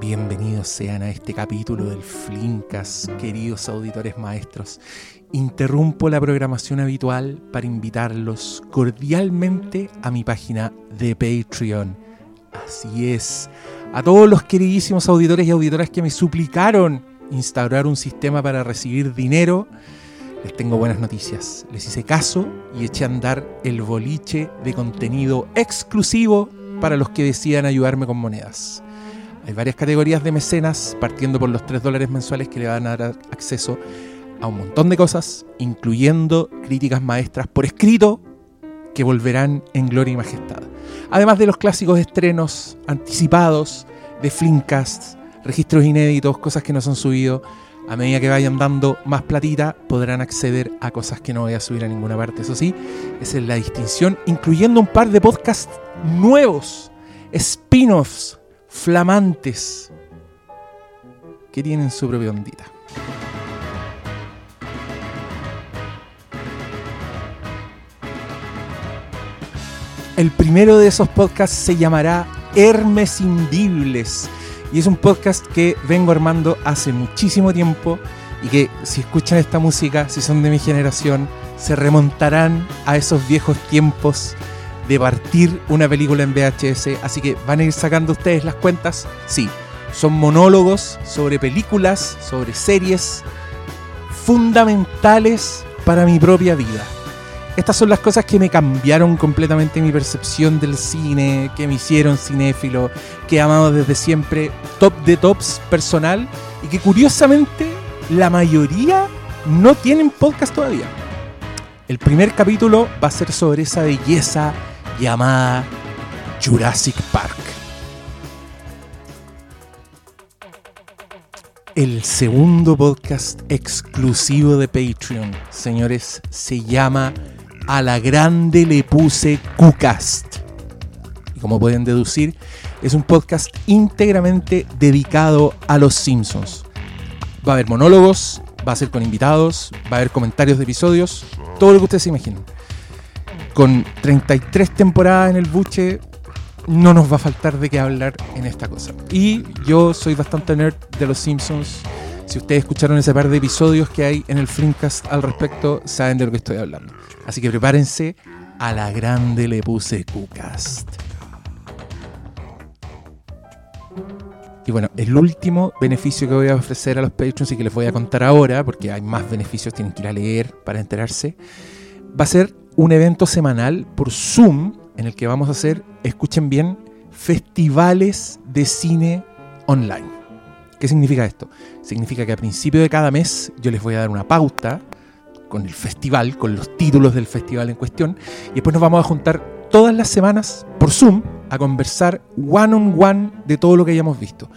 Bienvenidos sean a este capítulo del Flinkas, queridos auditores maestros. Interrumpo la programación habitual para invitarlos cordialmente a mi página de Patreon. Así es, a todos los queridísimos auditores y auditoras que me suplicaron instaurar un sistema para recibir dinero, les tengo buenas noticias. Les hice caso y eché a andar el boliche de contenido exclusivo para los que decidan ayudarme con monedas. Hay varias categorías de mecenas, partiendo por los 3 dólares mensuales que le van a dar acceso a un montón de cosas, incluyendo críticas maestras por escrito que volverán en gloria y majestad. Además de los clásicos estrenos anticipados de Flinkcast, registros inéditos, cosas que no se han subido. A medida que vayan dando más platita, podrán acceder a cosas que no voy a subir a ninguna parte. Eso sí, esa es la distinción, incluyendo un par de podcasts nuevos, spin-offs flamantes que tienen su propia ondita. El primero de esos podcasts se llamará Hermes Invibles y es un podcast que vengo armando hace muchísimo tiempo y que si escuchan esta música, si son de mi generación, se remontarán a esos viejos tiempos de partir una película en VHS, así que van a ir sacando ustedes las cuentas. Sí, son monólogos sobre películas, sobre series fundamentales para mi propia vida. Estas son las cosas que me cambiaron completamente mi percepción del cine, que me hicieron cinéfilo, que he amado desde siempre, top de tops personal y que curiosamente la mayoría no tienen podcast todavía. El primer capítulo va a ser sobre esa belleza llamada Jurassic Park. El segundo podcast exclusivo de Patreon, señores, se llama A la Grande le puse QCast. Y como pueden deducir, es un podcast íntegramente dedicado a los Simpsons. Va a haber monólogos, va a ser con invitados, va a haber comentarios de episodios, todo lo que ustedes se imaginen con 33 temporadas en el buche, no nos va a faltar de qué hablar en esta cosa. Y yo soy bastante nerd de los Simpsons. Si ustedes escucharon ese par de episodios que hay en el Flimcast al respecto, saben de lo que estoy hablando. Así que prepárense, a la grande le puse QCast. Y bueno, el último beneficio que voy a ofrecer a los Patreons y que les voy a contar ahora, porque hay más beneficios, tienen que ir a leer para enterarse, va a ser un evento semanal por Zoom en el que vamos a hacer, escuchen bien, festivales de cine online. ¿Qué significa esto? Significa que a principio de cada mes yo les voy a dar una pauta con el festival, con los títulos del festival en cuestión, y después nos vamos a juntar todas las semanas por Zoom a conversar one on one de todo lo que hayamos visto.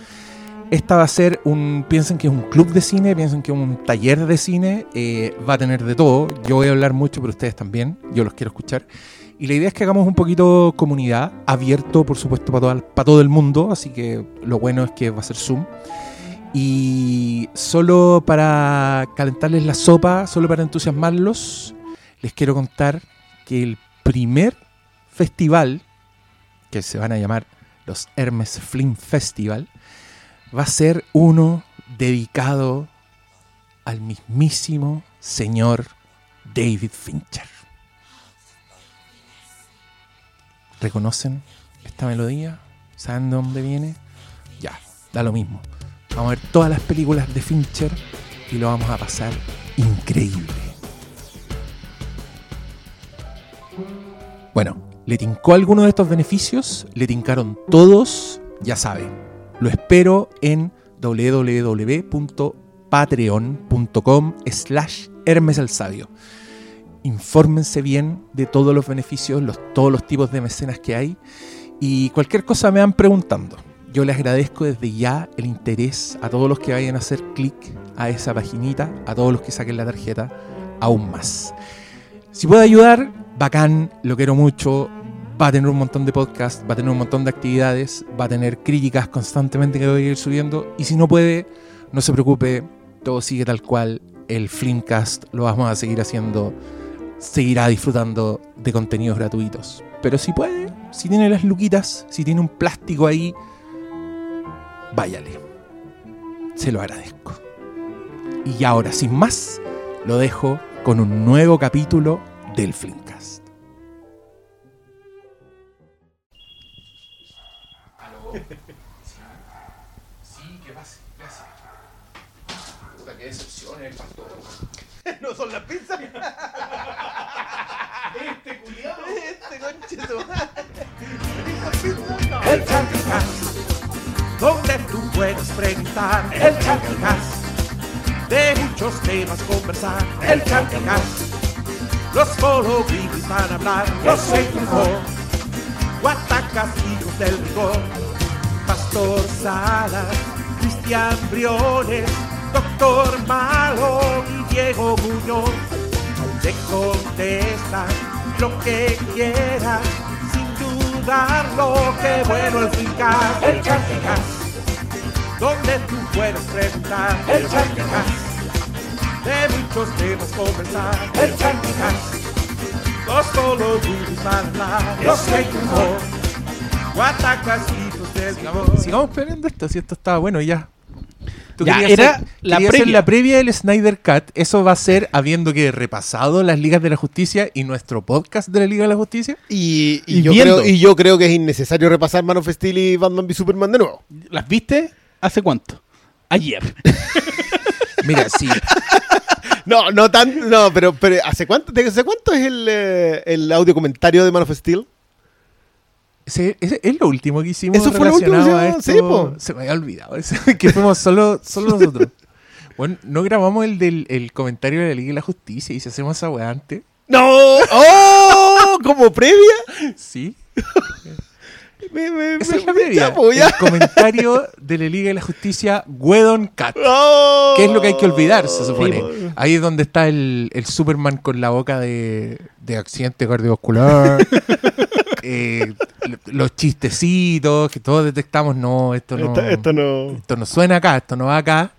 Esta va a ser un, piensen que es un club de cine, piensen que es un taller de cine, eh, va a tener de todo. Yo voy a hablar mucho, pero ustedes también, yo los quiero escuchar. Y la idea es que hagamos un poquito comunidad, abierto por supuesto para todo, para todo el mundo, así que lo bueno es que va a ser Zoom. Y solo para calentarles la sopa, solo para entusiasmarlos, les quiero contar que el primer festival, que se van a llamar los Hermes Film Festival, va a ser uno dedicado al mismísimo señor David Fincher. ¿Reconocen esta melodía? ¿Saben de dónde viene? Ya, da lo mismo. Vamos a ver todas las películas de Fincher y lo vamos a pasar increíble. Bueno, ¿le tincó alguno de estos beneficios? ¿Le tincaron todos? Ya saben, lo espero en www.patreon.com slash Hermes el Sabio. Infórmense bien de todos los beneficios, los, todos los tipos de mecenas que hay y cualquier cosa me van preguntando. Yo les agradezco desde ya el interés a todos los que vayan a hacer clic a esa paginita, a todos los que saquen la tarjeta, aún más. Si puedo ayudar, bacán, lo quiero mucho, va a tener un montón de podcasts, va a tener un montón de actividades, va a tener críticas constantemente que voy a ir subiendo. Y si no puede, no se preocupe, todo sigue tal cual. El Flimcast lo vamos a seguir haciendo, seguirá disfrutando de contenidos gratuitos. Pero si puede, si tiene las luquitas, si tiene un plástico ahí, váyale. Se lo agradezco. Y ahora, sin más, lo dejo con un nuevo capítulo del Flimcast. Sí, ¿qué pasa? Gracias. Puta, qué decepción el pastor. no son las pizzas. Este culiado. este conche tu El Chanticast, donde tú puedes preguntar. El Chanticast, de muchos temas conversar. El Chanticast, los follow van a hablar. Los seguimos, guatacas hijos del rigor. Pastor Salas, Cristian Briones, Doctor Malo y Diego Muñoz. Te contestan lo que quieras sin dudarlo. Qué bueno el Fincast, el Chanticast, donde tú puedes preguntar. El Chanticast, de muchos temas conversar. El Chanticast, los solo van a hablar. Los seguimos, guatacasitos del sabor. Sigamos planeando esto, si esto estaba bueno ya. Tú Ya, era la previa. la previa del Snyder Cut. Eso va a ser habiendo que repasado las ligas de la justicia y nuestro podcast de la Liga de la Justicia. Y, y Y yo creo, y yo creo que es innecesario repasar Man of Steel y Batman v Superman de nuevo. ¿Las viste? ¿Hace cuánto? Ayer. Mira, sí. No, no tan, no, pero, pero ¿hace cuánto, ¿hace cuánto es el, eh, el audio comentario de Man of Steel? Ese- ese es lo último que hicimos Eso fue lo último que hicimos, sí, po. Se me había olvidado que fuimos solo, solo nosotros. Bueno, no grabamos el del el comentario de la Liga de la Justicia y si hacemos esa weá antes. ¡No! ¡Oh! ¿Como previa? Sí. Me, me, Esa me- es la previa. chapo. El comentario de la Liga de la Justicia, Wedon Cat. ¡Oh! ¿Qué es lo que hay que olvidar, se supone? Sí. Ahí es donde está el, el Superman con la boca de, de accidente cardiovascular. Eh, los chistecitos que todos detectamos, no, esto no, Esto, esto no. esto no suena acá, esto no va acá.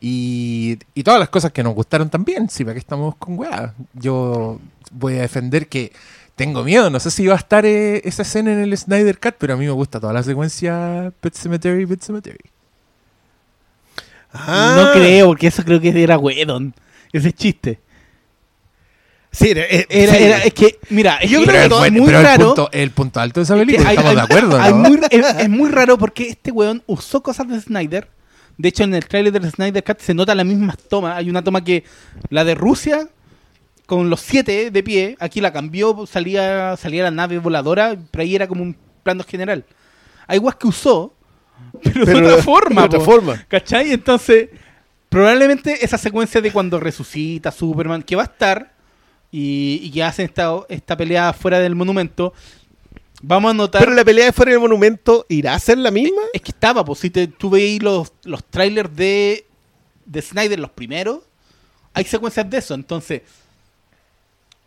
Y, y todas las cosas que nos gustaron también, sí, para que estamos con weá. Yo voy a defender que tengo miedo, no sé si va a estar eh, esa escena en el Snyder Cut, pero a mí me gusta toda la secuencia Pet Cemetery, Pet Cemetery. Ah. No creo, porque eso creo que era Wedon. Ese chiste. Sí, era, eh, Era, sí. era- es que, mira, es Yo creo es que el, buen- muy pero el raro. punto, el punto alto de esa es que película, estamos hay- de acuerdo, hay ¿no? muy- es, es muy raro porque este weón usó cosas de Snyder. De hecho, en el trailer del Snyder Cut se nota las mismas tomas. Hay una toma que, la de Rusia, con los siete de pie, aquí la cambió, salía, salía la nave voladora, pero ahí era como un plano general. Hay guas que usó, pero, Pero de otra forma. de otra po. forma. ¿Cachai? Entonces, probablemente esa secuencia de cuando resucita Superman, que va a estar y, y que hacen esta, esta pelea fuera del monumento, vamos a notar. Pero la pelea de fuera del monumento irá a ser la misma. Es que estaba, pues si te, tú veis los, los trailers de, de Snyder, los primeros, hay secuencias de eso. Entonces,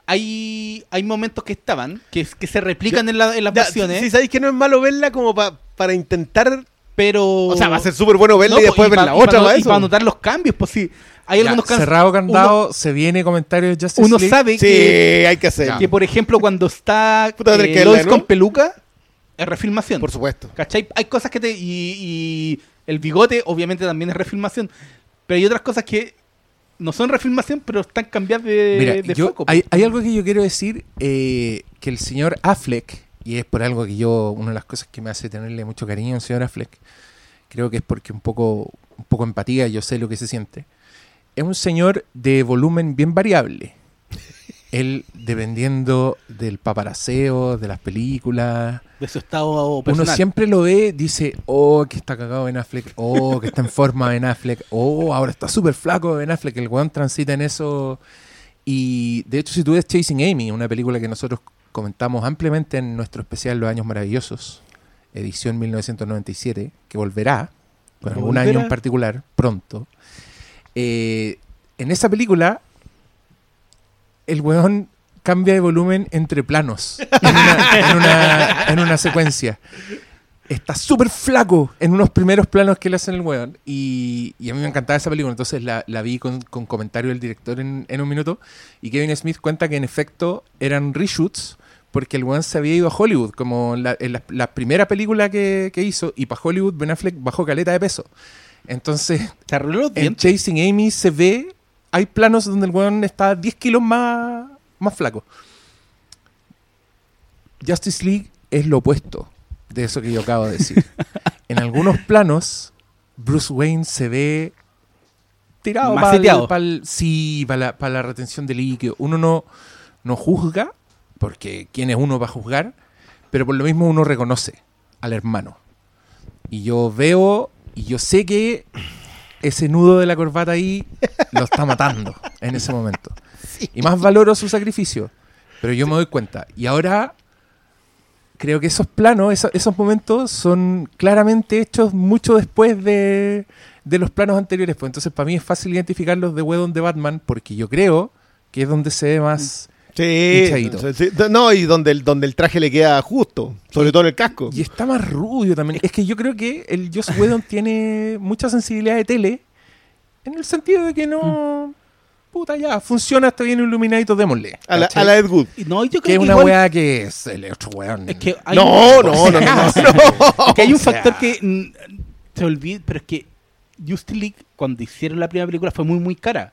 hay, hay momentos que estaban, que, que se replican en, la- en las Ya, versiones, Si sabéis que no es malo verla como pa- para intentar. pero. O sea, va a ser súper bueno verla No, y después pues, ver pa- la y pa otra. no- para y eso. para notar los cambios, pues sí. Hay Ya, algunos cerrado candado, se viene comentario de Justice Uno League. sabe Sí, que, hay que hacer. Que, por ejemplo, cuando está Puta, eh, con peluca, es refilmación. Por supuesto. ¿Cachai? Hay cosas que te. Y, y el bigote, obviamente, también es refilmación. Pero hay otras cosas que no son refilmación, pero están cambiadas de, Mira, de yo- foco. hay, hay algo que yo quiero decir, eh, que el señor Affleck, y es por algo que yo, una de las cosas que me hace tenerle mucho cariño al señor Affleck, creo que es porque un poco, un poco empatía, yo sé lo que se siente, es un señor de volumen bien variable. Él, dependiendo del paparaseo, de las películas, de su estado uno personal. siempre lo ve, dice, oh, que está cagado Ben Affleck, oh, que está en forma Ben Affleck, oh, ahora está súper flaco Ben Affleck, el weón transita en eso. Y de hecho, si tú ves Chasing Amy, una película que nosotros comentamos ampliamente en nuestro especial Los Años Maravillosos, edición 1997, que volverá, por algún año en particular, pronto. Eh, en esa película, el weón cambia de volumen entre planos en una, en una- en una secuencia. Está súper flaco en unos primeros planos que le hacen el weón. Y, a mí me encantaba esa película. Entonces la, vi con, comentario del director en, un minuto. Y Kevin Smith cuenta que en efecto eran reshoots porque el weón se había ido a Hollywood, como la, en la, la primera película que, que hizo, y para Hollywood Ben Affleck bajó caleta de peso. Entonces, en. Chasing Amy se ve, hay planos donde el weón está 10 kilos más, más flaco. Justice League es lo opuesto de eso que yo acabo de decir. en algunos planos, Bruce Wayne se ve tirado para sí, para la, pa' la retención de líquido. Uno no, no juzga, porque quién es uno para juzgar, pero por lo mismo uno reconoce al hermano. Y yo veo, y yo sé que ese nudo de la corbata ahí lo está matando en ese momento. Y más valoro su sacrificio. Pero yo me doy cuenta. Y ahora creo que esos planos, esos, esos momentos son claramente hechos mucho después de, de los planos anteriores. Pues entonces para mí es fácil identificarlos de Wedon de Batman porque yo creo que es donde se ve más... Sí, sí, no, y donde el, donde el traje le queda justo, sobre todo en el casco. Y está más rubio también. Es que yo creo que el Joss Whedon tiene mucha sensibilidad de tele en el sentido de que no... Puta, ya, funciona, está bien iluminadito, démosle. A la, a la Ed Wood. No, yo creo que es una igual- weá que es el otro weón. Es que hay No, un- no, no, no, no, Es que hay un factor que mm, se olvida, pero es que Justice League, cuando hicieron la primera película, fue muy, muy cara.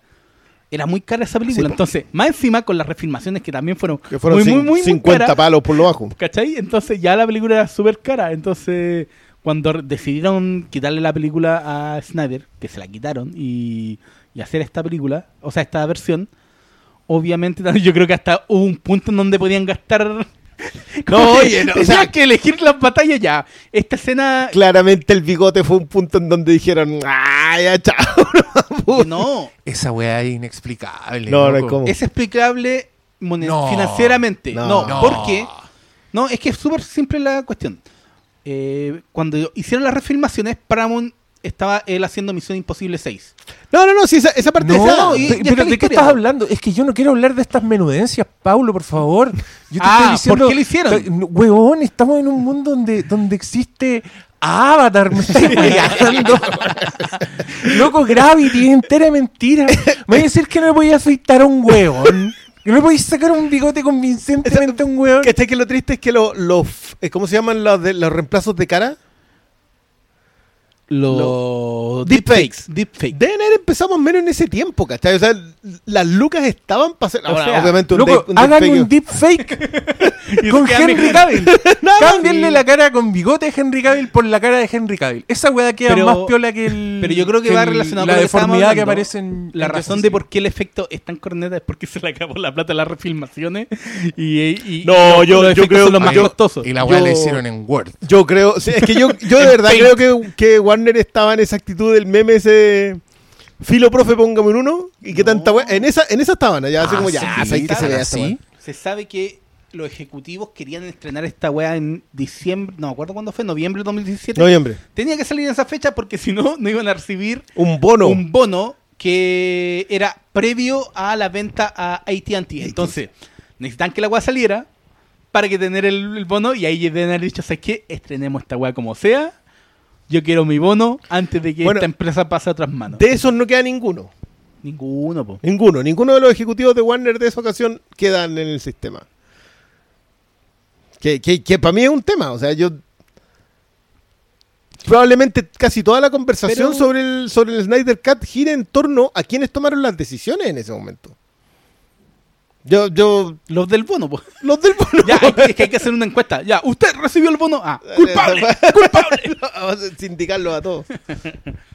Era muy cara esa película. Sí. Entonces, más encima con las refilmaciones que también fueron, Que fueron muy, muy, muy, muy 50 caras, palos por lo bajo. ¿Cachai? Entonces ya la película era súper cara. Entonces, cuando decidieron quitarle la película a Snyder, que se la quitaron, y, y hacer esta película, o sea, esta versión, obviamente yo creo que hasta hubo un punto en donde podían gastar... No, oye, no, o sea- que elegir las batallas ya. Esta escena... Claramente el bigote fue un punto en donde dijeron, ¡ah, ya, chao! No, Esa weá es inexplicable. No, no es como- es explicable No. financieramente. No. porque... No, es que es súper simple la cuestión. Eh, cuando hicieron las refilmaciones, Paramount estaba él haciendo Misión Imposible 6. No, no, no, sí, esa, esa parte No, esa- y- pe- ya pero la ¿de qué estás hablando? Es que yo no quiero hablar de estas menudencias, Paulo, por favor. Yo te Ah, estoy diciendo, ¿por qué lo hicieron? Huevón, estamos en un mundo donde, donde existe Avatar, me estoy pegando. Loco, Gravity, es entera mentira. Me voy a decir que no le voy a afeitar a un huevón. Que no a sacar un bigote convincentemente a un huevón. ¿Cachai que lo triste es que los, los eh, ¿cómo se llaman los, de, los reemplazos de cara? Los Deepfakes. Deepfakes. Deben haber empezado menos en ese tiempo, ¿cachai? O sea, las lucas estaban para hacer... O Ahora, sea, obviamente un, Loco, deep- un hagan deepfake- un deepfake con Henry. Cavill. Cámbienle sí. la cara con bigote de Henry Cavill por la cara de Henry Cavill. Esa weá queda Pero- más piola que el. Pero yo creo que va el- relacionado la con que estábamos deformidad que aparece en. La en razón Justice de por qué el efecto es tan corneta es porque se le acabó la plata a las refilmaciones y, y- y No, yo- los yo creo- son los más yo- costosos. Y la weá la hicieron en Word. Yo creo, sí, es que yo, yo de verdad creo que, que Warner estaba en esa actitud del meme ese filo profe póngame un uno y que tanta wea- en esa en esa estaban allá así Ah, como ya sí, sabes que se vea así. Se sabe que los ejecutivos querían estrenar esta weá en diciembre, no me acuerdo cuándo fue, noviembre de 2017. Noviembre. Tenía que salir en esa fecha porque si no, no iban a recibir Un bono. un bono que era previo a la venta a AT&T. Entonces, necesitan que la weá saliera para que tener el, el bono y ahí deben haber dicho, ¿sabes qué? Estrenemos esta weá como sea. Yo quiero mi bono antes de que Bueno, esta empresa pase a otras manos. De esos no queda ninguno. Ninguno, po. Ninguno. Ninguno de los ejecutivos de Warner de esa ocasión quedan en el sistema. Que, que, que para mí es un tema. O sea, yo. Probablemente casi toda la conversación Pero- sobre, el, sobre el Snyder Cut gira en torno a quienes tomaron las decisiones en ese momento. Yo, yo. Los del bono, po. Los del bono. Ya, es que hay que hacer una encuesta. Ya, ¿usted recibió el bono? Ah, culpable, culpable. Vamos a sindicarlo a todos.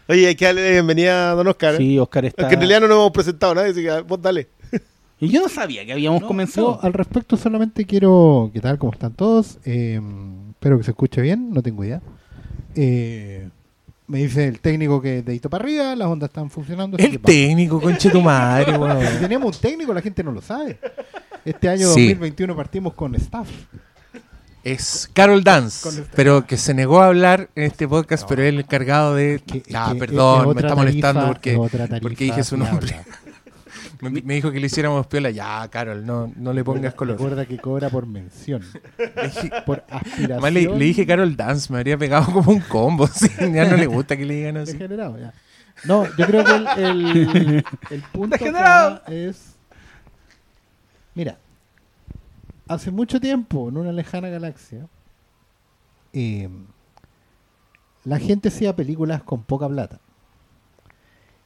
Oye, hay que darle la bienvenida a Don Oscar. ¿eh? Sí, Oscar está... Es que en realidad no nos hemos presentado a nadie, así que vos dale. Y yo no sabía que habíamos No, comenzado. yo al respecto solamente quiero, ¿qué tal? ¿Cómo están todos? Eh, espero que se escuche bien, no tengo idea. Eh, me dice el técnico que dedito para arriba, las ondas están funcionando. El técnico, conche tu madre, Si tenemos un técnico, la gente no lo sabe. Este año Sí. 2021 partimos con staff. Es Carol Dance, pero que se negó a hablar en este podcast, pero es el encargado de. Que- Ah, que perdón, me está molestando tarifa, porque, porque dije su nombre. Me, me dijo que le hiciéramos piola. Ya, Carol, no, no le pongas color. Recuerda que cobra por mención, por aspiración. Además, le, le dije Carol Dance, me habría pegado como un combo. sí, ya no le gusta que le digan así. Degenerado, ya. No, yo creo que el, el, el punto acá es. Mira, hace mucho tiempo, en una lejana galaxia, eh, la gente hacía películas con poca plata.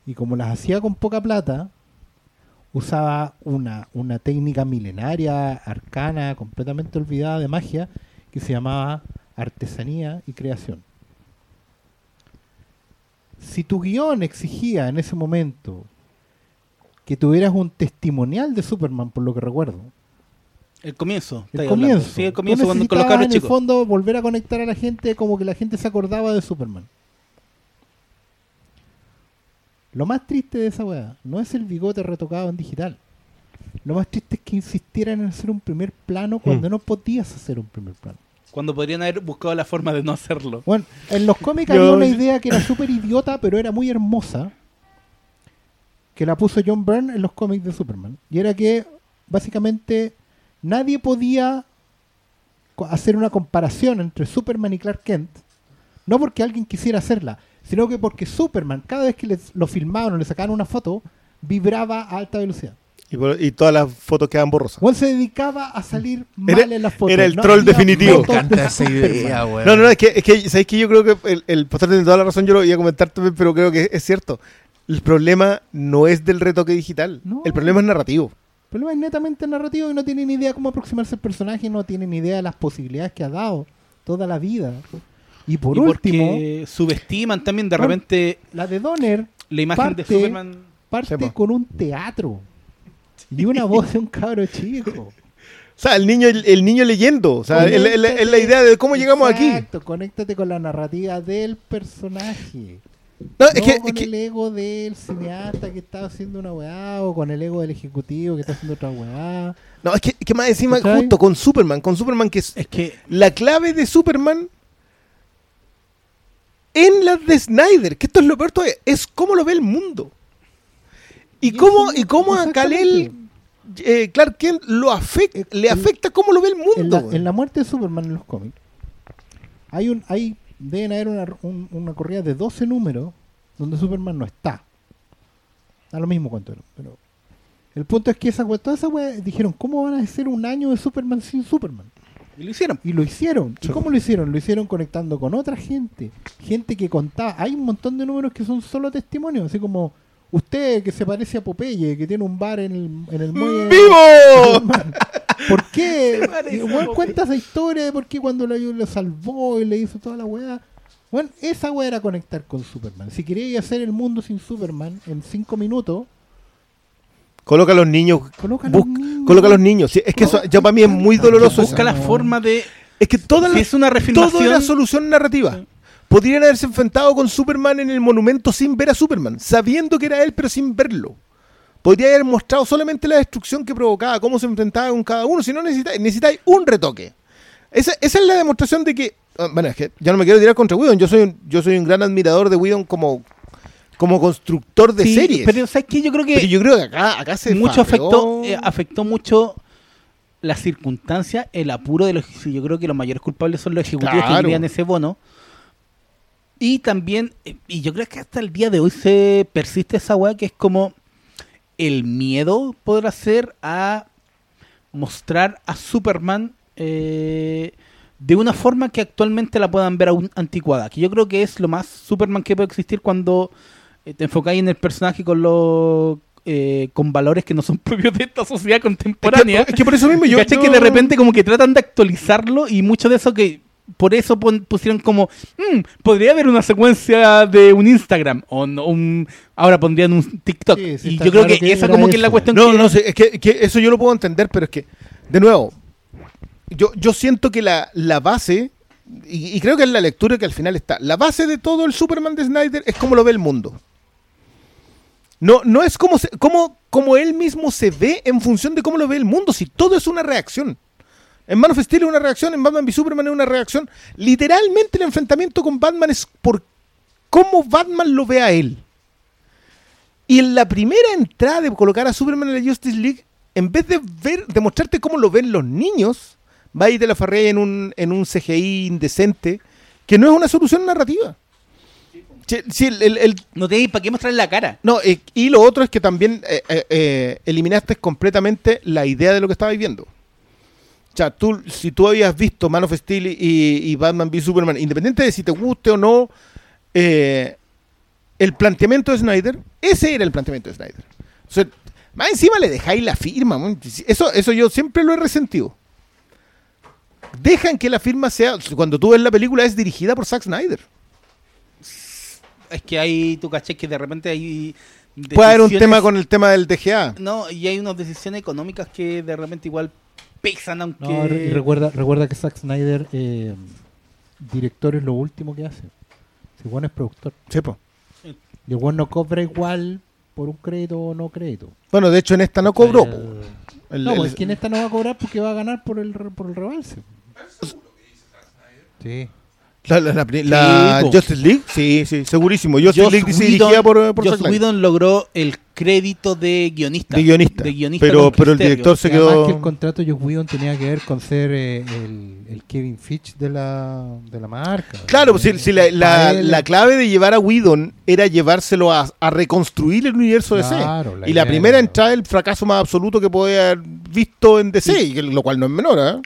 Y como las hacía con poca plata, usaba una, una técnica milenaria, arcana, completamente olvidada de magia, que se llamaba artesanía y creación. Si tu guion exigía en ese momento que tuvieras un testimonial de Superman, por lo que recuerdo, El comienzo. el comienzo, Sí, el comienzo cuando, con los necesitabas cabros en el chicos. fondo volver a conectar a la gente como que la gente se acordaba de Superman. Lo más triste de esa weá no es el bigote retocado en digital. Lo más triste es que insistieran en hacer un primer plano cuando Hmm. no podías hacer un primer plano. Cuando podrían haber buscado la forma de no hacerlo. Bueno, en los cómics Yo- había una idea que era súper idiota, pero era muy hermosa. Que la puso John Byrne en los cómics de Superman. Y era que, básicamente, nadie podía hacer una comparación entre Superman y Clark Kent. No porque alguien quisiera hacerla, sino que porque Superman, cada vez que les- lo filmaban o le sacaban una foto, vibraba a alta velocidad. Y, por- y todas las fotos quedan borrosas. Juan se dedicaba a salir mal Era- en las fotos. era el No troll definitivo. Me encanta esa idea, weón. No, no, no, es que, es que ¿sabéis que yo creo que el, el tiene toda la razón, yo lo iba a comentar también, pero creo que es cierto. El problema no es del retoque digital, No. el problema es narrativo. El problema es netamente narrativo y no tienen idea cómo aproximarse al personaje, no tienen idea de las posibilidades que ha dado toda la vida. Y por y último, porque subestiman también de repente la de Donner la imagen parte- de Superman. parte con un teatro y una voz de un cabro chico. O sea, el niño, el, el niño leyendo, o sea, es la- idea de cómo llegamos aquí. Exacto, conéctate con la narrativa del personaje. No, es que, con es que- el ego del cineasta que está haciendo una weá o con el ego del ejecutivo que está haciendo otra weá. no, es que, es que más encima, ¿Cachai? justo con Superman, con Superman que es Es que la clave de Superman en las de Snyder, que esto es lo peor todavía, es cómo lo ve el mundo. Y, Y cómo, y cómo a Kal-El, eh, Clark Kent lo afecta, Eh, le el- afecta cómo lo ve el en mundo. la, en la muerte de Superman en los cómics hay un hay deben haber una, un- una corrida de 12 números donde Superman no está da lo mismo cuánto era, pero el punto es que esa toda esa wea dijeron cómo van a hacer un año de Superman sin Superman y lo hicieron. y lo hicieron ¿y cómo lo hicieron? lo hicieron conectando con otra gente gente que contaba hay un montón de números que son solo testimonios así como usted que se parece a Popeye que tiene un bar en el, en el muelle ¡Vivo! Superman. ¿Por qué? Popeye. cuenta esa historia de por qué cuando lo, lo salvó y le hizo toda la weá. Bueno, esa weá era conectar con Superman. Si querías hacer el mundo sin Superman en cinco minutos, Coloca a los niños. coloca a los niños. coloca a los niños. Sí, es que eso ya para mí es muy doloroso. Busca la forma de. Es que toda Si la, es una refilmación. era solución narrativa. Podrían haberse enfrentado con Superman en el monumento sin ver a Superman, sabiendo que era él, pero sin verlo. Podría haber mostrado solamente la destrucción que provocaba, cómo se enfrentaba con cada uno. Si no necesitáis, necesitáis un retoque. Esa, esa es la demostración de que. ah, Bueno, es que ya no me quiero tirar contra Whedon. Yo soy un, yo soy un gran admirador de Whedon como, como constructor de Sí, series. Pero ¿sabes qué? Yo creo que Pero yo creo que acá, acá se mucho afectó, eh, afectó mucho la circunstancia, el apuro de los Yo creo que los mayores culpables son los ejecutivos que querían ese bono. Y también, eh, y yo creo que hasta el día de hoy se persiste esa weá que es como el miedo podrá ser a mostrar a Superman eh, de una forma que actualmente la puedan ver aún anticuada. Que yo creo que es lo más Superman que puede existir cuando te enfocáis en el personaje con los eh, con valores que no son propios de esta sociedad Es contemporánea. que, es que por eso mismo yo. Yo- que de repente como que tratan de actualizarlo y mucho de eso que por eso pon- pusieron como "Mm, podría haber una secuencia de un Instagram o no, un ahora pondrían un TikTok Sí, sí, y yo creo claro que, que esa como que es la cuestión No, que no sé, es que, que eso yo lo puedo entender, pero es que, de nuevo, yo, yo siento que la, la base, y, y creo que es la lectura que al final está, la base de todo el Superman de Snyder es cómo lo ve el mundo. No, no es como, se- como, como él mismo se ve en función de cómo lo ve el mundo, si todo es una reacción. En Man of Steel es una reacción, en Batman v Superman es una reacción. Literalmente el enfrentamiento con Batman es por cómo Batman lo ve a él. Y en la primera entrada de colocar a Superman en la Justice League, en vez de ver, de mostrarte cómo lo ven los niños, va ir de la farrea en un, en un CGI indecente, que no es una solución narrativa. Sí, el- el- no tenéis para qué mostrar la cara. no, eh, y lo otro es que también eh, eh, eliminaste completamente la idea de lo que estabais viendo. sea, tú, si tú habías visto Man of Steel y, y Batman v Superman, independiente de si te guste o no, el planteamiento de Snyder, ese era el planteamiento de Snyder. O sea, más encima le dejáis la firma. Eso, eso yo siempre lo he resentido. Dejan que la firma sea, cuando tú ves la película, es dirigida por Zack Snyder. Es que hay, tú caché que de repente hay. Puede haber un tema con el tema del DGA. No, y hay unas decisiones económicas que de repente igual pesan, aunque. No, y recuerda, recuerda que Zack Snyder, eh, director es lo último que hace. Si Juan es productor. Sí, po. Y Juan no cobra igual por un crédito o no crédito. Bueno, de hecho en esta no cobró. po. El- El- no, el- pues que en esta no va a cobrar porque va a ganar por el, re- por el rebalse. Sí. La, la- la pri- la po. Justice League, sí, sí, segurísimo. Justice Joss League Whedon- dirigida por, eh, por Joss. Whedon logró el crédito de guionista. De guionista. De guionista pero, pero el director se además quedó. que el contrato de Joss Whedon tenía que ver con ser eh, el, el Kevin Fitch de la, de la marca. Claro, pues si, si la, clave de llevar a Whedon era llevárselo a, a reconstruir el universo de Claro, DC. la y la primera era- entrada el fracaso más absoluto que podía haber visto en DC, y lo cual no es menor, ¿eh?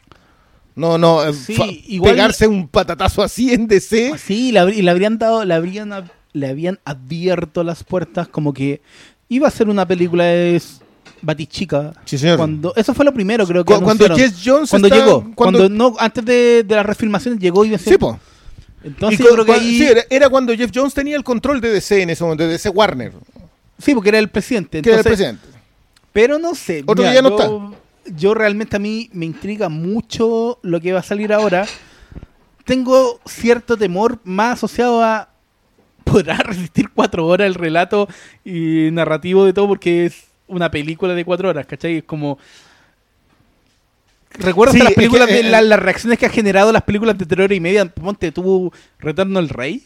No, no, eh, Sí, fa- igual- pegarse un patatazo así en DC. Sí, le, habrí- le habrían dado, le habrían, ab- le habían abierto las puertas como que iba a ser una película de Batichica. Sí, señor. Cuando, eso fue lo primero, creo que Cu- cuando. Jess Jones cuando está- llegó, cuando- cuando, no, antes de, de las refilmaciones llegó y iba a ser- Sí, po. Entonces Y yo creo que ahí, sí, era, era cuando Jeff Jones tenía el control de DC en ese momento, de DC Warner, sí, porque era el presidente. que era el Entonces, presidente. Pero no sé. Otro mira, ya no yo, yo realmente a mí me intriga mucho lo que va a salir ahora. Tengo cierto temor más asociado a. ¿Podrá resistir cuatro horas el relato y narrativo de todo? Porque es una película de cuatro horas, ¿cachai? Es como. ¿Recuerdas Sí, las es que, películas de eh, la- las reacciones que ha generado las películas de terror y media? Ponte, tuvo Retorno al Rey.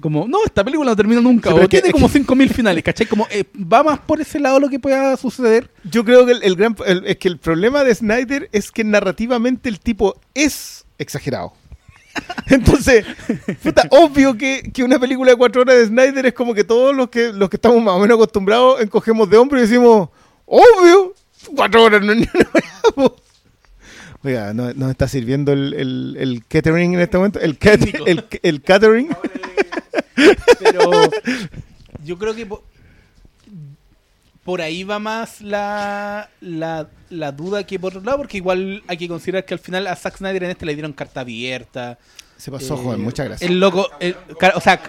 Como, no, esta película no termina nunca. Sí, o que- tiene es como que- 5.000 finales, ¿cachai? Como, eh, va más por ese lado lo que pueda suceder. Yo creo que el, el gran el- es que el problema de Snyder es que narrativamente el tipo es exagerado. Entonces, puta, obvio que, que una película de cuatro horas de Snyder es como que todos los que los que estamos más o menos acostumbrados encogemos de hombro y decimos, obvio, cuatro horas no weá, po". Oiga, ¿no- ¿nos está sirviendo el, el, el catering en este momento? El, cat- el, el catering. Pero yo creo que po- por ahí va más la, la, la duda que por otro lado, porque igual hay que considerar que al final a Zack Snyder en este le dieron carta abierta. Se pasó, Eh, joven, muchas gracias. El loco, el- o sea,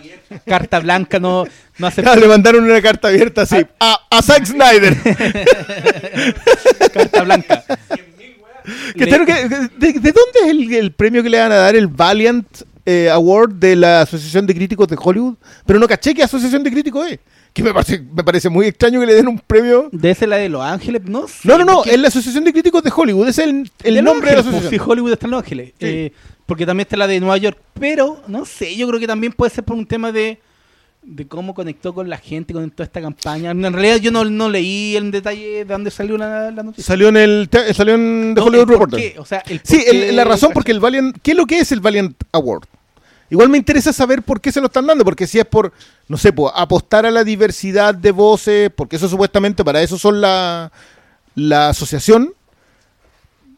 carta blanca no, no hace Claro, le mandaron una carta abierta así, a, a Zack Snyder. carta blanca. De, de dónde es el, el premio que le van a dar el Valiant eh, Award de la Asociación de Críticos de Hollywood? Pero no caché qué Asociación de Críticos es. Que me parece, me parece muy extraño que le den un premio. ¿De ese la de Los Ángeles? No sé. No, no, no, es la Asociación de Críticos de Hollywood. Ese es el, el de nombre de la pues, asociación. Hollywood está en Los Ángeles. Eh, porque también está la de Nueva York. Pero, no sé, yo creo que también puede ser por un tema de, de cómo conectó con la gente con toda esta campaña. En realidad yo no, no leí en detalle de dónde salió la, la noticia. Salió en el salió en The No, Hollywood Reporter. o sea, el Sí, el- la razón porque el Valiant, ¿qué es lo que es el Valiant Award? Igual me interesa saber por qué se lo están dando, porque si es por, no sé, pues, apostar a la diversidad de voces, porque eso supuestamente para eso son la, la asociación,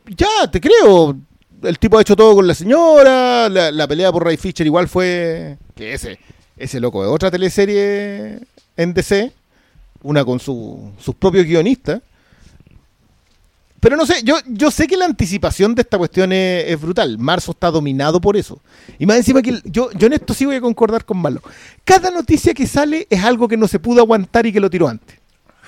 ya, te creo. El tipo ha hecho todo con la señora, la, la pelea por Ray Fisher igual fue, que ese, ese loco de otra teleserie en DC, una con su, sus propios guionistas. Pero no sé, yo, yo sé que la anticipación de esta cuestión es, es brutal. Marzo está dominado por eso. Y más encima que yo, yo en esto sí voy a concordar con Malo. Cada noticia que sale es algo que no se pudo aguantar y que lo tiró antes.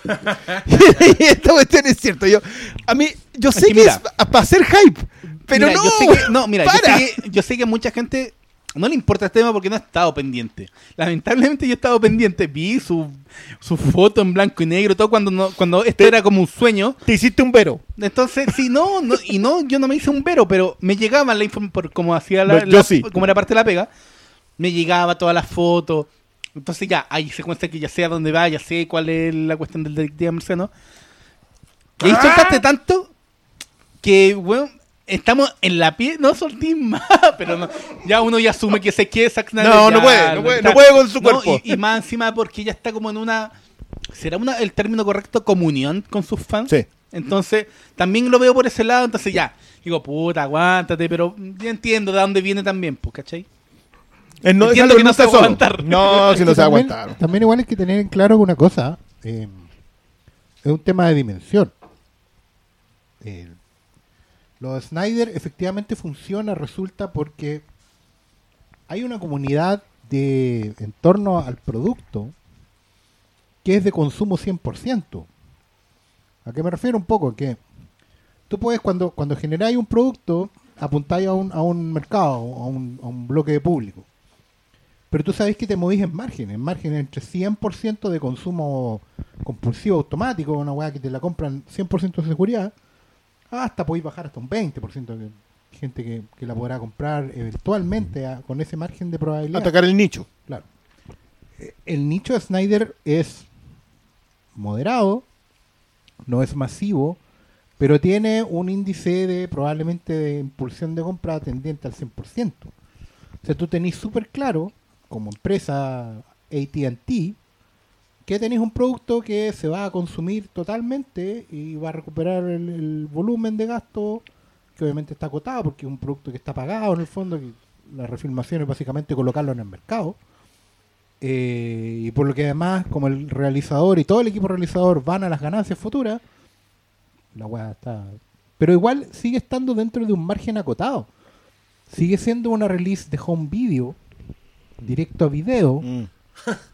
y esta cuestión es cierto. Yo, a mí, yo sé que que, mira. es para hacer hype, pero Mira, no. Yo sé que, no, mira, yo sé, que, yo sé que a mucha gente no le importa este tema porque no ha estado pendiente. Lamentablemente yo he estado pendiente. Vi su, su foto en blanco y negro, todo cuando, no, cuando esto era como un sueño. Te hiciste un vero. Entonces, sí, no, no, y no, yo no me hice un vero, pero me llegaba la información, como hacía la, sí. como era parte de la pega, me llegaba todas las fotos. Entonces ya, hay secuencias que ya sé a dónde va, ya sé cuál es la cuestión del detective Marciano. Y ahí soltaste tanto que, bueno, estamos en la pie, no soltí más, pero no, ya uno ya asume que se quiere Zack Snyder, No, ya, no puede, no puede, está. no puede con su cuerpo. Y, y más encima porque ya está como en una ¿será una, el término correcto comunión con sus fans? Sí. Entonces, también lo veo por ese lado, entonces ya, digo, puta, aguántate, pero ya entiendo de dónde viene también, pues, ¿cachai? No, es Entiendo que no se va a aguantar. No, Es si no se va a también, aguantar. También igual hay que tener en claro una cosa. eh, es un tema de dimensión. Eh, lo de Snyder efectivamente funciona, resulta porque hay una comunidad de en torno al producto que es de consumo 100%. ¿A qué me refiero un poco? Que tú puedes, cuando, cuando generáis un producto, apuntáis a un, a un mercado, a un, a un bloque de público. Pero tú sabes que te movís en márgenes, en márgenes entre 100% de consumo compulsivo automático, una weá que te la compran 100% de seguridad, hasta podéis bajar hasta un 20% de gente que, que la podrá comprar eventualmente a- con ese margen de probabilidad. Atacar el nicho. Claro. Eh, El nicho de Snyder es moderado, no es masivo, pero tiene un índice de probablemente de impulsión de compra tendiente al 100%. O sea, tú tenés súper claro, como empresa ATT, que tenéis un producto que se va a consumir totalmente y va a recuperar el, el volumen de gasto, que obviamente está acotado porque es un producto que está pagado en el fondo, que la refilmación es básicamente colocarlo en el mercado. Eh, y por lo que además, como el realizador y todo el equipo realizador van a las ganancias futuras, la weá está. Pero igual sigue estando dentro de un margen acotado. Sigue siendo una release de home video, directo a video, Mm.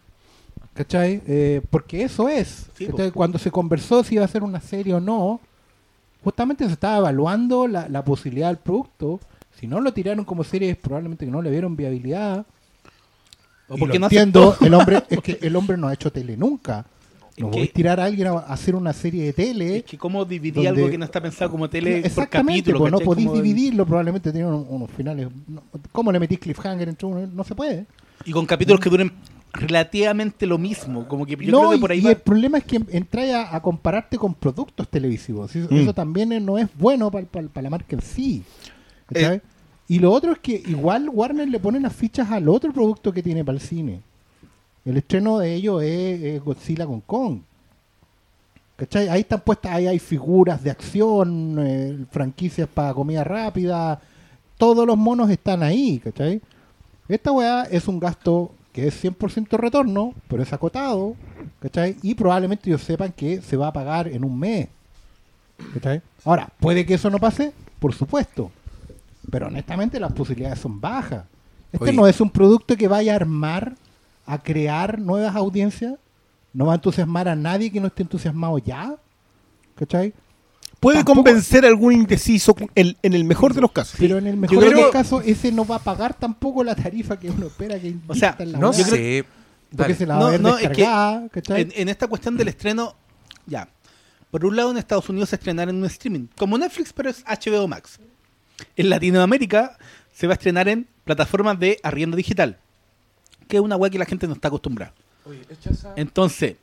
¿cachai? Eh, porque eso es. Sí, ¿cachai? Cuando se conversó si iba a ser una serie o no, justamente se estaba evaluando la, la posibilidad del producto. Si no lo tiraron como serie, es probablemente que no le vieron viabilidad. O Y porque lo no entiendo, aceptó. el hombre, es que el hombre no ha hecho tele nunca. No voy a tirar a alguien a hacer una serie de tele. Es que cómo dividir donde- algo que no está pensado como tele por Exactamente, capítulo, pues no podéis Como- dividirlo, probablemente tiene unos, unos finales. ¿Cómo le metís cliffhanger entre uno? No se puede. Y con capítulos que duren relativamente lo mismo, como que yo no, creo que por ahí y va- el problema es que entráis a, a compararte con productos televisivos. Eso, Mm. eso también no es bueno para la marca en sí. Eh. ¿cachai? y lo otro es que igual Warner le pone las fichas al otro producto que tiene para el cine. El estreno de ellos es, es Godzilla con Kong. ¿Cachai? Ahí están puestas, ahí hay figuras de acción, eh, franquicias para comida rápida. Todos los monos están ahí, ¿cachai? Esta weá es un gasto que es 100% retorno, pero es acotado, ¿cachai? Y probablemente ellos sepan que se va a pagar en un mes, ¿cachai? Ahora, ¿puede que eso no pase? Por supuesto. Pero honestamente las posibilidades son bajas. Este Oye. no es un producto que vaya a armar, a crear nuevas audiencias. No va a entusiasmar a nadie que no esté entusiasmado ya. ¿Cachai? Puede Tampoco- convencer a algún indeciso en, en el mejor de los casos. Pero en el mejor creo de los casos, ese no va a pagar tampoco la tarifa que uno espera que O sea, en la No sé. Porque se la va No, a ver no, es que en, en esta cuestión del estreno, ya. Por un lado, en Estados Unidos se estrenar en un streaming, como Netflix, pero es HBO Max. En Latinoamérica se va a estrenar en plataformas de arriendo digital, que es una web que la gente no está acostumbrada. Entonces,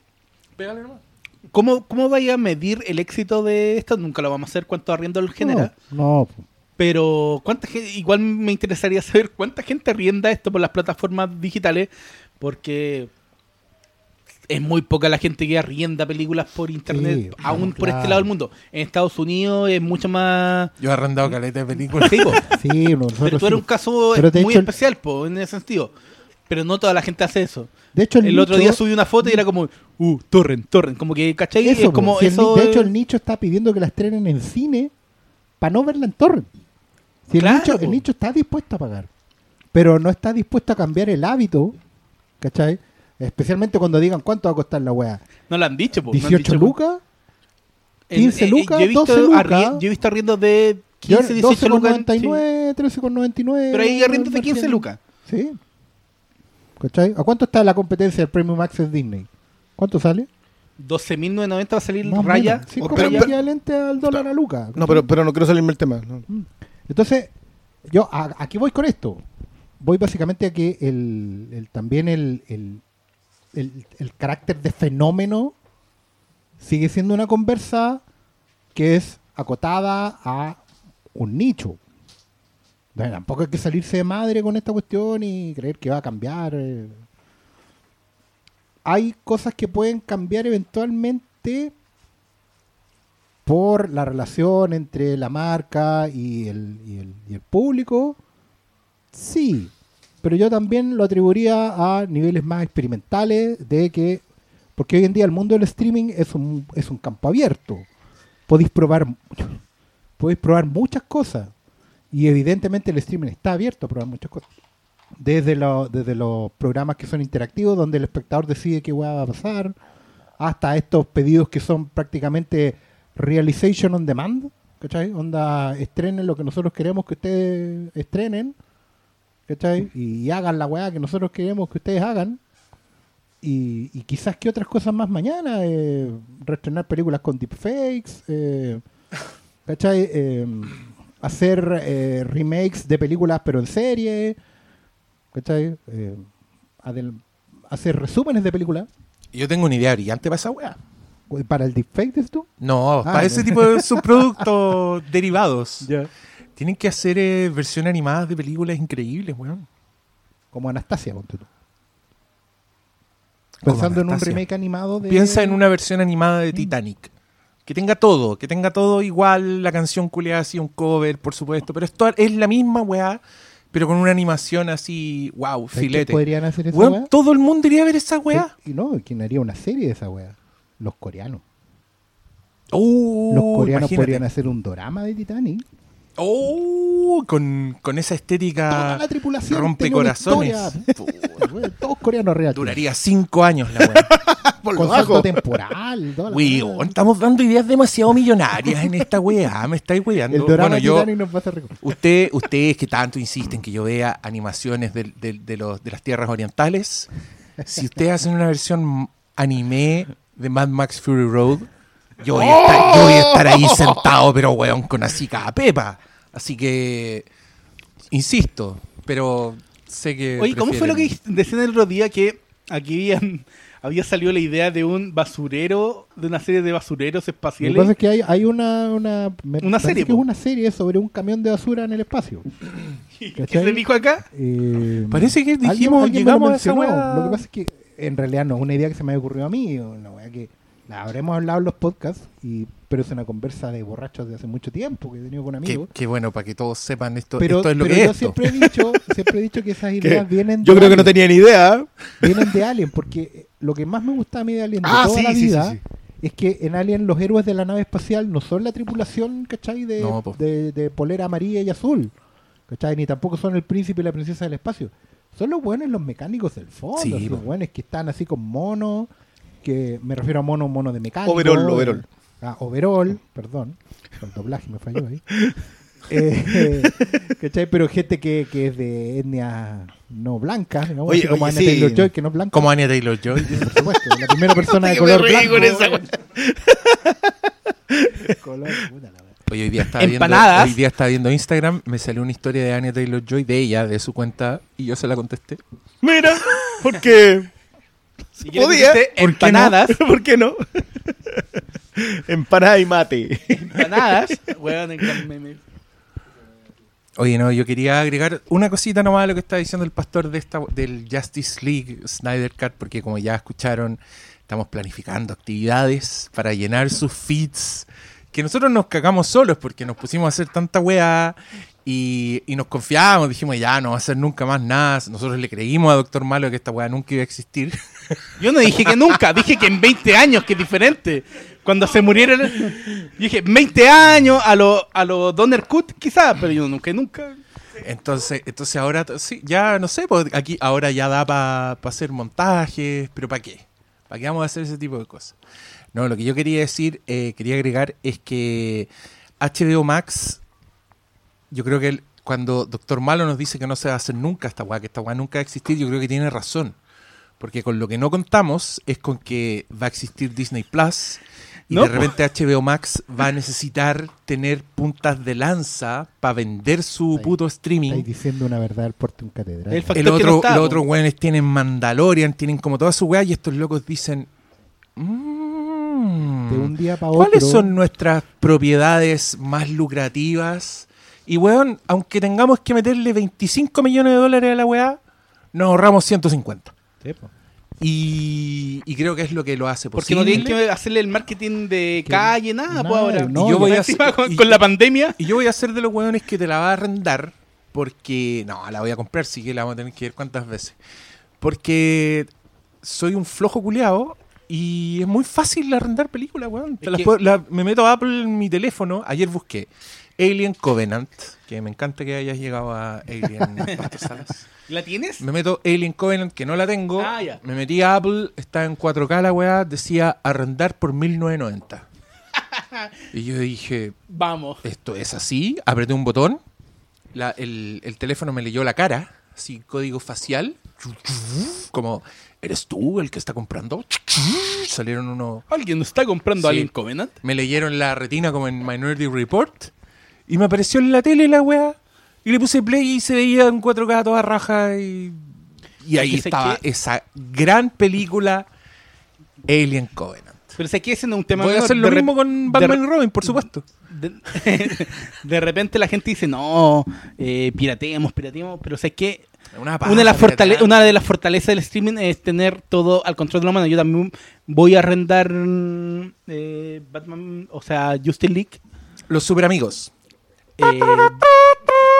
¿cómo, ¿cómo vaya a medir el éxito de esto? Nunca lo vamos a hacer cuánto arriendo lo genera. No, no. Pero cuánta gente, igual me interesaría saber cuánta gente arrienda esto por las plataformas digitales, porque es muy poca la gente que arrienda películas por internet, Sí, aún por este lado del mundo. En Estados Unidos es mucho más... Yo he arrendado caleta de películas. Sí, po. Sí, nosotros pero tú eres un caso Pero muy hecho- especial, po, en ese sentido. Pero no toda la gente hace eso. De hecho, el, El, otro nicho- día subí una foto y era como, uh, torrent, torrent. Como que, ¿cachai? Eso, es como Si el eso... ni- de hecho, el nicho está pidiendo que la estrenen en cine para no verla en torrent. Si el, Claro, nicho, po. el nicho está dispuesto a pagar, pero no está dispuesto a cambiar el hábito, ¿cachai? Especialmente cuando digan cuánto va a costar la weá. No lo han dicho, po. no han 18 dicho, lucas, En- 15 eh, lucas, yo he visto 12 lucas. Yo he visto arriendos de yo- 15, 18 lucas. en- sí. 12,99, 13,99. Pero hay arriendos de 15 margen. lucas. Sí. ¿Cachai? ¿A cuánto está la competencia del Premium Access Disney? ¿Cuánto sale? 12.990 va a salir Más raya. Sí, pero- el equivalente al dólar a Luca. No, pero, pero no quiero salirme del tema. no. Entonces, yo a- aquí voy con esto. Voy básicamente a que el, el- también el, el, el- el carácter de fenómeno sigue siendo una conversa que es acotada a un nicho. Tampoco hay que salirse de madre con esta cuestión y creer que va a cambiar. hay cosas que pueden cambiar eventualmente por la relación entre la marca y el, y el- y el público. Sí, pero yo también lo atribuiría a niveles más experimentales de que, porque hoy en día el mundo del streaming es un, es un campo abierto. Podéis probar, podéis probar muchas cosas y evidentemente el streaming está abierto a probar muchas cosas. Desde, lo- desde los programas que son interactivos, donde el espectador decide qué va a pasar, hasta estos pedidos que son prácticamente realization on demand, ¿cachai? Onda, estrenen lo que nosotros queremos que ustedes estrenen, ¿cachai? Y, hagan la weá que nosotros queremos que ustedes hagan. Y, y quizás que otras cosas más mañana, eh, reestrenar películas con deepfakes, eh, ¿cachai? Eh, hacer eh, remakes de películas pero en serie, ¿cachai? Eh, hacer resúmenes de películas. Yo tengo una idea brillante para esa weá. ¿Para el deepfake, dices tú? No, Ah, para ese tipo de subproductos derivados. Tienen que hacer eh, versiones animadas de películas increíbles, weón. Como Anastasia, ponte tú. Pensando en un remake animado de... Piensa en una versión animada de Titanic. Que tenga todo, que tenga todo igual, la canción culiada así, un cover, por supuesto. Pero esto es la misma weá, pero con una animación así, wow, ¿Sabes qué filete. podrían hacer esa weá? todo el mundo iría a ver esa weá. Y no, ¿quién haría una serie de esa weá? Los coreanos. Oh, Los coreanos imagínate. podrían hacer un drama de Titanic. Oh, con, con esa estética Toda la tripulación rompe tenía una corazones. historia. Weón, Todos coreanos reales. Duraría cinco años la weá. Por Con salto temporal. Weón, estamos dando ideas demasiado millonarias en esta weá. Me estáis weando. El Bueno, yo, nos va a usted, ustedes que tanto insisten que yo vea animaciones de, los, de las tierras orientales, si ustedes hacen una versión anime de Mad Max Fury Road, yo voy a estar, yo voy a estar ahí sentado, pero weón, con así cada pepa. Así que, insisto, pero sé que... Oye, ¿cómo fue lo que decían el otro día que aquí habían- había salido la idea de un basurero, de una serie de basureros Lo que espaciales? pasa es que hay, hay una, una, me Una serie, que es una serie sobre un camión de basura en el espacio. ¿Qué se dijo acá? Eh, Parece que alguien- dijimos, alguien me lo llegamos a esa. Lo que pasa es que en realidad no es una idea que se me haya ocurrido a mí, una que la habremos hablado en los podcasts, y, pero es una conversa de borrachos de hace mucho tiempo que he tenido con amigos. qué bueno, para que todos sepan esto, Pero, esto es lo pero que yo es esto. siempre he dicho, siempre he dicho que esas ideas vienen Yo de creo que no Alien, tenía ni idea. vienen de Alien, porque lo que más me gusta a mí de Alien de Ah, toda sí, la sí, vida sí. es que en Alien los héroes de la nave espacial no son la tripulación, ¿cachai? De, No, de, de polera amarilla y azul, ¿cachai? Ni tampoco son el príncipe y la princesa del espacio. Son los buenos los mecánicos del fondo, los buenos que están así con mono, que me refiero a mono, mono de mecánico. Overall, overall. Ah, overall, perdón. El doblaje me falló ahí. Eh, ¿cachai? Pero gente que, que es de etnia no blanca, digamos, Oye, así como oye, Anya sí. Taylor-Joy, que no es blanca. Como Anya Taylor-Joy. Por supuesto, la primera persona de color blanco. con esa. Color, puta la wea. Hoy, hoy día estaba viendo, Empanadas. hoy día estaba viendo Instagram, me salió una historia de Anya Taylor-Joy de ella, de su cuenta, y yo se la contesté. Mira, porque Si podía. decirte ¿Por qué no? empanadas, ¿Por qué no? Empanada y mate. empanadas, weón, en. Oye, no, yo quería agregar una cosita nomás a lo que está diciendo el pastor de esta, del Justice League Snyder Cut, porque como ya escucharon, estamos planificando actividades para llenar sus feeds. Que nosotros nos cagamos solos porque nos pusimos a hacer tanta weá y, y nos confiábamos, dijimos ya no va a hacer nunca más nada. Nosotros le creímos a Doctor Malo que esta weá nunca iba a existir. Yo no dije que nunca, dije que en 20 años, que es diferente. Cuando se murieron, dije 20 años a lo, a lo Donner Cut, quizás, pero yo nunca, nunca. Entonces, entonces ahora, sí, ya no sé, pues aquí ahora ya da para hacer montajes, pero ¿para qué? ¿Para qué vamos a hacer ese tipo de cosas? No, lo que yo quería decir, eh, quería agregar es que HBO Max, yo creo que el- cuando Doctor Malo nos dice que no se va a hacer nunca esta weá, que esta weá nunca va a existir, yo creo que tiene razón. Porque con lo que no contamos es con que va a existir Disney Plus y No, de po. repente HBO Max va a necesitar tener puntas de lanza para vender su Ahí- puto streaming. Estáis diciendo una verdad al porte un catedral. El El no otro, está, los otros weones tienen Mandalorian, tienen como toda su weá, y estos locos dicen. "Mm, de un día para otro. ¿Cuáles son nuestras propiedades más lucrativas? Y weón, aunque tengamos que meterle 25 millones de dólares a la weá, nos ahorramos 150. Sí, po. Y, y creo que es lo que lo hace Porque posible. no tienen que hacerle el marketing de calle, nada, nada, pues ahora. no, Y yo voy a Encima hacer- con, y- con la pandemia. Y yo voy a ser de los hueones que te la va a arrendar porque... No, la voy a comprar, sí que la vamos a tener que ver cuántas veces. Porque soy un flojo culeado y es muy fácil arrendar películas, weón. Te Es las que- puedo- la- me meto a Apple en mi teléfono. Ayer busqué Alien Covenant, que me encanta que hayas llegado a Alien Salas. ¿La tienes? Me meto Alien Covenant, que no la tengo. Ah, ya. Me metí a Apple, está en 4K la weá, decía arrendar por 1990. y yo dije, Vamos. esto es así, apreté un botón, la- el, el teléfono me leyó la cara, así código facial, como, ¿eres tú el que está comprando? Salieron unos... ¿Alguien está comprando Sí. Alien Covenant? Me leyeron la retina como en Minority Report y me apareció en la tele la weá y le puse play y se veía en 4K toda raja y, y ahí estaba que- esa gran película Alien Covenant. Pero sé que ese no es un tema Voy a hacer lo De mismo con Batman y Robin, por supuesto. De, de repente la gente dice, no, eh, pirateemos, pirateemos, pero sé que Una, una de, las fortale- una de las fortalezas del streaming es tener todo al control de la mano. Yo también voy a arrendar mm, eh, Batman, o sea, Justice League. Los super amigos. Eh,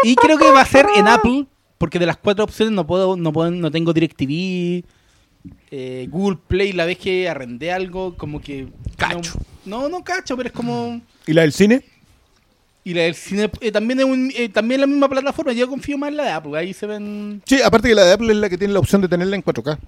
y creo que va a ser en Apple, porque de las cuatro opciones no puedo, no puedo, no tengo DirecTV, eh, Google Play, la vez que arrendé algo, como que... Cacho. No, no cacho, pero es como... ¿Y la del cine? Y la del cine eh, también es un, eh, también la misma plataforma. Yo confío más en la de Apple. Ahí se ven. Sí, aparte que la de Apple es la que tiene la opción de tenerla en 4K.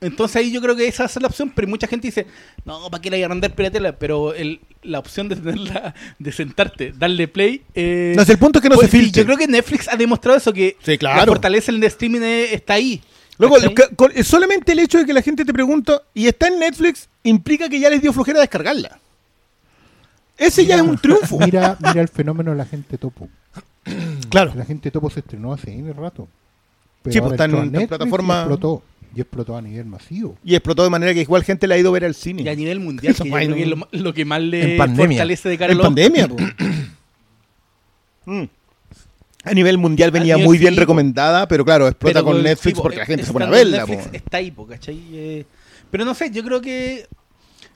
Entonces ahí yo creo que esa es la opción. Pero mucha gente dice, no, ¿para qué la voy a piratela? Pero el, la opción de tenerla, de sentarte, darle play. Eh, No, si el punto es que no pues, se filtre. Yo creo que Netflix ha demostrado eso, que Sí, claro. la fortaleza en el streaming está ahí. Luego, solamente el hecho de que la gente te pregunta y está en Netflix implica que ya les dio flojera descargarla. Ese ya es un triunfo. Mira, mira el fenómeno de la gente topo. Claro. La gente topo se estrenó hace un rato. Pero Sí, pues, está en- en Netflix plataforma- Y explotó. Y explotó a nivel masivo. Y explotó de manera que igual gente la ha ido a ver al Y a cine. nivel mundial, Eso que yo fue creo que en- es lo, lo que más le fortalece de cara a En los- pandemia. Mm. A nivel mundial venía nivel muy bien recomendada, pero claro, explota Pero con Netflix po, porque la gente se pone a verla. Netflix po. está ahí, po, ¿cachai? Eh, pero no sé, yo creo que.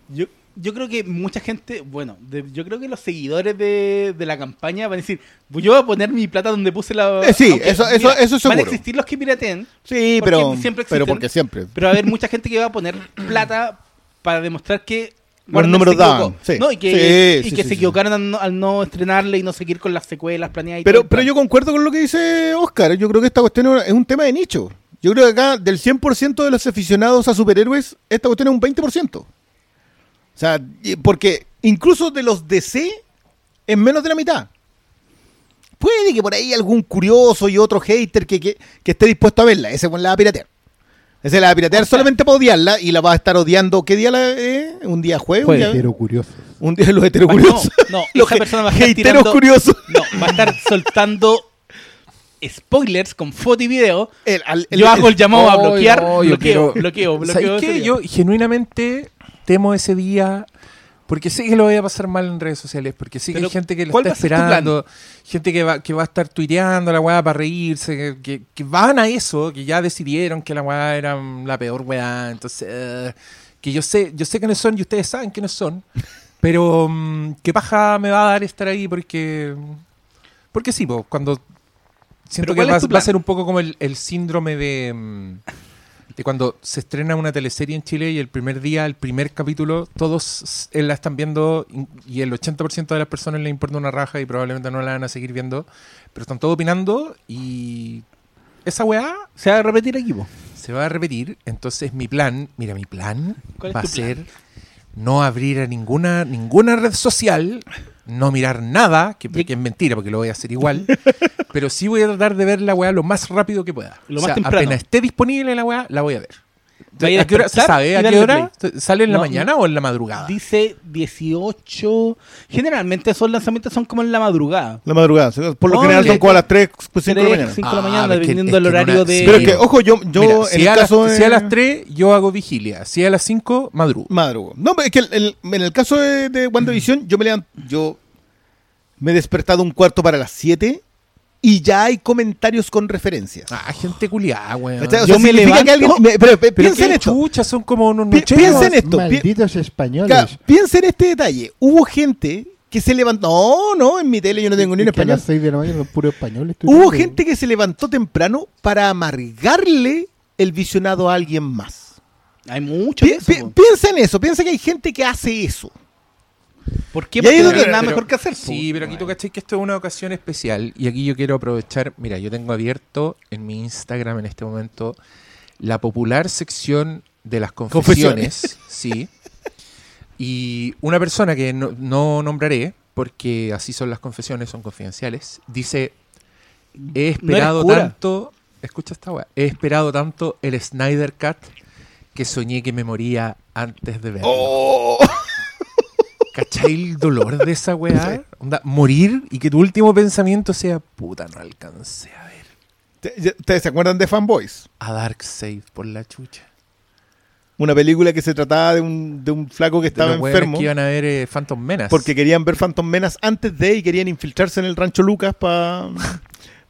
Yo, yo creo que mucha gente. Bueno, de- yo creo que los seguidores de, de la campaña van a decir: "Pues Yo voy a poner mi plata donde puse la. Eh, sí, eso- eso- eso es Van a seguro. existir los que pirateen, Sí, pero, siempre pero existen. porque siempre. pero va a haber mucha gente que va a poner plata para demostrar que. Los números daban, sí. No, y que, Sí, y que sí, se equivocaron al no, al no estrenarle y no seguir con las secuelas planeadas. y Pero, pero yo concuerdo con lo que dice Oscar. Yo creo que esta cuestión es un tema de nicho. Yo creo que acá, del 100% de los aficionados a superhéroes, esta cuestión es un 20%. O sea, porque incluso de los DC, es menos de la mitad. Puede que por ahí algún curioso y otro hater que, que, que esté dispuesto a verla. Ese pues la va a piratear. Ese la va a piratear solamente para odiarla y la va a estar odiando. ¿Qué día la eh? ¿Un día jueves? ¿Un día, Pero curioso. un día los Ah, heterocuriosos? No, no, los esa persona va a estar hateros tirando- curiosos. No, va a estar soltando spoilers con foto y video. El- al- el- yo hago el el- llamado a Oh, bloquear, yo bloqueo, quiero- bloqueo, ¿Sabes bloqueo. qué? ese día. Yo genuinamente temo ese día porque sé que lo voy a pasar mal en redes sociales, porque sé que hay gente que lo ¿cuál está esperando, gente que va, que va a estar tuiteando la weá para reírse, que, que- van a eso, que ya decidieron que la weá era la peor weá, entonces eh, que yo sé, yo sé quiénes son y ustedes saben quiénes son, pero mm, qué paja me va a dar estar ahí porque porque sí, po, cuando siento que ¿cuál es va, va a ser un poco como el, el síndrome de, mm, de cuando se estrena una teleserie en Chile y el primer día, el primer capítulo, todos eh, la están viendo y el 80% de las personas le importa una raja y probablemente no la van a seguir viendo, pero están todos opinando y esa weá Se va a repetir aquí, po. se va a repetir. Entonces mi plan, mira, mi plan ¿Cuál es va a plan? ser no abrir a ninguna, ninguna red social, no mirar nada, que, que es mentira porque lo voy a hacer igual, pero sí voy a tratar de ver la weá lo más rápido que pueda. Lo o más sea, temprano. apenas esté disponible la weá, la voy a ver. A ¿A qué hora sabe? ¿A qué hora? ¿Sale en la No, mañana o en la madrugada? Dice 18. Generalmente esos lanzamientos son como en la madrugada. La madrugada. Por lo general son como a las 3, 5 de la 3, mañana. 5 de la Ah, mañana, que- dependiendo del horario una- de. Pero es que, ojo, yo, yo Mira, en si, el a caso las, de... si a las 3 yo hago vigilia, si a las 5 madrugo. Madrugo. No, pero es que el- el- en el caso de, de WandaVision, yo me levanto, yo me he despertado un cuarto para las 7 y ya hay comentarios con referencias. Ah, gente culiada, weón. O yo sea, me significa que levanto- alguien- me- pero, pero Pero piensa en qué esto. chucha, son como unos Pi- nocheros. piensa en esto. Malditos españoles. Claro, piensa en este detalle. Hubo gente que se levantó. No, no, en mi tele yo no tengo ni un Es que a español. las 6 de la mañana puro español. estoy Hubo gente que se levantó temprano para amargarle el visionado a alguien más. Hay mucho Pi- eso, pi- po. piensa en eso, piensa que hay gente que hace eso. ¿Por qué? Y ahí no tiene nada Pero- mejor que hacer. Sí, pero aquí tú cachai que esto es una ocasión especial y aquí yo quiero aprovechar, mira, yo tengo abierto en mi Instagram en este momento la popular sección de las confesiones, sí. Y una persona que no, no nombraré, porque así son las confesiones, son confidenciales, dice, he esperado tanto, escucha esta weá, he esperado tanto el Snyder Cut que soñé que me moría antes de verlo. Oh. ¿Cachai el dolor de esa weá? Onda, morir y que tu último pensamiento sea, puta, no alcancé a ver ¿Te- ¿Ustedes se acuerdan de Fanboys? a Darkseid por la chucha. Una película que se trataba de un, de un flaco que estaba enfermo que iban a ver eh, Phantom Menace. porque querían ver Phantom Menace antes de y querían infiltrarse en el rancho Lucas pa-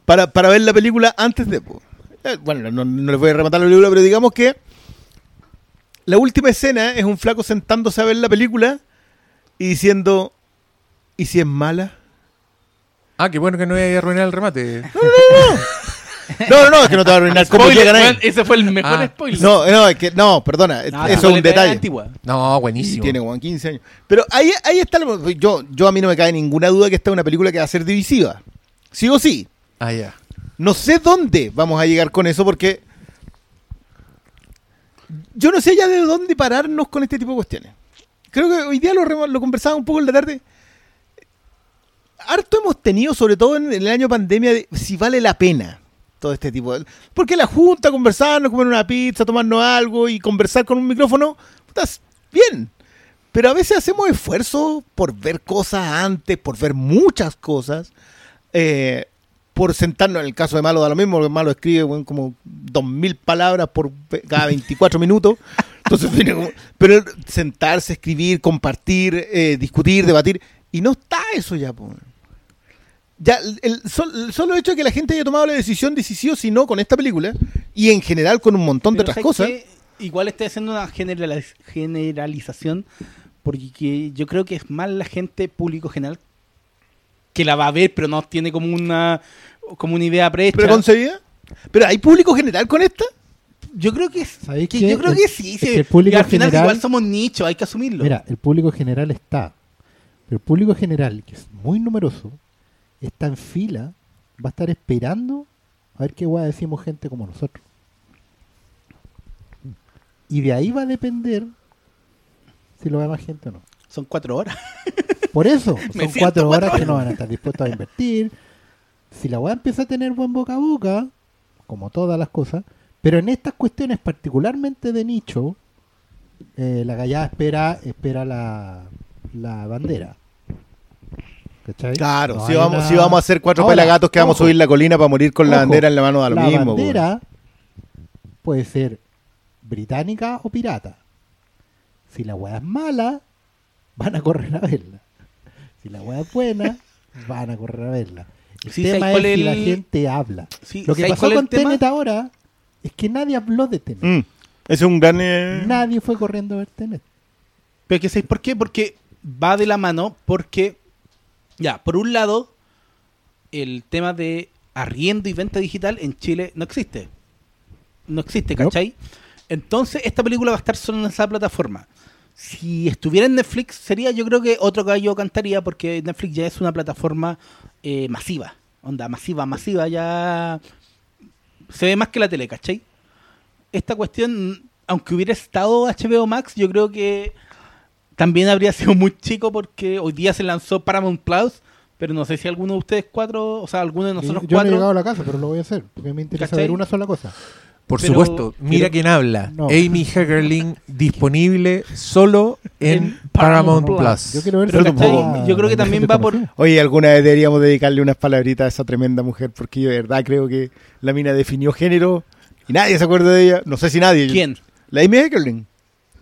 para, para ver la película antes de. Eh, Bueno, no, no les voy a rematar la película, pero digamos que la última escena es un flaco sentándose a ver la película y diciendo, ¿y si es mala? Ah, qué bueno que no voy a arruinar el remate. No, no, no, es que no te va a arruinar cómo Spoiler, llegan ahí. ese fue el mejor Ah. spoiler. No, no, es que, no, perdona, No, eso es un de detalle. antigua. No, buenísimo. tiene como 15 años. Pero ahí, ahí está. lo- yo, yo a mí no me cae ninguna duda que esta es una película que va a ser divisiva. Sí o sí. Ah, ya. No sé dónde vamos a llegar con eso porque. Yo no sé ya de dónde pararnos con este tipo de cuestiones. Creo que hoy día lo, lo conversaba un poco en la tarde. Harto hemos tenido, sobre todo en el año pandemia, de si vale la pena todo este tipo de... Porque la junta, conversarnos, comer una pizza, tomarnos algo y conversar con un micrófono, puta, es bien. Pero a veces hacemos esfuerzo por ver cosas antes, por ver muchas cosas, eh, por sentarnos, en el caso de Malo da lo mismo, porque Malo escribe weón, como dos mil palabras por cada 24 minutos. Entonces, viene como- pero sentarse, escribir, compartir, eh, discutir, debatir, y no está eso ya. po. Ya, el, el sol- el solo hecho de que la gente haya tomado la decisión de si sí o si no con esta película, y en general con un montón de otras ¿sabes cosas? Igual estoy haciendo una generaliz- generalización porque que yo creo que es más la gente público general que la va a ver, pero no tiene como una como una idea prehecha. preconcebida. Pero hay público general con esta. Yo creo que, ¿Sabéis que qué? yo creo que sí, sí. que el público y al final general- igual somos nicho, hay que asumirlo. Mira, el público general está. Pero el público general, que es muy numeroso, está en fila, va a estar esperando a ver qué guay decimos gente como nosotros. Y de ahí va a depender si lo ve más gente o no. Son cuatro horas. Por eso, son cuatro cuatro horas que no van a estar dispuestos a invertir. Si la weá empieza a tener buen boca a boca, como todas las cosas, pero en estas cuestiones particularmente de nicho, eh, la gallada espera, espera la, la bandera. ¿Cachai? Claro, No si, vamos, una- si vamos a hacer cuatro Ahora, pelagatos que vamos a subir la colina para morir con la bandera en la mano da lo la mismo. po. bandera puede ser británica o pirata. Si la weá es mala, van a correr a verla. Si la weá es buena, van a correr a verla. El Sí, tema ¿sabes es si la gente habla. Sí, Lo que ¿sabes pasó con? Tenet ahora es que nadie habló de Tenet. Mm, Ese es un gran. eh, Nadie fue corriendo a ver Tenet. Pero que ¿sabes por qué? Porque va de la mano, porque, ya, por un lado, el tema de arriendo y venta digital en Chile no existe. No existe, No. ¿cachai? Entonces, esta película va a estar solo en esa plataforma. Si estuviera en Netflix, sería yo creo que otro gallo cantaría, porque Netflix ya es una plataforma eh, masiva. Onda, masiva, masiva, ya se ve más que la tele, ¿cachai? Esta cuestión, aunque hubiera estado HBO Max, yo creo que también habría sido muy chico porque hoy día se lanzó Paramount Plus, pero no sé si alguno de ustedes cuatro, o sea, alguno de nosotros Yo, yo no he cuatro. llegado a la casa, pero lo voy a hacer. Porque me interesa ¿Cachai? ver una sola cosa. Por Pero- supuesto, mira pero- quién habla. No. Amy Heckerling disponible solo en, En Paramount, Plus. Yo quiero ver Pero, si ¿cachai? está- Yo creo que también va por-. Oye, alguna vez deberíamos dedicarle unas palabritas a esa tremenda mujer, porque yo de verdad creo que la mina definió género y nadie se acuerda de ella. No sé si nadie. ¿Quién? La Amy Heckerling.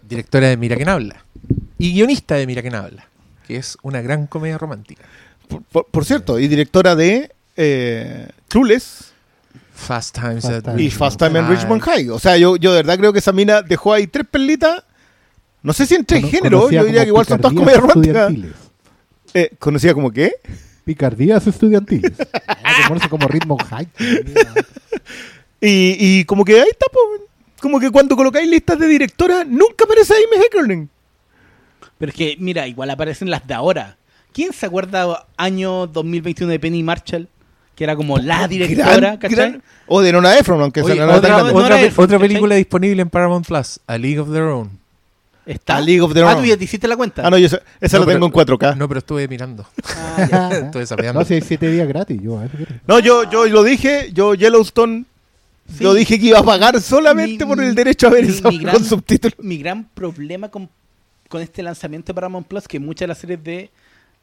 Directora de Mira quién habla. Y guionista de Mira quién habla. Que es una gran comedia romántica. Por, por- por cierto, y directora de eh, Clueless Fast Times Fast at Times. y Richmond Fast Time en. Richmond High. O sea, yo, yo de verdad creo que esa mina dejó ahí tres perlitas. No sé si en tres Cono- géneros, yo diría que igual son todas comedias románticas. Eh, ¿Conocida como qué? Picardías estudiantiles. Ah, como ritmo high. Y, y como que ahí está, como que cuando colocáis listas de directora, nunca aparece Amy Heckerling. Pero es que, mira, igual aparecen las de ahora. ¿Quién se acuerda año 2021 de Penny Marshall? Que era como la directora, Gran- ¿cachai? gran- o de Nona Ephron, aunque Oye, tan otra, otra, otra ¿cachai? película disponible en Paramount Plus, A League of Their Own. Está. A League of Their Ah, Own. tú ya te hiciste la cuenta. Ah, no, yo esa, esa No, la pero- tengo en 4K. No, pero estuve mirando. Ah. Estuve sapeando. No, si hay siete días gratis. Yo. No, yo, yo lo dije, yo Yellowstone, Sí. yo dije que iba a pagar solamente Mi- por el derecho a ver mi- eso mi gran- con subtítulos. Mi gran problema con, con este lanzamiento de Paramount Plus, que muchas de las series de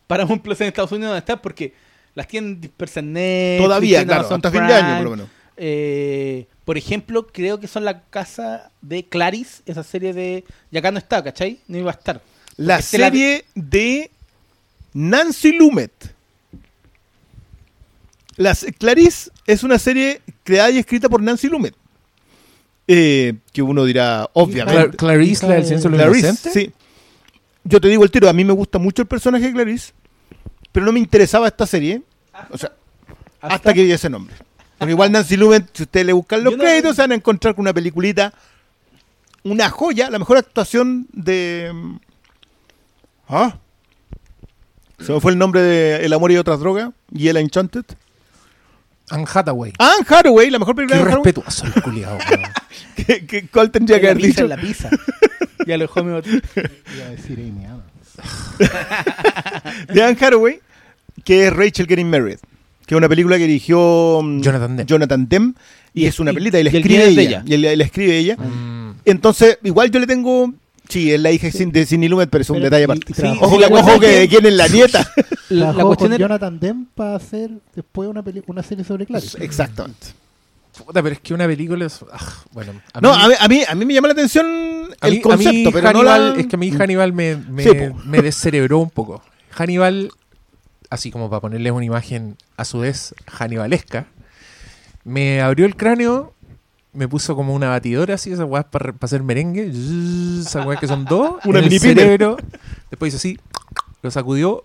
Paramount Plus en Estados Unidos no están porque las tienen dispersas en Netflix, Todavía, en claro, Amazon hasta fin de año por lo menos. Eh, por ejemplo, creo que son la casa de Clarice, esa serie de... Y acá no está, ¿cachai? No iba a estar. La Porque te la- serie de Nancy Lumet. Las, Clarice es una serie creada y escrita por Nancy Lumet. Eh, que uno dirá, obviamente. Cla- Clarice, la del Ciencia de sí. Yo te digo el tiro, a mí me gusta mucho el personaje de Clarice, pero no me interesaba esta serie. O sea, hasta, que vi ese nombre. Porque igual Nancy Lumet, si ustedes le buscan los no- créditos, se van a encontrar con una peliculita, una joya, la mejor actuación de... ¿Ah? Se me fue el nombre de El amor y otras drogas, y el Enchanted. Anne Hathaway. Anne Hathaway, la mejor película Qué de respetuoso el culiado. ¿Qué- qué- ¿Cuál tendría que haber dicho? en la pizza. ya lo dejó mi otro. Iba a decir. de Anne Hathaway, que es Rachel Getting Married, que es una película que dirigió mm, Jonathan Demme. Jonathan Demme, y, Y- es una y- película y la escribe ella, ella. y la, la escribe ella. Mm. Entonces, igual yo le tengo, sí, es la hija de Sidney Lumet, pero es un Pero- detalle aparte. ojo sí, la ojo que que- de quién es la nieta. La, la cuestión con era... Jonathan Demme para hacer después una, peli- una serie sobre Clarice. Exactamente. Puta, pero es que una película es... ah, bueno, a no, a mí, a, mí, a mí me llama la atención a el mí- a concepto, mí pero no la... es que a mí Hannibal me, me, Sí, po. me descerebró un poco. Hannibal, así como para ponerles una imagen a su vez hannibalesca, me abrió el cráneo, me puso como una batidora así, esas weas para hacer merengue, esas weas que son dos, Una en el cerebro, después hizo así, lo sacudió,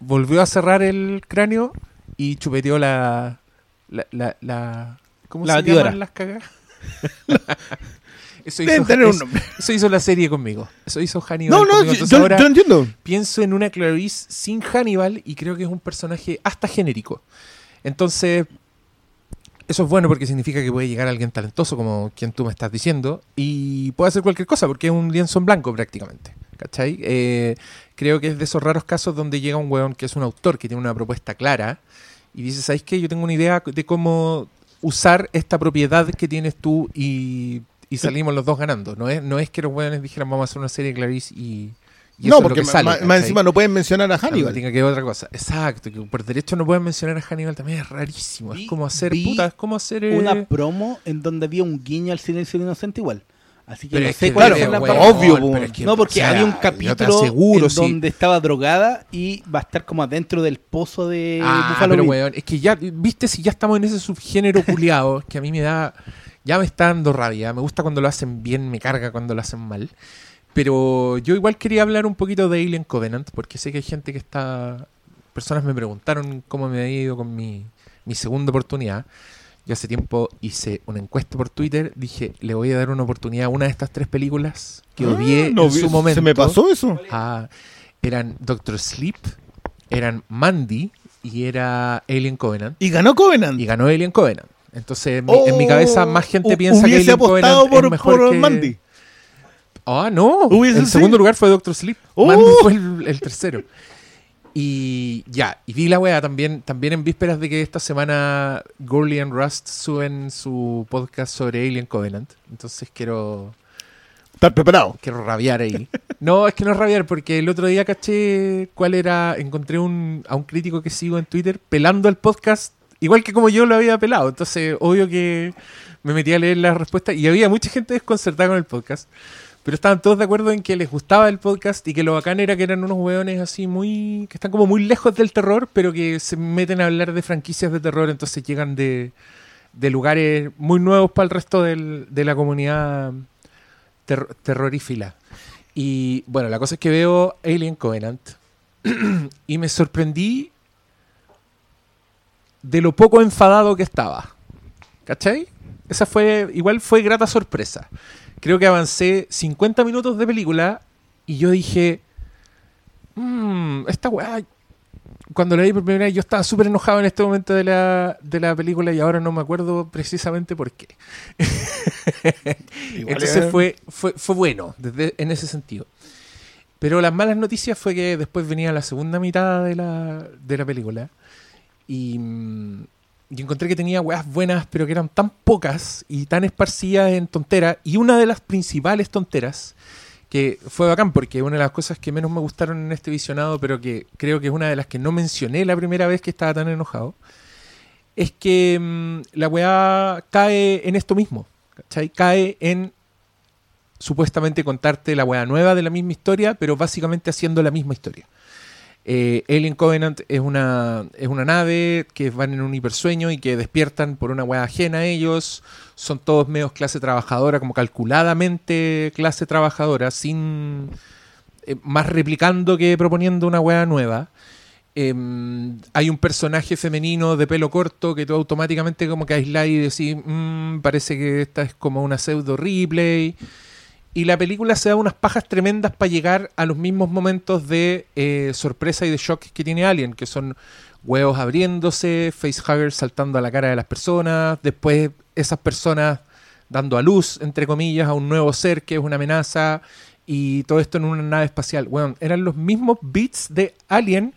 volvió a cerrar el cráneo y chupeteó la... la, la, la- ¿Cómo La se batidora. llaman las cagas? Eso Deben hizo, tener un eso- nombre. eso hizo la serie conmigo. Eso hizo Hannibal. No, no, conmigo. yo, Entonces yo- ahora yo entiendo. pienso en una Clarice sin Hannibal y creo que es un personaje hasta genérico. Entonces, eso es bueno porque significa que puede llegar alguien talentoso como quien tú me estás diciendo y puede hacer cualquier cosa porque es un lienzo en blanco prácticamente. ¿Cachai? Eh, creo que es de esos raros casos donde llega un weón que es un autor que tiene una propuesta clara y dice, ¿sabes qué? Yo tengo una idea de cómo usar esta propiedad que tienes tú y, y salimos los dos ganando. No es, no es que los weones dijeran vamos a hacer una serie de Clarice y... y eso No, es lo porque que sale, ma- más encima no pueden mencionar a Hannibal. tenga que ver otra cosa. Exacto, que por derecho no pueden mencionar a Hannibal también es rarísimo. Vi- es como hacer puta, es como hacer eh, Una promo en donde había un guiño al silencio inocente igual. Así que pero no es sé que cuál claro, es la weón, obvio, pero weón. es que, No, porque o sea, había un capítulo aseguro, en sí. donde estaba drogada y va a estar como adentro del pozo de Ah, Buffalo pero weón, es que ya, viste, si ya estamos en ese subgénero culiado, que a mí me da, ya me está dando rabia. Me gusta cuando lo hacen bien, me carga cuando lo hacen mal. Pero yo igual quería hablar un poquito de Alien Covenant, porque sé que hay gente que está. Personas me preguntaron cómo me había ido con mi, mi segunda oportunidad. Yo hace tiempo hice una encuesta por Twitter, dije, le voy a dar una oportunidad a una de estas tres películas que Ah, odié no en su momento. Se me pasó eso. Ah, eran Doctor Sleep, eran Mandy y era Alien Covenant. Y ganó Covenant. Y ganó Alien Covenant. Entonces, en mi, en mi cabeza, más gente Oh, piensa que Alien Covenant por, es mejor por que... Mandy. Ah, no. El segundo lugar fue Doctor Sleep. Oh. Mandy fue el, el tercero. Y ya, y vi la wea también, también en vísperas de que esta semana Gurley and Rust suben su podcast sobre Alien Covenant. Entonces quiero, Estar preparado. quiero rabiar ahí. No, es que no es rabiar, porque el otro día caché cuál era. Encontré un, a un crítico que sigo en Twitter pelando el podcast, igual que como yo lo había pelado. Entonces, obvio que me metí a leer las respuestas y había mucha gente desconcertada con el podcast. Pero estaban todos de acuerdo en que les gustaba el podcast y que lo bacán era que eran unos hueones así muy. que están como muy lejos del terror, pero que se meten a hablar de franquicias de terror, entonces llegan de, de lugares muy nuevos para el resto del- de la comunidad ter- terrorífila. Y bueno, la cosa es que veo Alien Covenant y me sorprendí de lo poco enfadado que estaba. ¿Cachai? Esa fue, igual fue grata sorpresa. Creo que avancé 50 minutos de película y yo dije, "Mm, esta weá, cuando la vi por primera vez yo estaba súper enojado en este momento de la, de la película y ahora no me acuerdo precisamente por qué. Entonces es- fue, fue, fue bueno desde, en ese sentido. Pero las malas noticias fue que después venía la segunda mitad de la, de la película y, mm, y encontré que tenía weas buenas, pero que eran tan pocas y tan esparcidas en tonteras. Y una de las principales tonteras, que fue bacán porque una de las cosas que menos me gustaron en este visionado, pero que creo que es una de las que no mencioné la primera vez que estaba tan enojado, es que mm, la weá cae en esto mismo. ¿cachai? Cae en supuestamente contarte la weá nueva de la misma historia, pero básicamente haciendo la misma historia. Eh, Alien Covenant es una, es una nave que van en un hipersueño y que despiertan por una weá ajena a ellos. Son todos medios clase trabajadora, como calculadamente clase trabajadora, sin eh, más replicando que proponiendo una weá nueva. Em, hay un personaje femenino de pelo corto que tú automáticamente como que aislas y decís, "Mm, parece que esta es como una pseudo replay. Y la película se da unas pajas tremendas para llegar a los mismos momentos de eh, sorpresa y de shock que tiene Alien, que son huevos abriéndose, facehuggers saltando a la cara de las personas, después esas personas dando a luz, entre comillas, a un nuevo ser que es una amenaza, y todo esto en una nave espacial. Bueno, eran los mismos beats de Alien,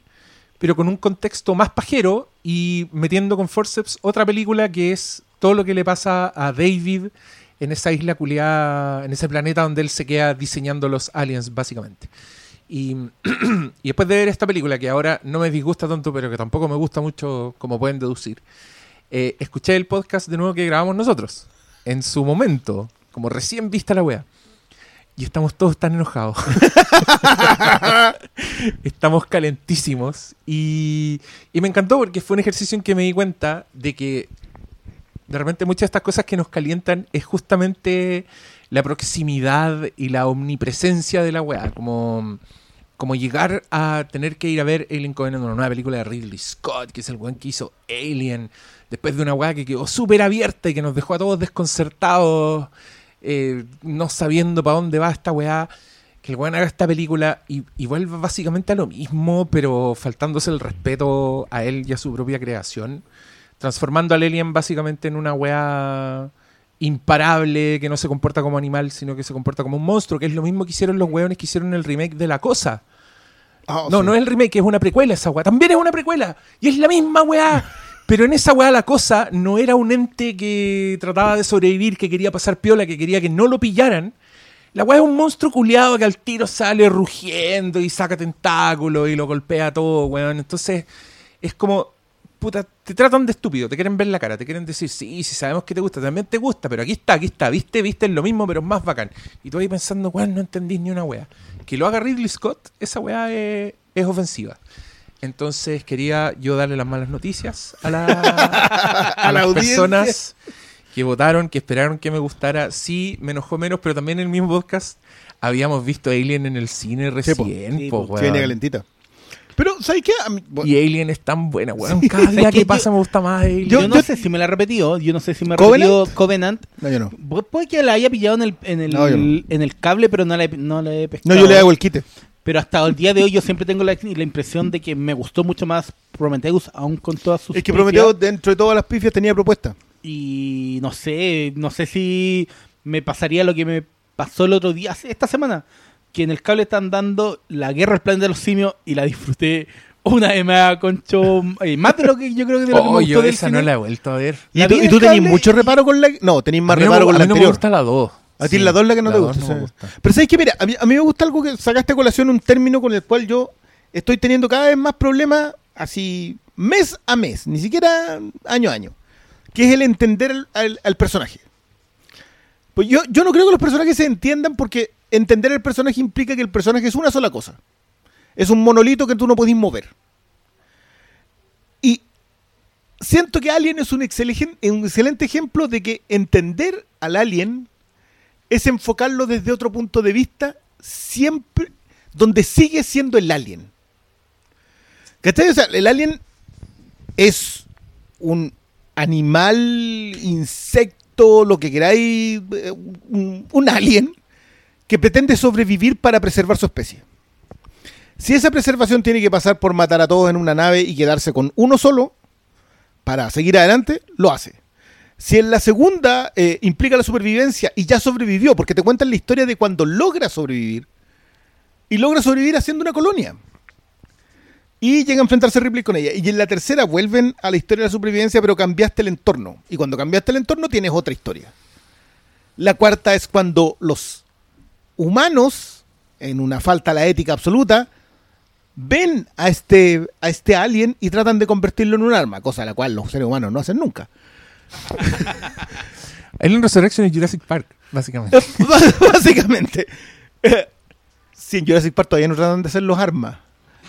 pero con un contexto más pajero y metiendo con forceps otra película que es todo lo que le pasa a David en esa isla culiada, en ese planeta donde él se queda diseñando los aliens, básicamente. Y, y después de ver esta película, que ahora no me disgusta tanto, pero que tampoco me gusta mucho, como pueden deducir, eh, escuché el podcast de nuevo que grabamos nosotros, en su momento, como recién vista la wea. Y estamos todos tan enojados. estamos calentísimos. Y, y me encantó porque fue un ejercicio en que me di cuenta de que de repente muchas de estas cosas que nos calientan es justamente la proximidad y la omnipresencia de la weá. Como, como llegar a tener que ir a ver Alien Covenant, una nueva película de Ridley Scott, que es el weón que hizo Alien, después de una weá que quedó súper abierta y que nos dejó a todos desconcertados, eh, no sabiendo para dónde va esta weá. Que el weón haga esta película y, y vuelva básicamente a lo mismo, pero faltándose el respeto a él y a su propia creación transformando al alien básicamente en una weá imparable que no se comporta como animal, sino que se comporta como un monstruo, que es lo mismo que hicieron los weones que hicieron el remake de La Cosa. Ah, no, sí. no es el remake, es una precuela esa weá. También es una precuela. Y es la misma weá. Pero en esa weá la cosa no era un ente que trataba de sobrevivir, que quería pasar piola, que quería que no lo pillaran. La weá es un monstruo culiado que al tiro sale rugiendo y saca tentáculos y lo golpea todo, weón. Entonces, es como, puta, te tratan de estúpido, te quieren ver la cara, te quieren decir, sí, sí, sabemos que te gusta, también te gusta, pero aquí está, aquí está, viste, viste, es lo mismo, pero es más bacán. Y tú ahí pensando, weón, no entendís ni una weá. Que lo haga Ridley Scott, esa weá es, es ofensiva. Entonces quería yo darle las malas noticias a, la, a, A la las personas que votaron, que esperaron que me gustara. Sí, me enojó menos, pero también en el mismo podcast habíamos visto Alien en el cine Sí, po. recién, Sí, po, po. Weón. calentita. Pero, ¿sabes qué? A mí- bueno, Y Alien es tan buena, weón. Cada día ¿Sabes que qué? pasa me gusta más Alien. Yo, Yo- no yo- sé si me la ha repetido, yo no sé si me ha ¿Covenant? repetido Covenant. no, yo no. Pu- Puede que la haya pillado en el, en el, No, no. en el cable, pero no la he, no la he No, pescado. yo le hago el quite. Pero hasta el día de hoy yo siempre tengo la, la impresión de que me gustó mucho más Prometheus, aún con todas sus Es que. Prometeo, dentro de todas las pifias, tenía propuesta. Y no sé, no sé si me pasaría lo que me pasó el otro día, esta semana, que en el cable están dando La Guerra al Plan de los Simios y la disfruté una vez más, concho, eh, más de lo que yo creo que de lo que me gustó yo del esa cine. no la he vuelto a ver. ¿Y tú, y tú mucho reparo con la.? No, tenías más a no, reparo a con la mí no me anterior. gusta la 2. A ti la 2 la que no te gusta. no sí. me gusta. Pero ¿sabes qué? Mira, a mí, a mí me gusta algo que sacaste a colación, un término con el cual yo estoy teniendo cada vez más problemas, así mes a mes, ni siquiera año a año, que es el entender al, al- al personaje. Pues yo, yo no creo que los personajes se entiendan porque entender el personaje implica que el personaje es una sola cosa. Es un monolito que tú no podés mover. Y siento que Alien es un excelente, un excelente ejemplo de que entender al alien es enfocarlo desde otro punto de vista, siempre, donde sigue siendo el alien. ¿Cachai? O sea, el alien es un animal, insecto, lo que queráis, eh, un, un alien que pretende sobrevivir para preservar su especie. Si esa preservación tiene que pasar por matar a todos en una nave y quedarse con uno solo para seguir adelante, lo hace. Si en la segunda eh, implica la supervivencia y ya sobrevivió, porque te cuentan la historia de cuando logra sobrevivir y logra sobrevivir haciendo una colonia. Y llega a enfrentarse Ripley con ella. Y en la tercera vuelven a la historia de la supervivencia, pero cambiaste el entorno. Y cuando cambiaste el entorno tienes otra historia. La cuarta es cuando los humanos, en una falta a la ética absoluta, ven a este, a este alien y tratan de convertirlo en un arma, cosa la cual los seres humanos no hacen nunca. Alien Resurrection y Jurassic Park, básicamente. Básicamente. Si en Jurassic Park todavía no tratan de hacer los armas.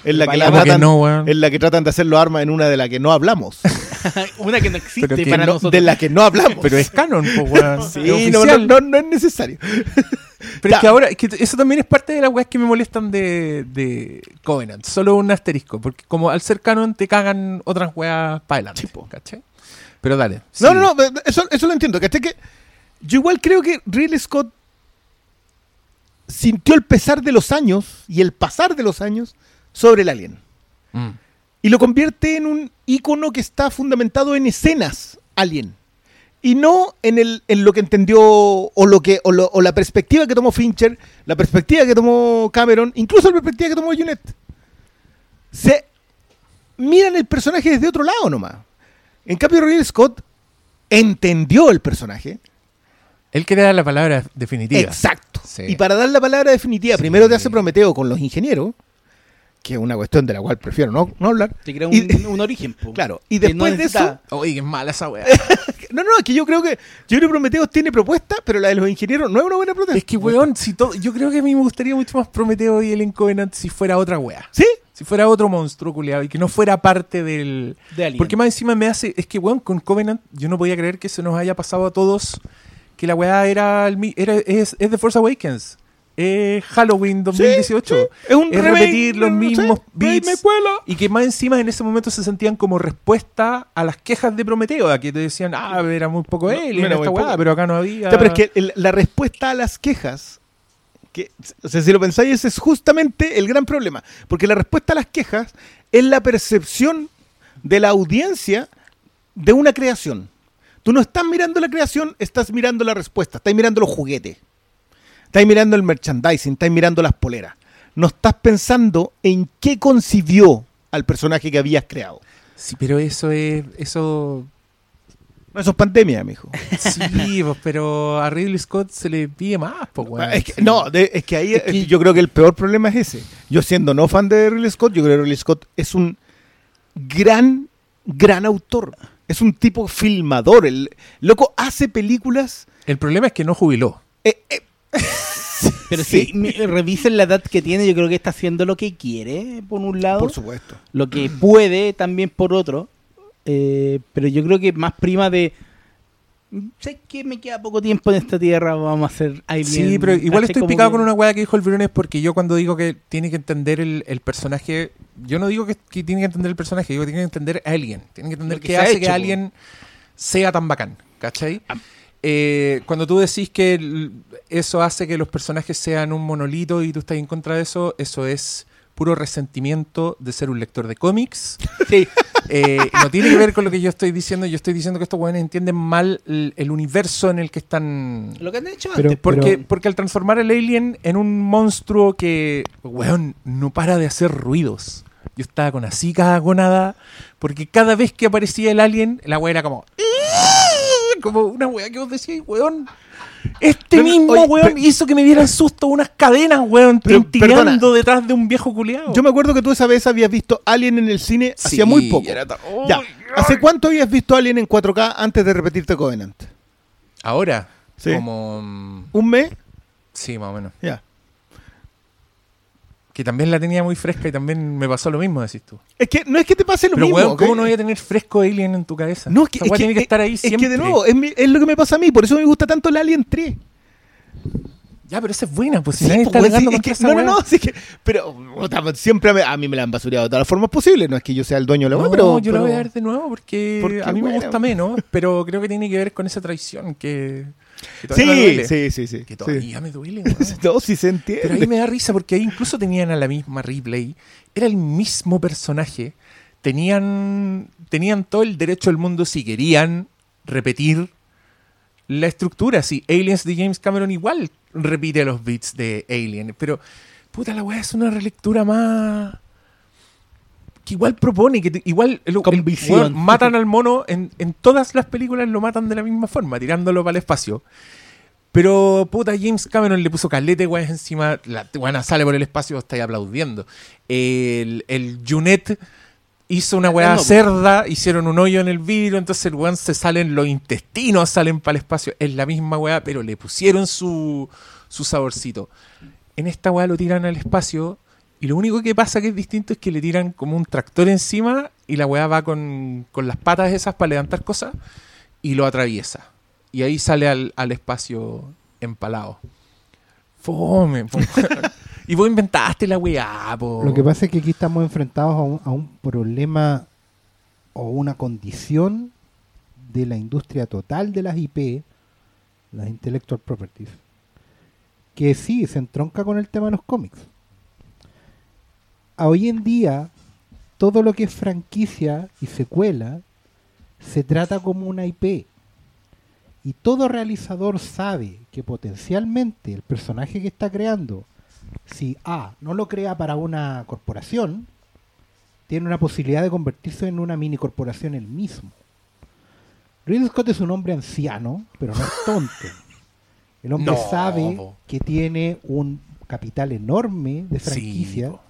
En la, que la ¿Cómo que tratan, no, weón? en la que tratan de hacer los armas en una de la que no hablamos. Una que no existe Pero que para No, nosotros. de la que no hablamos. Pero es canon, pues, weón. Sí, Es no, no, oficial. no, no es necesario. Pero es que ahora, es que eso también es parte de las weas que me molestan de, de Covenant. Solo un asterisco, porque como al ser canon te cagan otras weas para adelante. ¿cachai? Pero dale. No, sí. no, no, eso, eso lo entiendo. ¿cachai? Que yo igual creo que Ridley Scott sintió el pesar de los años y el pasar de los años sobre el alien. Mm. Y lo convierte en un icono que está fundamentado en escenas alien. Y no en, el, en lo que entendió o, lo que, o, lo- o la perspectiva que tomó Fincher, la perspectiva que tomó Cameron, incluso la perspectiva que tomó Junet. Se miran el personaje desde otro lado nomás. En cambio, Ridley Scott entendió el personaje. Él quería dar la palabra definitiva. Exacto. Sí. Y para dar la palabra definitiva, Sí. primero te hace Prometeo con los ingenieros, que es una cuestión de la cual prefiero no, no hablar. Te crea Y- un, un origen. po. Claro, y Que después no de eso, Oye, qué mala esa wea. no, no, es que yo creo que yo creo que Prometeo tiene propuesta, pero la de los ingenieros no es una buena propuesta. es que, weón, si todo, yo creo que a mí me gustaría mucho más Prometeo y el Covenant si fuera otra wea. ¿Sí? Si fuera otro monstruo culiado y que no fuera parte del. De Alien. Porque más encima me hace. Es que, weón, con Covenant yo no podía creer que se nos haya pasado a todos que la weá era, el mi- era es, es The Force Awakens. Es Halloween 2018. sí. Es un es remake, repetir los mismos beats. Y que más encima en ese momento se sentían como respuesta a las quejas de Prometeo, a que te decían, ah, era muy poco él era esta poco. pero acá no había. Pero es que el- la respuesta a las quejas, que, o sea, si lo pensáis, ese es justamente el gran problema. Porque la respuesta a las quejas es la percepción de la audiencia de una creación. Tú no estás mirando la creación, estás mirando la respuesta, estás mirando los juguetes, estás mirando el merchandising, estás mirando las poleras. No estás pensando en qué concibió al personaje que habías creado. Sí, pero eso es. Eso No, eso es pandemia, mijo. Sí, pues, pero a Ridley Scott se le pide más, pues. Es que- no, de- es que ahí Es que- yo creo que el peor problema es ese. Yo siendo no fan de Ridley Scott, yo creo que Ridley Scott es un gran, gran autor. Es un tipo filmador. El loco hace películas. El problema es que no jubiló. eh, eh, Pero Sí. si mi- revisen la edad que tiene, yo creo que está haciendo lo que quiere, por un lado. por supuesto. lo que puede también por otro. eh, pero yo creo que más prima de. Sé que me queda poco tiempo en esta tierra, vamos a hacer Alien. Sí, pero igual estoy picado que- con una weá que dijo el Briones porque yo cuando digo que tiene que entender el, el personaje, yo no digo que, que tiene que entender el personaje, digo que tiene que entender a alguien. Tiene que entender qué hace hecho, que po. alguien sea tan bacán, ¿cachai? Eh, cuando tú decís que el- eso hace que los personajes sean un monolito y tú estás en contra de eso, eso es puro resentimiento de ser un lector de cómics. Sí, Eh, no tiene que ver con lo que yo estoy diciendo. Yo estoy diciendo que estos weones entienden mal el, el universo en el que están. lo que han hecho Pero- antes. Porque, porque al transformar al alien en un monstruo que, weón, no para de hacer ruidos. Yo estaba con así cagonada, porque cada vez que aparecía el alien, la weá era como. Como una weá que vos decías, weón. Este mismo oye, weón pero- hizo que me dieran susto unas cadenas, weón, perdona. detrás de un viejo culiado. Yo me acuerdo que tú esa vez habías visto Alien en el cine hacía muy poco. Ya. ¿Hace cuánto habías visto Alien en 4K antes de repetirte Covenant? Ahora, Sí. como. mm, ¿Un mes? Sí, más o menos. Ya. Que también la tenía muy fresca y también me pasó lo mismo, decís tú. Es que no es que te pase lo Pero, mismo. weón. ¿cómo no voy a tener fresco Alien en tu cabeza? No, es que, es que- tiene que es- estar ahí es siempre. que de nuevo, es, mi- es lo que me pasa a mí, por eso me gusta tanto el Alien 3. Ya, pero esa es buena, pues si Sí, nadie pues, está alegando sí, es que- esa no, no, no, sí que, pero puta, siempre a mí me la han basureado de todas las formas posibles. No es que yo sea el dueño de la No, weá, pero. yo la pero- voy a ver de nuevo porque, Porque, a mí me gusta menos, pero creo que tiene que ver con esa traición que, Sí, duele. sí, sí, sí. Que sí. todavía me duele. No, sí se entiende. Pero ahí me da risa porque ahí incluso tenían a la misma Ripley. Era el mismo personaje. Tenían, tenían todo el derecho del mundo si querían repetir la estructura. Si Aliens de James Cameron igual repite los beats de Alien. Pero, puta, la weá es una relectura más... Que igual propone, que igual el- el- Con visión. weón, matan al mono en, en todas las películas, lo matan de la misma forma, tirándolo para el espacio. Pero, puta, James Cameron le puso calete, weón, encima. La weá sale por el espacio, estáis aplaudiendo. El, el Junet hizo una weá No, cerda, hicieron un hoyo en el vidrio, entonces el weón se salen, los intestinos salen para el espacio. Es la misma weá, pero le pusieron su, su saborcito. En esta weá lo tiran al espacio. Y lo único que pasa que es distinto es que le tiran como un tractor encima y la weá va con, con las patas esas para levantar cosas y lo atraviesa. Y ahí sale al, al espacio empalado. Fome. y vos inventaste la weá, po. Lo que pasa es que aquí estamos enfrentados a un, a un problema o una condición de la industria total de las IP, las intellectual properties, que sí se entronca con el tema de los cómics. Hoy en día, todo lo que es franquicia y secuela se trata como una IP. Y todo realizador sabe que potencialmente el personaje que está creando si A no lo crea para una corporación, tiene una posibilidad de convertirse en una mini corporación él mismo. Ridley Scott es un hombre anciano, pero no es tonto. El hombre No, sabe que tiene un capital enorme de Sí, franquicia, po.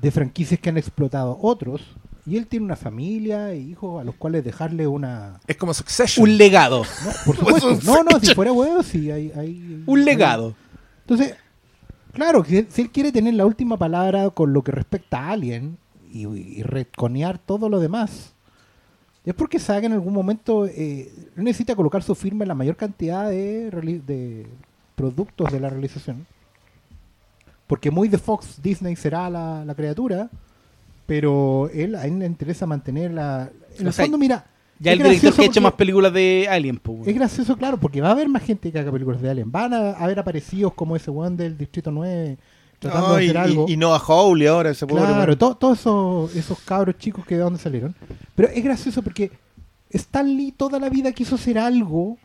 de franquicias que han explotado otros, y él tiene una familia e hijos a los cuales dejarle una... Es como Succession. Un legado. No, por supuesto. No, no, si fuera huevo, sí, hay... hay- Un hay- legado. entonces, claro, si él quiere tener la última palabra con lo que respecta a Alien y, y retconear todo lo demás, es porque sabe que en algún momento eh, necesita colocar su firma en la mayor cantidad de, productos de la realización. Porque muy de Fox, Disney será la, la criatura, pero él, a él le interesa mantener la... En O el sea, fondo, mira... Ya es el director que ha hecho más películas de Alien, pues. weón. es gracioso, claro, porque va a haber más gente que haga películas de Alien. Van a haber aparecidos como ese one del Distrito 9 tratando No, de y, hacer algo. y, y Noah Hawley ahora, ese pobre. claro, todos esos, esos cabros chicos que de dónde salieron. Pero es gracioso porque Stan Lee toda la vida quiso hacer algo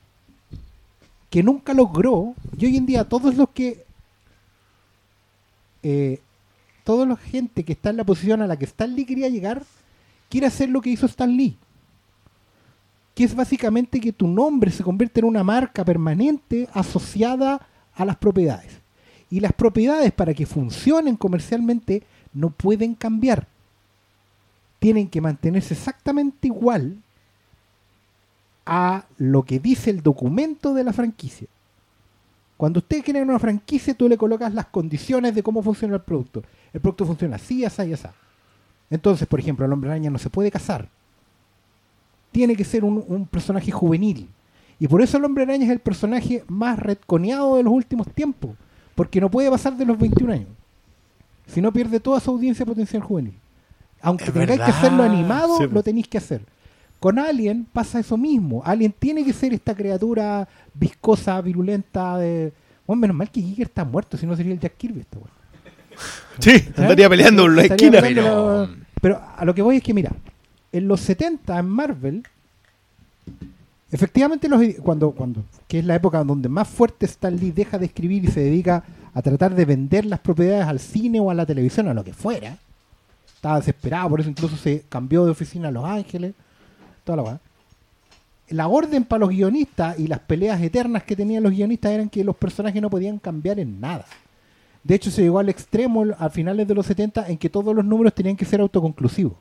que nunca logró. Y hoy en día todos los que... Eh, toda la gente que está en la posición a la que Stan Lee quería llegar, quiere hacer lo que hizo Stan Lee que es básicamente que tu nombre se convierte en una marca permanente asociada a las propiedades. Y las propiedades para que funcionen comercialmente no pueden cambiar. Tienen que mantenerse exactamente igual a lo que dice el documento de la franquicia. Cuando usted crea una franquicia, tú le colocas las condiciones de cómo funciona el producto. El producto funciona así, así y así. Entonces, por ejemplo, el hombre araña no se puede casar tiene que ser un, un personaje juvenil. Y por eso el hombre araña es el personaje más retconeado de los últimos tiempos. Porque no puede pasar de los 21 años. Si no pierde toda su audiencia potencial juvenil. Aunque Es tengáis que hacerlo animado, Sí, lo tenéis que hacer. Con Alien pasa eso mismo. Alien tiene que ser esta criatura viscosa, virulenta. De... Bueno, menos mal que Giger está muerto, si no sería el Jack Kirby. Esta, weón. Sí, estaría peleando en la esquina. pero- pero a lo que voy es que, mira, en los 70 en Marvel, efectivamente, los, cuando, cuando, que es la época donde más fuerte Stan Lee deja de escribir y se dedica a tratar de vender las propiedades al cine o a la televisión, a lo que fuera. Estaba desesperado, por eso incluso se cambió de oficina a Los Ángeles, toda la weá. La orden para los guionistas y las peleas eternas que tenían los guionistas eran que los personajes no podían cambiar en nada. De hecho, se llegó al extremo a finales de los 70 en que todos los números tenían que ser autoconclusivos.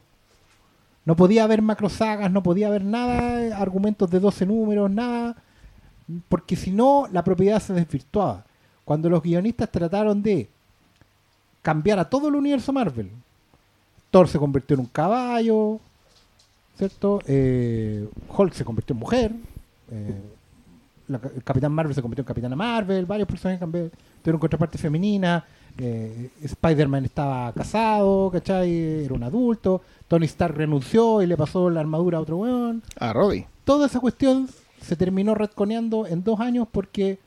No podía haber macrosagas, no podía haber nada, argumentos de 12 números, nada, porque si no, la propiedad se desvirtuaba. Cuando los guionistas trataron de cambiara todo el universo Marvel. Thor se convirtió en un caballo, ¿cierto? Eh, Hulk se convirtió en mujer. eh, la el Capitán Marvel se convirtió en Capitana Marvel. Varios personajes cambiaron, tuvieron contraparte femenina. Eh, Spider-Man estaba casado, ¿cachai? Era un adulto. Tony Stark renunció y le pasó la armadura a otro weón A Roddy. toda esa cuestión se terminó retconeando en dos años porque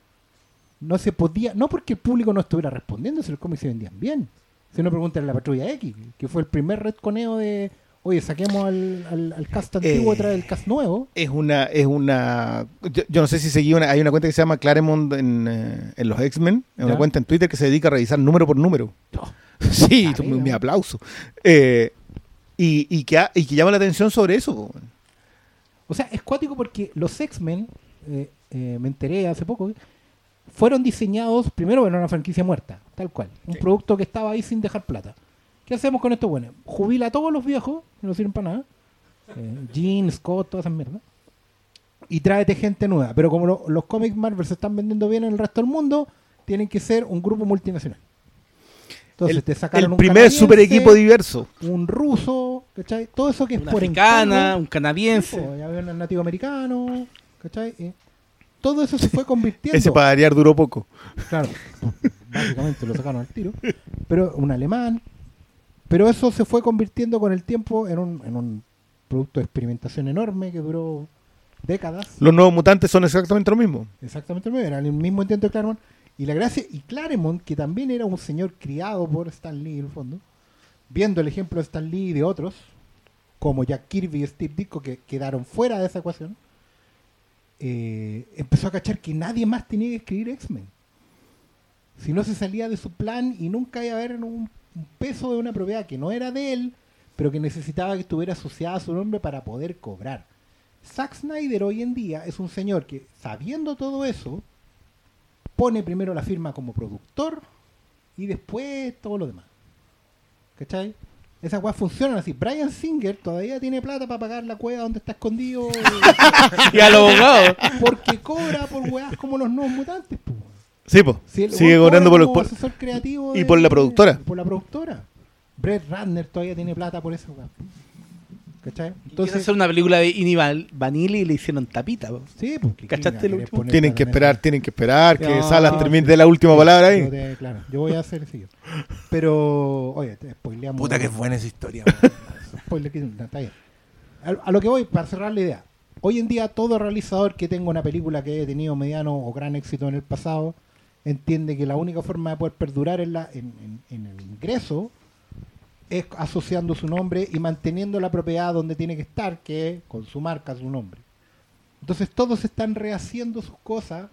no se podía, no porque el público no estuviera respondiendo si los cómics se vendían bien. Si no preguntan a la Patrulla X, que fue el primer retconeo de, oye, saquemos al, al, al cast antiguo Eh. y trae el cast nuevo. Es una, es una. Yo, yo no sé si seguí una. Hay una cuenta que se llama Claremont en, eh, en los X-Men. Es una cuenta en Twitter que se dedica a revisar número por número. Oh, Sí, Ah, tu- mira. mi aplauso. Eh, y, y, que, ha- y que llama la atención sobre eso. po. O sea, es cuático porque los X-Men, eh, eh, me enteré hace poco, fueron diseñados primero en una franquicia muerta, tal cual. Un producto que estaba ahí sin dejar plata. ¿Qué hacemos con estos buenos? Jubila a todos los viejos, que no sirven para nada. Eh, Jean, Scott, todas esas mierdas. Y tráete gente nueva. Pero como lo- los cómics Marvel se están vendiendo bien en el resto del mundo, tienen que ser un grupo multinacional. Entonces El, te sacaron el un primer super equipo diverso. un ruso, ¿cachai? Todo eso que es Una por africana, encargo. un canadiense. Ya había un nativo americano, ¿cachai? Todo eso se fue convirtiendo. Ese para variar duró poco. Claro, básicamente lo sacaron al tiro. Pero un alemán. Pero eso se fue convirtiendo con el tiempo en un, en un producto de experimentación enorme que duró décadas. Los nuevos mutantes son exactamente lo mismo. Exactamente lo mismo, era el mismo intento de Claremont. Y la gracia, y Claremont, que también era un señor criado por Stan Lee en el fondo, viendo el ejemplo de Stan Lee y de otros, como Jack Kirby y Steve Ditko, que quedaron fuera de esa ecuación, eh, empezó a cachar que nadie más tenía que escribir X-Men. Si no se salía de su plan y nunca iba a haber un, un peso de una propiedad que no era de él, pero que necesitaba que estuviera asociada a su nombre para poder cobrar. Zack Snyder hoy en día es un señor que, sabiendo todo eso, pone primero la firma como productor y después todo lo demás. ¿Cachai? Esas weas funcionan así. Brian Singer todavía tiene plata para pagar la cueva donde está escondido. Y al abogado. porque cobra por weas como los nuevos mutantes. po. Sí, pues. Si el Sigue cobrando por por- asesor creativo y de- por la productora. Por la productora. Brett Ratner todavía tiene plata por wea. ¿Cachai? Entonces, hacer una película de Inival Vanilli y le hicieron tapita. po. sí, porque ¿Cachaste ¿quién lo último? Tienen que esperar, tienen que esperar que No, Salas no, termine sí. de la última palabra ahí. te- claro, yo voy a hacer ese yo. Pero, oye, te spoileamos. Puta que es buena esa historia. Spoiler que- está bien. A, a lo que voy, para cerrar la idea. Hoy en día, todo realizador que tenga una película que haya tenido mediano o gran éxito en el pasado entiende que la única forma de poder perdurar en, la, en, en- en el ingreso es asociando su nombre y manteniendo la propiedad donde tiene que estar, que es con su marca, su nombre. Entonces, todos están rehaciendo sus cosas,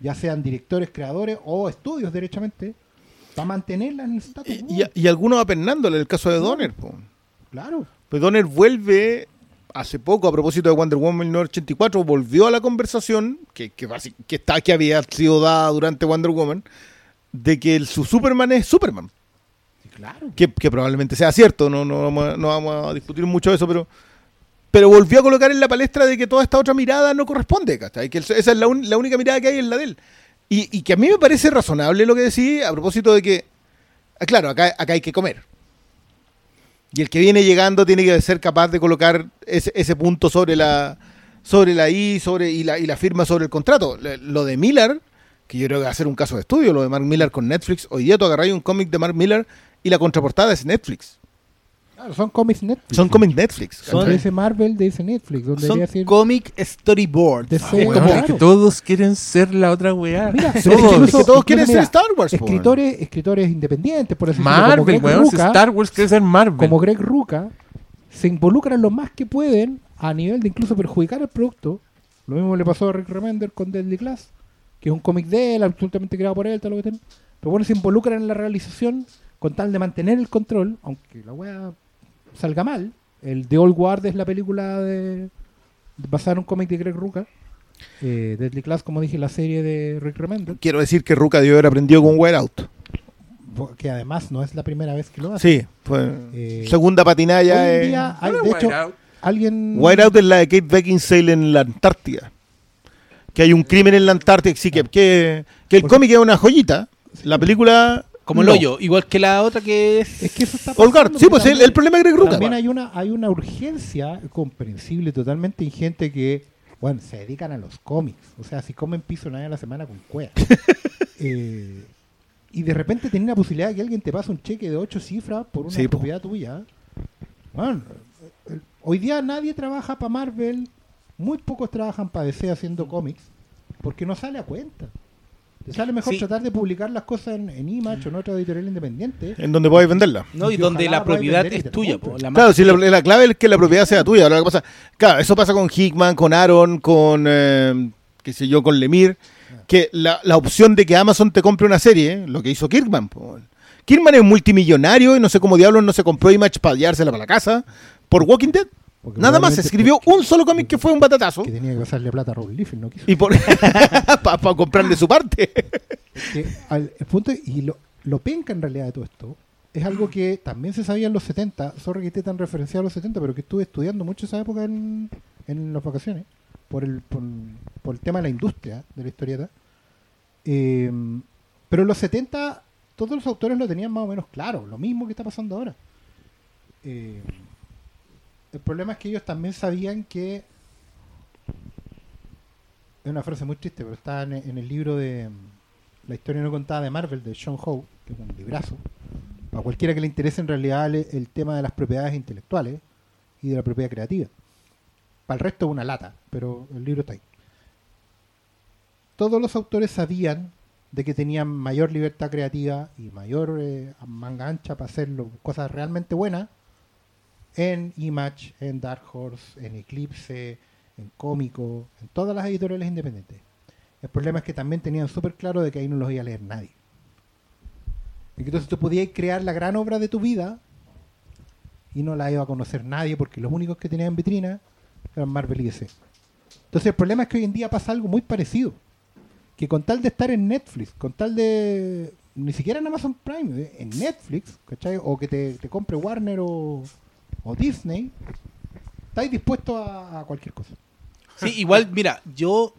ya sean directores, creadores o estudios, derechamente, para mantenerla en el status quo. Y, y algunos apernándole, el caso de Donner. po. Claro. Pues Donner vuelve hace poco, a propósito de Wonder Woman 1984, volvió a la conversación que, que, está, que había sido dada durante Wonder Woman, de que el, su Superman es Superman. Claro. Que, que probablemente sea cierto, no, no, vamos a- no vamos a discutir mucho eso, pero pero volvió a colocar en la palestra de que toda esta otra mirada no corresponde, ¿cachai? Que esa es la, un- la única mirada que hay es la de él. Y, y que a mí me parece razonable lo que decís a propósito de que, ah, claro, acá, acá hay que comer. Y el que viene llegando tiene que ser capaz de colocar ese, ese punto sobre la sobre la I sobre, y, la, y la firma sobre el contrato. Lo de Miller, que yo creo que va a ser un caso de estudio, lo de Mark Miller con Netflix. Hoy día tú agarráis un cómic de Mark Miller y la contraportada es Netflix. Claro, son cómics Netflix. Son cómics Netflix. Son- dice Marvel, dice Netflix. Donde Son decir comic storyboards. DC, Ah, claro. que todos quieren ser la otra weá. Mira, todos, es que incluso- todos quieren ser Star Wars. Escritores, escritores independientes, por así decirlo, Marvel, weón. si Star Wars quiere ser Marvel. como Greg Ruca, se involucran lo más que pueden a nivel de incluso perjudicar el producto. Lo mismo le pasó a Rick Remender con Deadly Class, que es un cómic de él, absolutamente creado por él, todo lo que tenga. Pero bueno, se involucran en la realización con tal de mantener el control, aunque la weá salga mal. El The Old Guard es la película de basada en un cómic de Greg Ruca. Eh, Deadly Class, como dije, la serie de Rick Remender, Quiero decir que Ruka debió haber aprendido con Wear Out. que además no es la primera vez que lo hace. Sí, fue Eh, segunda patinalla. Hoy en día, hay- de hecho, Whiteout. alguien... White Out es la de Kate Beckinsale en la Antártida. Que hay un crimen en la Antártida. Sí, que, que, que el cómic es una joyita. La película Como el No. hoyo, igual que la otra que es. Es que eso está Olgar, pasando, sí, pero pues el, problema de Greg Rucka. También hay una, hay una urgencia comprensible totalmente en gente que, bueno, se dedican a los cómics. O sea, si comen piso nadie a la semana con cueva. Eh, y de repente tenés la posibilidad de que alguien te pase un cheque de ocho cifras por una Sí, po. propiedad tuya. Bueno, hoy día nadie trabaja para Marvel, muy pocos trabajan para DC haciendo cómics, porque no sale a cuenta. Te sale mejor Sí. tratar de publicar las cosas en, en Image o en otra editorial independiente. En donde podéis venderla. No, y donde la propiedad es tuya. po, la Claro, si la, la clave es que la propiedad sea tuya. Ahora lo que pasa, claro, eso pasa con Hickman, con Aaron, con, eh, qué sé yo, con Lemire, que la, la opción de que Amazon te compre una serie, lo que hizo Kirkman. po. Kirkman es multimillonario y no sé cómo diablos no se compró Image para llevársela para la casa por Walking Dead. Porque Nada más, escribió un solo cómic que fue un batatazo que tenía que pasarle plata a Rob Liefeld, no quiso. y por para comprarle su parte. Que al- el punto, y lo, lo penca en realidad de todo esto, es algo que también se sabía en los 70, sorry que esté tan referenciado a los 70, pero que estuve estudiando mucho esa época en, en las vacaciones, por el, por, por el tema de la industria de la historieta. Eh, pero en los 70 todos los autores lo tenían más o menos claro, lo mismo que está pasando ahora. Eh, el problema es que ellos también sabían que es una frase muy triste, pero está en, el libro de La historia no contada de Marvel de Sean Howe, que es un librazo. A cualquiera que le interese en realidad el, tema de las propiedades intelectuales y de la propiedad creativa. Para el resto es una lata, pero el libro está ahí. Todos los autores sabían de que tenían mayor libertad creativa y mayor eh, manga ancha para hacer cosas realmente buenas en Image, en Dark Horse, en Eclipse, en Cómico, en todas las editoriales independientes. El problema es que también tenían súper claro de que ahí no los iba a leer nadie. Entonces tú podías crear la gran obra de tu vida y no la iba a conocer nadie porque los únicos que tenían en vitrina eran Marvel y DC. Entonces el problema es que hoy en día pasa algo muy parecido. Que con tal de estar en Netflix, con tal de... Ni siquiera en Amazon Prime, en Netflix, ¿cachai? O que te compre Warner o, o Disney, estáis dispuestos a, a cualquier cosa. Sí, igual, mira, yo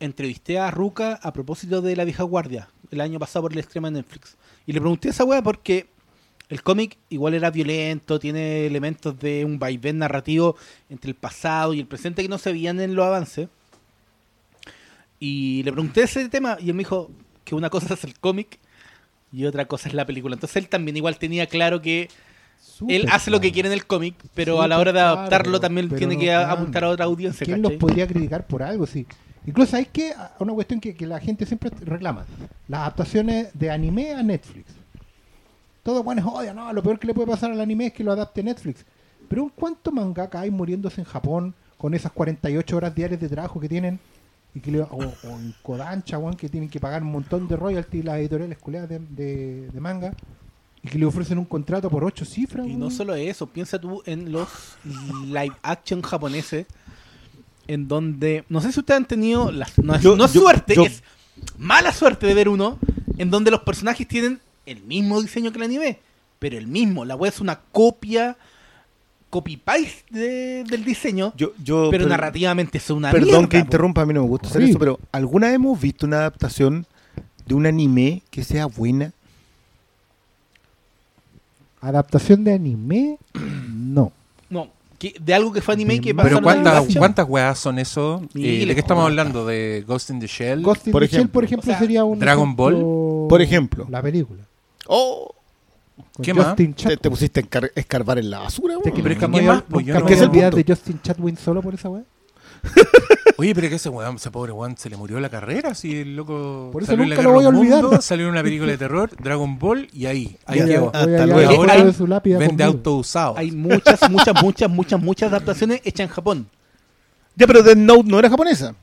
entrevisté a Ruka a propósito de La Vieja Guardia el año pasado por el extremo de Netflix. Y le pregunté a esa wea porque el cómic igual era violento, tiene elementos de un vaivén narrativo entre el pasado y el presente que no se veían en los avances. Y le pregunté ese tema y él me dijo que una cosa es el cómic y otra cosa es la película. Entonces él también igual tenía claro que él hace lo que quiere en el cómic, pero a la hora de adaptarlo también tiene que apuntar a otra audiencia. ¿Quién los podría criticar por algo? Sí. Incluso hay que una cuestión que, que la gente siempre reclama: las adaptaciones de anime a Netflix. Todos buenos odian, no, lo peor que le puede pasar al anime es que lo adapte Netflix. Pero ¿cuánto mangaka hay muriéndose en Japón con esas 48 horas diarias de trabajo que tienen? Y que le- o, o en Kodansha, que tienen que pagar un montón de royalties las editoriales culeadas de, de- de manga y que le ofrecen un contrato por 8 cifras. Y no solo eso, piensa tú en los live action japoneses, en donde, no sé si ustedes han tenido, las, no, es- Yo- no es yo- suerte, yo- es mala suerte de ver uno, en donde los personajes tienen el mismo diseño que el anime, pero el mismo, la web es una copia, copy-paste de- del diseño, Yo, yo, pero per- narrativamente es una Perdón mierda, que interrumpa, a mí no me gusta hacer Horrible. eso, pero ¿alguna vez hemos visto una adaptación de un anime que sea buena? Adaptación de anime, no. No, que, de algo que fue anime y que Pero Pero ¿cuántas. ¿cuántas weas son eso? Eh, ¿De qué estamos hablando? ¿De Ghost in the Shell? Ghost in Por the Shell, ejemplo. por ejemplo, O sea, sería un. Dragon ejemplo- Por ejemplo. La película. Oh, Con ¿Qué más? Te, pusiste a escarbar en la basura. ¿Te weón. Pero es que nunca ¿qué me más? Pues yo nunca no- me ¿Qué de Justin Chatwin solo por esa weá? Oye, pero que ese weón, ese pobre weón, se le murió la carrera, si el loco Por eso salió en la lo voy a olvidar. Mundos, salió en una película de terror, Dragon Ball, y ahí, ahí Ya, quedó. Hasta luego. Ahora de su lápida Vende conmigo. autos usados. Hay muchas, muchas, muchas, muchas, muchas adaptaciones hechas en Japón. Ya, pero Death Note no era japonesa.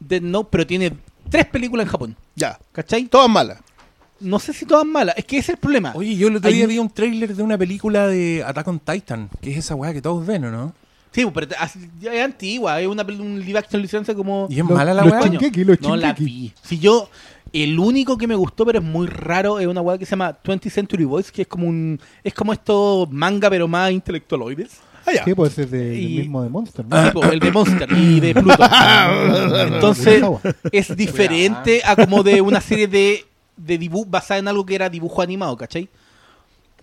Death Note, pero tiene tres películas en Japón. Ya, ¿Cachai? todas malas. No sé si todas malas. Es que ese es el problema. Oye, yo el otro día un- vi un tráiler de una película de Attack on Titan, que es esa weá que todos ven, ¿o no? Sí, pero así- ya es antigua. Es una un live action licencia como. Y es Los- mala la los los no la vi. Si yo. El único que me gustó, pero es muy raro, es una weá que se llama 20th Century Boys, que es como un. Es como estos manga, pero más intelectualoides. Ah, ya. Sí, pues es de, del Y- mismo de Monster, ¿no? Tipo, el de Monster y de Pluto. Entonces, es diferente a como de una serie de de dibujo basada en algo que era dibujo animado, ¿cachai?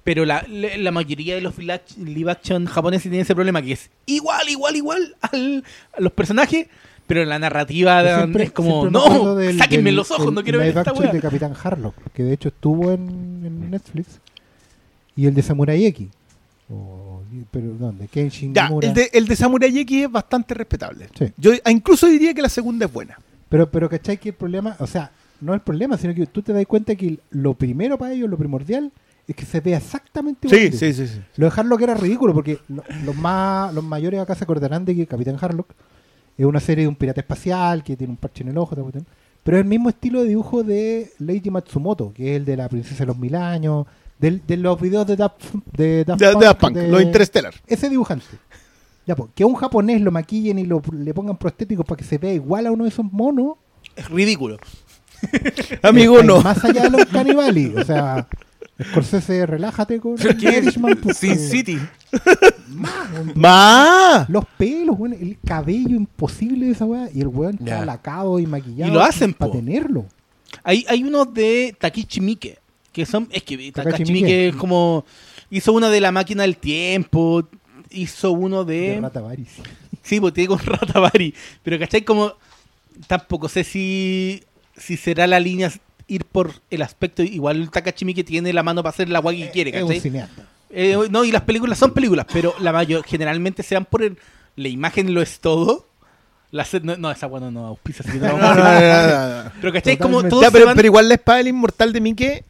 Pero la, la, la mayoría de los live act- live action japoneses tienen ese problema que es igual, igual, igual al- a los personajes, pero la narrativa siempre- es como, no, del- sáquenme del- los ojos, el no quiero ver live esta action weá. de Capitán Harlock, que de hecho estuvo en, en Netflix. Y el de Samurai X. O- pero ¿dónde? Kenshin Ya, el de, el de Samurai X es bastante respetable. Sí. Yo incluso diría que la segunda es buena. Pero, pero ¿cachai que el problema? O sea, no el problema, sino que tú te das cuenta que lo primero para ellos, lo primordial, es que se vea exactamente igual. Sí, sí, sí, sí. Lo de Harlock era ridículo porque lo- los más los mayores acá se acordarán de que Capitán Harlock es una serie de un pirata espacial que tiene un parche en el ojo, pero es el mismo estilo de dibujo de Leiji Matsumoto, que es el de la princesa de los mil años, del- de los videos de Daft, de Daft De, de Daft Punk, de- lo Interstellar. Ese dibujante. Ya, pues, que a un japonés lo maquillen y lo, le pongan prostéticos para que se vea igual a uno de esos monos. Es ridículo. Amigo, no. Más allá de los canibali. O sea, Scorsese, relájate con Irishman, porque- Sin City. ¡Ma! Los pelos, weón, el cabello imposible de esa weá. Y el weón está Ya. lacado y maquillado. Y lo hacen, para po. tenerlo. Hay, hay unos de Takichi Miike, que son, es que Takashi Takichi Miike. Miike es como, hizo uno de la máquina del tiempo, hizo uno De de... Rata Varis. Sí, pues tiene con Ratavari. Pero ¿cachai? Como tampoco sé si, si será la línea ir por el aspecto. Igual Takashi Miike tiene la mano para hacer la guay que quiere, Es un cineasta. Eh, no, y las películas son películas, pero la mayor generalmente se van por el, la imagen lo es todo. La se- no, no, esa bueno no auspicia, así que no No, vamos no, a- no, no, no. Pero ¿cachai? Como todos Ya, se pero, van- pero igual la espada del inmortal de Mike,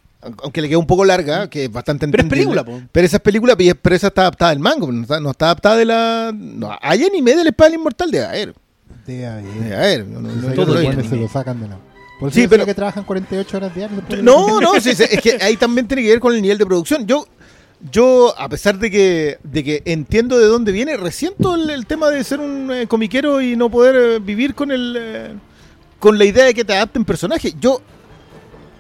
aunque le queda un poco larga, que es bastante Pero es película, po. Pero esa es película, y es- pero esa está adaptada del manga, no está, no está adaptada de la... No, hay anime de la espada del inmortal de haber. De haber. De haber. No, no, no, Todo se lo sacan de la. Por Sí, pero- que trabajan 48 horas diarias. No, no, sí, sí, es que ahí también tiene que ver con el nivel de producción. Yo, yo a pesar de que, de que entiendo de dónde viene, resiento el, el tema de ser un eh, comiquero y no poder eh, vivir con el eh, con la idea de que te adapten personajes. Yo,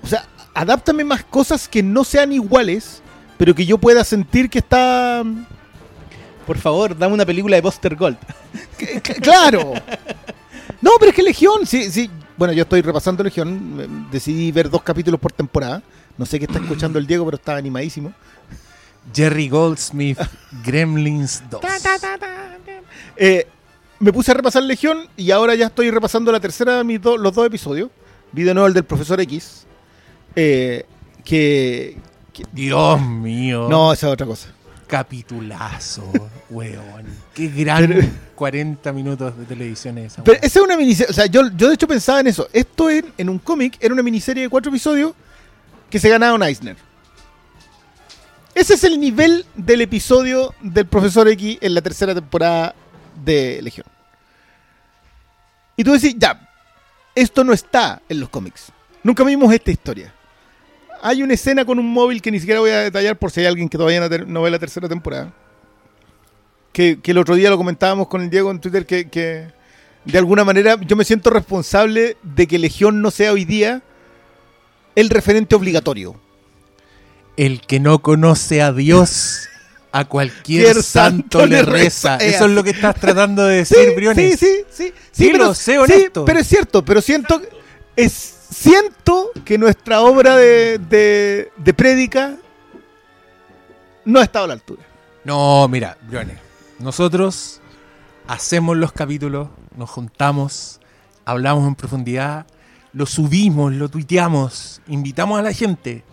o sea, adáptame más cosas que no sean iguales, pero que yo pueda sentir que está Por favor, dame una película de Buster Gold. Claro. No, pero es que Legión, sí, sí. Bueno, yo estoy repasando Legión. eh, Decidí ver dos capítulos por temporada. No sé qué está escuchando el Diego, pero está animadísimo. Jerry Goldsmith, Gremlins 2. Eh, me puse a repasar Legión y ahora ya estoy repasando la tercera de mis do- los dos episodios. Vi de nuevo el del Profesor X. eh, que. que- Dios mío. no, esa es otra cosa. Capitulazo, weón. Qué gran 40 minutos de televisión es esa. Pero esa es una miniserie. O sea, yo, yo de hecho pensaba en eso. Esto en, en un cómic era una miniserie de cuatro episodios que se ganaba un Eisner. Ese es el nivel del episodio del Profesor X en la tercera temporada de Legión. Y tú decís, ya, esto no está en los cómics. Nunca vimos esta historia. Hay una escena con un móvil que ni siquiera voy a detallar por si hay alguien que todavía no, ter- no ve la tercera temporada. Que, que el otro día lo comentábamos con el Diego en Twitter que, que de alguna manera yo me siento responsable de que Legión no sea hoy día el referente obligatorio. El que no conoce a Dios, a cualquier santo, le reza. Es Eso es lo que estás tratando de decir, Briones. sí, sí, sí, Dilo, pero, sé honesto. pero es cierto, pero siento es siento que nuestra obra de, de, de prédica no ha estado a la altura. No, mira, Briones. Nosotros hacemos los capítulos, nos juntamos, hablamos en profundidad, lo subimos, lo tuiteamos, invitamos a la gente.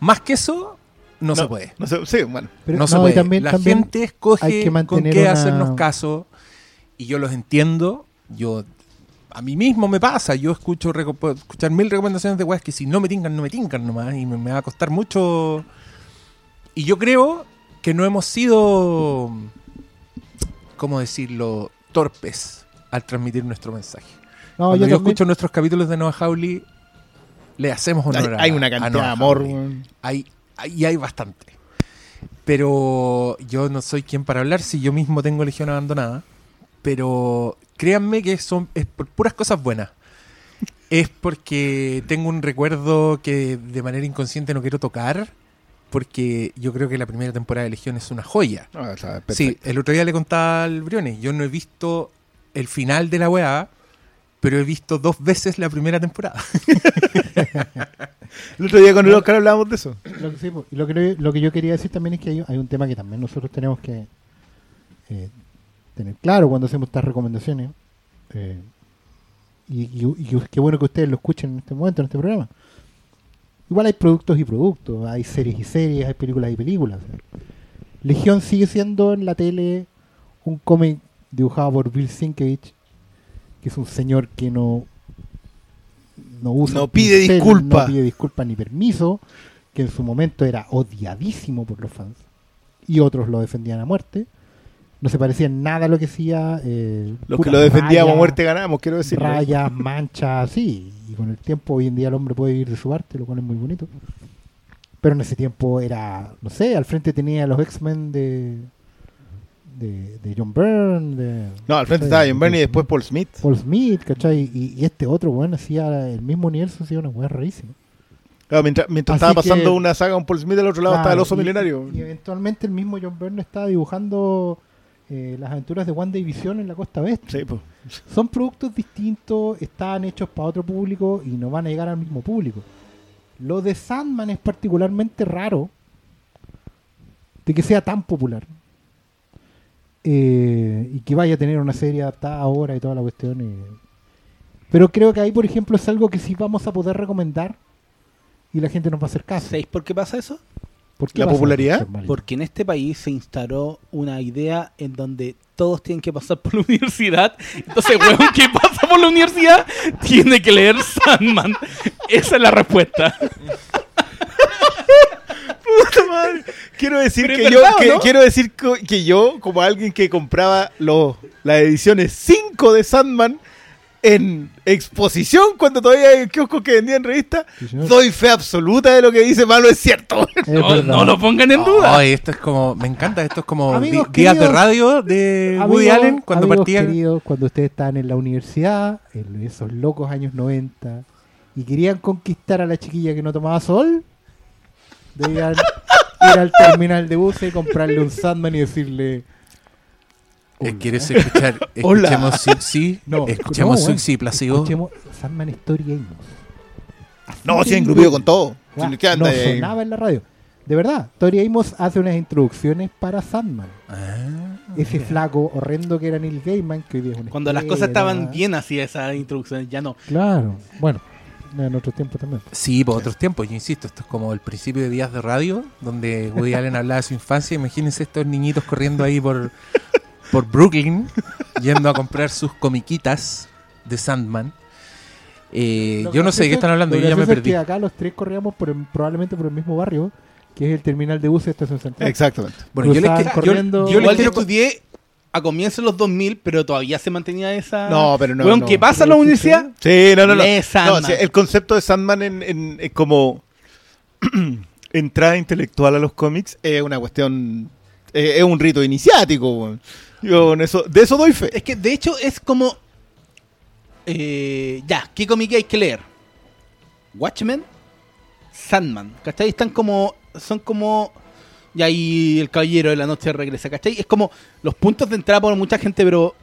Más que eso, no, se puede. No se- sí, bueno. Pero- no, se no, puede. también- la también gente escoge hay que con qué una- hacernos caso y yo los entiendo. Yo a mí mismo me pasa, yo escucho puedo escuchar mil recomendaciones de weas que si no me tincan, no me tincan nomás y me, me va a costar mucho. Y yo creo que no hemos sido, ¿cómo decirlo?, torpes al transmitir nuestro mensaje. No, Cuando yo, escucho nuestros capítulos de Noah Hawley, le hacemos Hay, honor a hay una a cantidad de amor. Hay, hay, y hay bastante. Pero yo no soy quien para hablar si yo mismo tengo Legión abandonada. Pero créanme que son es por puras cosas buenas. Es porque tengo un recuerdo que de manera inconsciente no quiero tocar. Porque yo creo que la primera temporada de Legión es una joya. Sea, Sí, el otro día le contaba al Briones, yo no he visto el final de la weá pero he visto dos veces la primera temporada. El otro día con el Oscar hablábamos de eso. Lo que, sí, lo que, lo que yo quería decir también es que hay, hay un tema que también nosotros tenemos que eh, tener claro cuando hacemos estas recomendaciones. eh, y, y- y qué bueno que ustedes lo escuchen en este momento, en este programa. Igual hay productos y productos, hay series y series, hay películas y películas. Legión sigue siendo en la tele un cómic dibujado por Bill Sienkiewicz, que es un señor que no no usa No pide pincel, disculpa. no pide disculpas ni permiso, que en su momento era odiadísimo por los fans y otros lo defendían a muerte. No se parecía en nada a lo que hacía. Eh, Los que lo defendíamos a muerte ganamos, quiero decir. Rayas, manchas, sí. Y con el tiempo, hoy en día el hombre puede vivir de su arte, lo cual es muy bonito. Pero en ese tiempo era, no sé, al frente tenía a los X-Men de, de, de John Byrne. De, No, al frente estaba John Byrne y de- después Paul Smith. Paul Smith, ¿cachai? Y, y este otro, bueno, hacía el mismo universo, hacía una weá rarísima. Claro, mientras mientras estaba que- pasando una saga con Paul Smith, del otro lado estaba el oso y- milenario. Y, eventualmente el mismo John Byrne estaba dibujando eh, las aventuras de One Division en la costa oeste. Sí, pues. Son productos distintos, están hechos para otro público y no van a llegar al mismo público. Lo de Sandman es particularmente raro de que sea tan popular. Eh, y que vaya a tener una serie adaptada ahora y toda la cuestión. eh. Pero creo que ahí, por ejemplo, es algo que sí vamos a poder recomendar y la gente nos va a hacer caso. ¿Sabéis por qué pasa eso? ¿Por qué ¿La popularidad? Porque en este país se instaló una idea en donde todos tienen que pasar por la universidad. Entonces, weón que pasa por la universidad tiene que leer Sandman. Esa es la respuesta. Puta madre. Quiero decir Pero que yo, verdad, ¿o que, no? quiero decir que yo, como alguien que compraba los, las ediciones 5 de Sandman en exposición cuando todavía hay kioscos que vendían revistas, Sí, doy fe absoluta de lo que dice Malo es cierto. Es No, lo pongan en duda. Ay, esto es como, me encanta, esto es como Amigos di- días de radio de Woody Allen cuando amigos partía. queridos, cuando ustedes estaban en la universidad, en esos locos años 90, y querían conquistar a la chiquilla que no tomaba sol, debían ir al terminal de buses y comprarle un Sandman y decirle... Eh, "Hola". ¿Quieres escuchar? Hola. Escuchemos Sixi. No, escuchemos no, bueno, Sixi Placebo. Escuchemos Sandman Story Amos. No, si engrupido con todo. Ah, Si ¿qué anda no ahí? sonaba en la radio. De verdad, Tori Amos hace unas introducciones para Sandman. Ah, Ese flaco horrendo que era Neil Gaiman, que hoy día es una Cuando las cosas estaban bien así, esas introducciones, ya no. Claro, bueno, en otros tiempos también. Sí, por otros tiempos, yo insisto, esto es como el principio de días de radio, donde Woody Allen hablaba de su infancia. Imagínense estos niñitos corriendo ahí por, por Brooklyn, yendo a comprar sus comiquitas de Sandman. Eh, yo no sé de qué están hablando, lo yo ya me perdí. que acá los tres corríamos por el- probablemente por el mismo barrio, que es el terminal de buses de Estación Central. Exactamente. Bueno, yo les, yo- corriendo- yo les Igual yo quiero estudié a comienzos de los 2000, pero todavía se mantenía esa... No, pero no, Weón, no. ¿qué pasa en la universidad? Sí, no, no, no. No, sí, el concepto de Sandman en, en- en como entrada intelectual a los cómics es una cuestión, eh, es un rito iniciático. weón. Yo en eso, de eso doy fe. Es que de hecho es como. eh, ya, ¿qué cómic hay que leer? Watchmen, Sandman. ¿Cachai? Están como. Son como. Y ahí el caballero de la noche regresa, ¿cachai? Es como los puntos de entrada para mucha gente, pero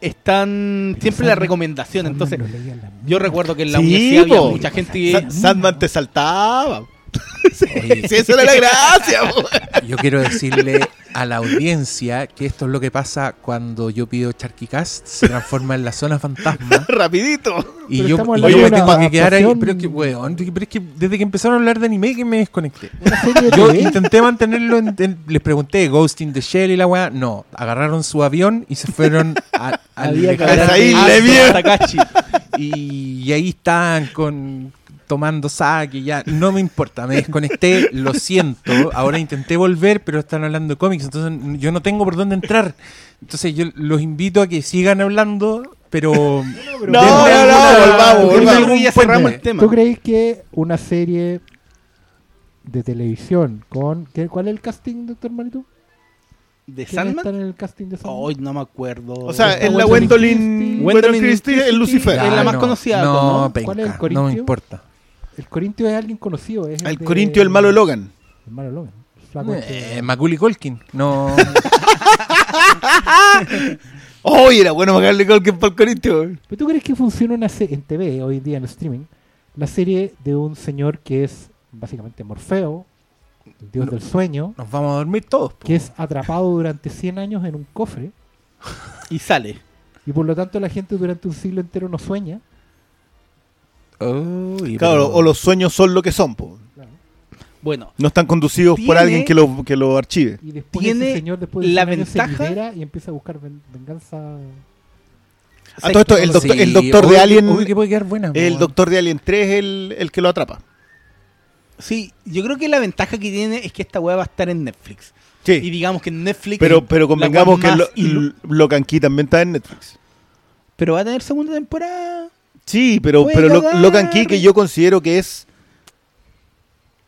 están Pero siempre la Sandman- recomendación. Sandman Entonces, la yo recuerdo que en la Sí, universidad había mucha gente que. Sa- Sandman te saltaba. Oye, Sí, esa era la gracia. Yo quiero decirle a la audiencia que esto es lo que pasa cuando yo pido Charquicast, se transforma en la zona fantasma Rapidito. y Pero yo, y me tengo que quedar ahí. Pero es que, weón, pero es que desde que empezaron a hablar de anime que me desconecté. Yo intenté mantenerlo, en, en- les pregunté, Ghost in the Shell y la weá, no, agarraron su avión y se fueron a, vieron. Takashi. y, y ahí están con tomando saque, ya no me importa, me desconecté, lo siento, ahora intenté volver, pero están hablando de cómics, entonces yo no tengo por dónde entrar. Entonces yo los invito a que sigan hablando, pero No, pero- no, no, alguna- volvamos, volvamos. algún Ya cerramos el tema. ¿Tú creéis que una serie de televisión con... ¿qué- ¿Cuál es el casting, doctor Marito? ¿De ¿Quién está Sandman? en el casting de Sandman? Hoy no me acuerdo. O sea, es la Gwendolyn, Christie. Christie en Lucifer. es la Ah, más no, conocida, No, ¿no? penca, ¿Cuál es el no me importa. El Corintio es alguien conocido. Es El de- Corintio, el malo de Logan. El malo Logan. El flaco Eh, este- Macaulay Culkin, no. ¡Oh, era bueno Macaulay Culkin para el Corinthians! ¿Pero tú crees que funciona una serie en TV hoy en día en streaming? La serie de un señor que es básicamente Morfeo, el dios del sueño, Nos vamos a dormir todos. po. que es atrapado durante 100 años en un cofre Y sale. y por lo tanto la gente durante un siglo entero no sueña. Uy, Claro, pero- o los sueños son lo que son, po. Bueno, No están conducidos por alguien que lo, que lo archive. Y después Tiene ese señor después de la 100 años se ventaja- y empieza a buscar ven- venganza. A todo esto, el doctor, Sí, el doctor de Alien, uy, que puede quedar buena. po, el doctor de Alien 3 es el, el que lo atrapa. sí, yo creo que la ventaja que tiene es que esta weá va a estar en Netflix. Y Sí, digamos que en Netflix. pero, pero convengamos que lo, Locan Key también está en Netflix. Pero va a tener segunda temporada. Sí, pero, pero Lo-. Locan Key que yo considero que es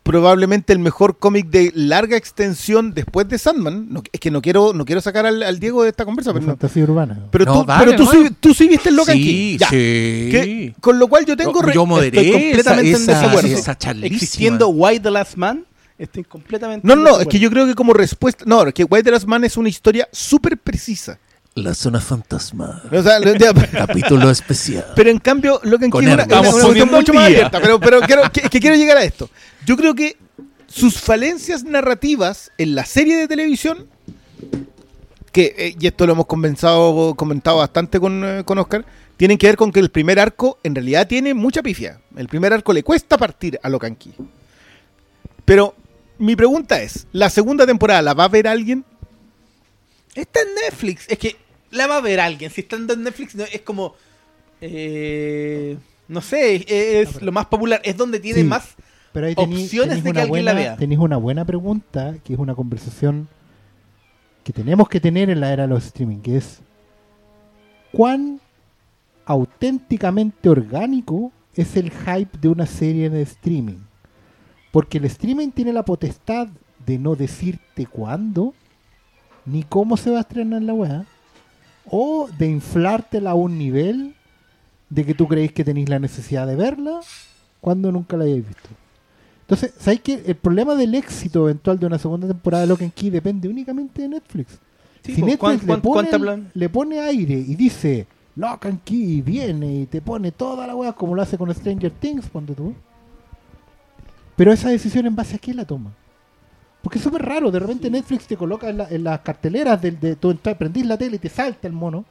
probablemente el mejor cómic de larga extensión después de Sandman. No, es que no quiero, no quiero sacar al, al Diego de esta conversa, pero, no- fantasía urbana. pero No, tú, dale, pero tú, sí, tú sí viste el Locan Sí, Key. Ya. sí. Que- con lo cual yo tengo... yo, yo moderé estoy completamente esa, en esa, desacuerdo. esa charlísima. Existiendo Why the Last Man, estoy completamente. No, no, no, es que yo creo que como respuesta... No, es que White the Last Man es una historia súper precisa. La zona fantasma. O sea, Capítulo especial. Pero en cambio, lo que Con es una, una- mucho más abierta, pero, pero quiero, que, es que quiero llegar a esto. Yo creo que sus falencias narrativas en la serie de televisión, que, eh, y esto lo hemos comentado, comentado bastante con, eh, con Oscar, tienen que ver con que el primer arco en realidad tiene mucha pifia. El primer arco le cuesta partir a Locan Key. Pero mi pregunta es, ¿la segunda temporada la va a ver alguien? Está en Netflix. Es que la va a ver alguien. Si está en Netflix, no- es como. eh, no sé, es, lo más popular. Es donde tiene Sí. más. Pero ahí tení- opciones de que alguien la buena- vea. Tenéis una buena pregunta, que es una conversación que tenemos que tener en la era de los streaming, que es ¿cuán auténticamente orgánico es el hype de una serie de streaming? Porque el streaming tiene la potestad de no decirte cuándo, ni cómo se va a estrenar la weá, o de inflártela a un nivel de que tú creéis que tenéis la necesidad de verla cuando nunca la hayáis visto. Entonces, ¿sabéis que el problema del éxito eventual de una segunda temporada de Lock and Key depende únicamente de Netflix? Sí, si Netflix ¿cuán- le, pone, le aire y dice Lock and Key viene y te pone toda la weá como lo hace con Stranger Things, cuando tú. Pero esa decisión en base a qué la toma. Porque es súper raro, de repente Netflix te coloca en, la- en las carteleras del, de tú prendís la tele y te salta el mono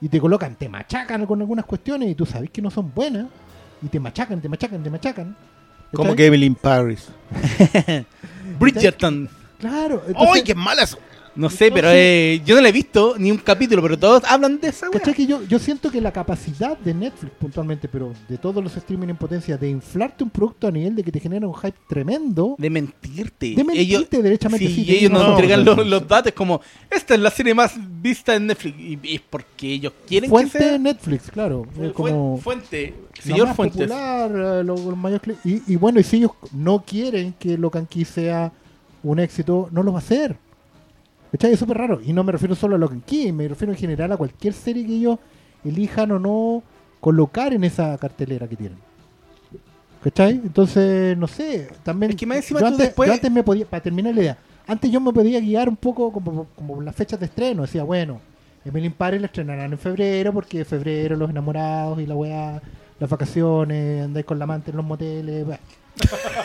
y te colocan, te machacan con algunas cuestiones y tú sabes que no son buenas y te machacan, te machacan, te machacan. Como ¿Cachai? que Emily in Paris. Bridgerton. Claro, ¡Ay, qué malas! No sé, No pero eh, yo no la he visto ni un capítulo, pero todos hablan de esa. ¿cachai que yo, yo siento que la capacidad de Netflix puntualmente, pero de todos los streaming en potencia, de inflarte un producto a nivel de que te genera un hype tremendo, De mentirte. de mentirte derechamente. Sí, sí, y ellos nos razón. entregan los, los datos como, esta es la serie más vista en Netflix. Y, es porque ellos quieren Fuente que sea... Netflix, claro. Fu- es como Fuente, señor Fuentes. popular, eh, los mayores y, y bueno, y si ellos no quieren que Locan Key sea un éxito, no lo va a hacer. ¿Cachai? Es súper raro. Y no me refiero solo a Locan Key, me refiero en general a cualquier serie que ellos elijan o no colocar en esa cartelera que tienen. ¿Cachai? Entonces, no sé, también... Es que más encima yo, tú antes, después- yo antes me podía, para terminar la idea, antes yo me podía guiar un poco como, las fechas de estreno. Decía, bueno, Emily Paris la estrenarán en febrero porque febrero los enamorados y la weá, las vacaciones, andáis con la amante en los moteles.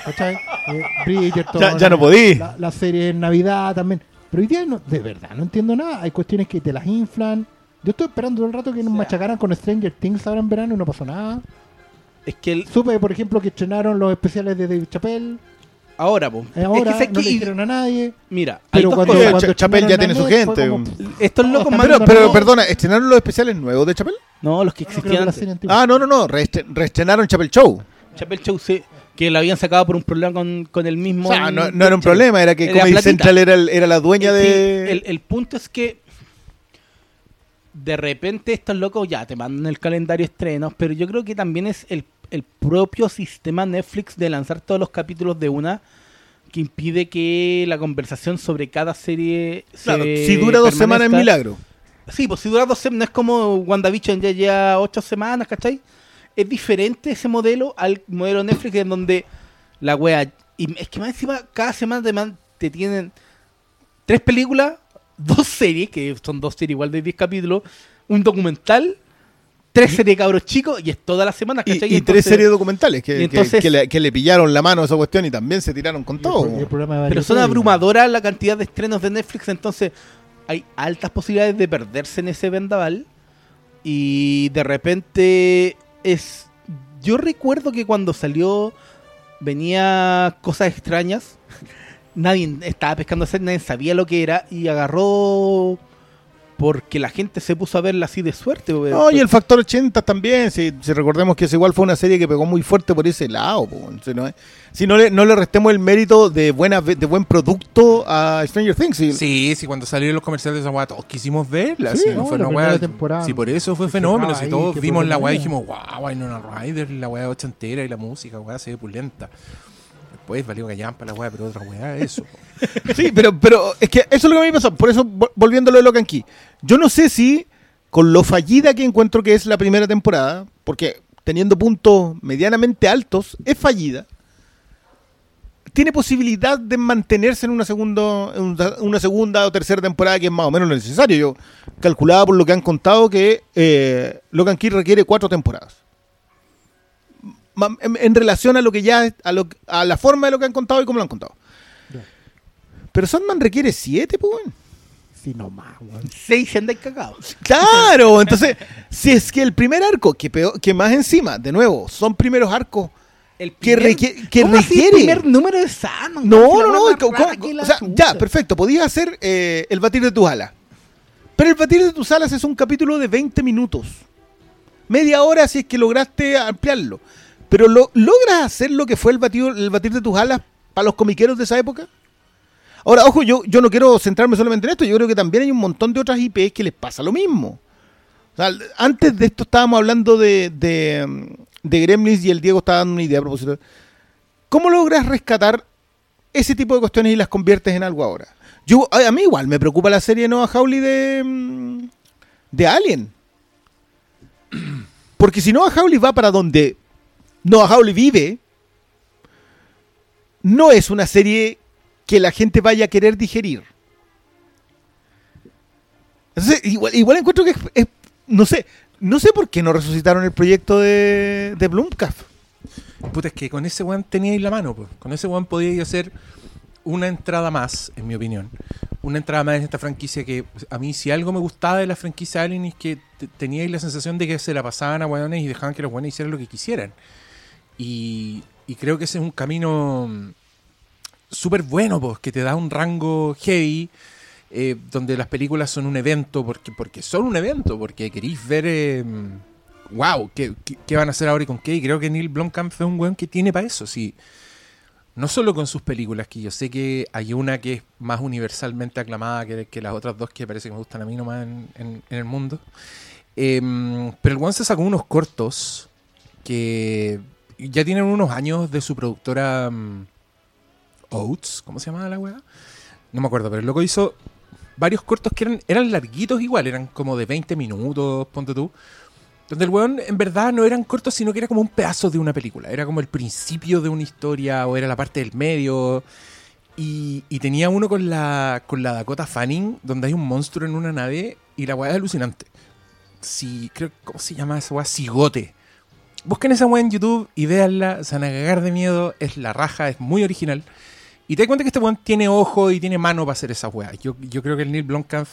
¿Cachai? Eh, Bridgerton, Ya- ya no podí. La, la serie en Navidad también. Pero hoy día no, de verdad no entiendo nada. Hay cuestiones que te las inflan. Yo estoy esperando todo el rato que nos sea. machacaran con Stranger Things ahora en verano y no pasó nada. Es que el- Supe, por ejemplo, que estrenaron los especiales de David Chappelle. ahora, po. Eh, Es ahora que, ¿sabes no le dijeron a nadie. Mira, hay Pero cuando, cosas. cuando Ch- Chappelle ya tiene su gente. como- Estos locos Pero- Pero, pero no. perdona, ¿estrenaron los especiales nuevos de Chapel? No, los que No, que existían la antes. serie antigua. Ah, no, no, no. reestre- reestrenaron Chapel Show. Chapel Show, sí, que lo habían sacado por un problema con, con el mismo... O sea, no, no era un problema, era que Era Comedy platita. Central era, el- era la dueña de. el, el punto es que de repente estos locos ya te mandan el calendario estrenos, pero yo creo que también es el, el propio sistema Netflix de lanzar todos los capítulos de una que impide que la conversación sobre cada serie Claro, se si dura dos semanas es milagro. Sí, pues si dura dos semanas, no es como WandaVision ya lleva ocho semanas, ¿cachai? Es diferente ese modelo al modelo Netflix en donde la wea... Y es que más encima cada semana te, man- te tienen tres películas dos series, que son dos series igual de 10 capítulos, un documental, tres series de cabros chicos y es toda la semana, Y, ¿cachai? y Entonces- tres series documentales que, y que- entonces- que le, que le pillaron la mano a esa cuestión y también se tiraron con Y el todo. y el Pero son abrumadoras la cantidad de estrenos de Netflix, entonces hay altas posibilidades de perderse en ese vendaval. Y de repente es... Yo recuerdo que cuando salió venía cosas extrañas. Nadie estaba pescando a nadie sabía lo que era y agarró porque la gente se puso a verla así de suerte. No, y el factor 80 también, si, si recordemos que esa igual fue una serie que pegó muy fuerte por ese lado. po, si no, si no le, no le restemos el mérito de, buena, de buen producto a Stranger Things. si- Sí, sí, cuando salieron los comerciales de esa weá, todos quisimos verla. Sí, no, fue la una weá- temporada Sí, por eso fue se fenómeno. Si todos vimos la weá y dijimos, wow, Winona Ryder, la weá ochentera y la música, weá, se ve pulenta. Después valió callampa la weá, pero otra weá, eso. Sí, pero, pero es que eso es lo que a mí me pasó. Por eso, vol- volviendo a lo de Locan Key. Yo no sé si, con lo fallida que encuentro que es la primera temporada, porque teniendo puntos medianamente altos, es fallida. Tiene posibilidad de mantenerse en una, segundo, en una segunda o tercera temporada, que es más o menos lo necesario. Yo calculaba por lo que han contado que eh, Locan Key requiere cuatro temporadas. En, en relación a lo que ya a, lo, a la forma de lo que han contado y cómo lo han contado. Pero Sandman requiere siete, pues bueno. Sí, no más, weón. Seis se andan cagados. Claro, entonces, si es que el primer arco, que, peor- que más encima, de nuevo, son primeros arcos El que, requiere- que ¿Cómo así el requiere. primer número de Sandman? No, Si no, no. o sea, ya, perfecto. Podías hacer eh, el batir de tus alas. Pero el batir de tus alas es un capítulo de 20 minutos. Media hora si es que lograste ampliarlo. Pero lo, ¿logras hacer lo que fue el batir, el batir de tus alas para los comiqueros de esa época? Ahora, ojo, yo, yo no quiero centrarme solamente en esto. Yo creo que también hay un montón de otras IPs que les pasa lo mismo. O sea, antes de esto estábamos hablando de, de, de Gremlins y el Diego estaba dando una idea a propósito. ¿Cómo logras rescatar ese tipo de cuestiones y las conviertes en algo ahora? Yo, a, mí igual me preocupa la serie Noah Hawley de, de Alien. Porque si Noah Hawley va para donde Noah Hawley vive, no es una serie que la gente vaya a querer digerir. Entonces, igual, encuentro que es, no sé, no sé por qué no resucitaron el proyecto de, de. Puta, es que con ese weón teníais la mano, pues. Con ese weón podíais hacer una entrada más, en mi opinión. Una entrada más en esta franquicia que pues, a mí, si algo me gustaba de la franquicia Alien es que te- teníais la sensación de que se la pasaban a weones y dejaban que los weones hicieran lo que quisieran. Y, creo que ese es un camino mm, súper bueno, pues, que te da un rango heavy. eh, donde las películas son un evento, porque, porque son un evento, porque queréis ver, eh, wow, ¿qué, qué, van a hacer ahora y con qué? Y creo que Neil Blomkamp es un weón que tiene para eso, sí. No solo con sus películas, que yo sé que hay una que es más universalmente aclamada que, que las otras dos que parece que me gustan a mí nomás en, en- el mundo. Em, pero el weón sacó unos cortos que ya tienen unos años de su productora mm, Oates, ¿cómo se llamaba la weá? No me acuerdo, pero el loco hizo varios cortos que eran, eran larguitos igual, eran como de 20 minutos, ponte tú. Donde el weón en verdad no eran cortos, sino que era como un pedazo de una película. Era como el principio de una historia o era la parte del medio. Y, y tenía uno con la, con la Dakota Fanning, donde hay un monstruo en una nave y la weá es alucinante. Si, creo, ¿Cómo se llama esa weá? Cigote. Busquen esa weá en YouTube y véanla, se van a cagar de miedo. Es la raja, es muy original. Y te das cuenta que este weón tiene ojo y tiene mano para hacer esa weá. Yo, yo creo que el Neil Blomkamp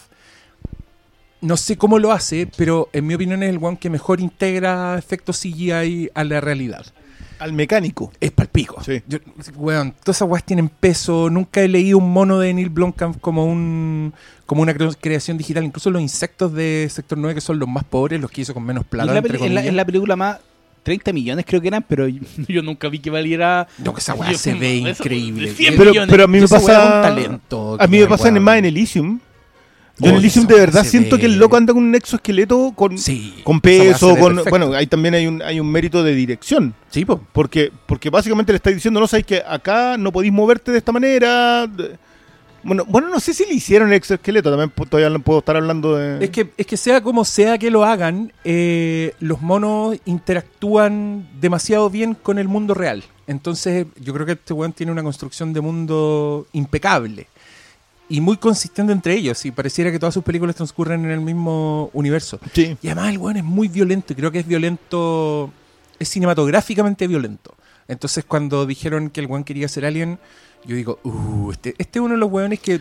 no sé cómo lo hace, pero en mi opinión es el one que mejor integra efectos CGI a la realidad. Al mecánico. Es palpico. Sí. Yo, weón, todas esas weas tienen peso. Nunca he leído un mono de Neil Blomkamp como un como una cre- creación digital. Incluso los insectos de Sector 9, que son los más pobres, los que hizo con menos plata. es, la, entre peli- es la- comillas. es la película más 30 millones creo que eran, pero yo, yo nunca vi que valiera... No, que esa Yo- se ve eso, increíble. de 100 Pero, pero a mí me pasa. es un talento a mí me pasa en más en Elysium. Yo en Oh, Elysium de verdad siento que el loco anda con un exoesqueleto con, Sí, con peso, con perfecto. bueno, ahí también hay un hay un mérito de dirección, Sí, po. porque porque básicamente le estáis diciendo, no sabéis que acá no podéis moverte de esta manera. de- Bueno, bueno, no sé si le hicieron el exoesqueleto, también todavía no puedo estar hablando de Es que, es que sea como sea que lo hagan, eh, los monos interactúan demasiado bien con el mundo real. Entonces, yo creo que este weón tiene una construcción de mundo impecable. y muy consistente entre ellos. Y pareciera que todas sus películas transcurren en el mismo universo. Sí. Y además el weón es muy violento. y Creo que es violento. Es cinematográficamente violento. Entonces cuando dijeron que el weón quería ser alien, yo digo, uh, este, este es uno de los weones que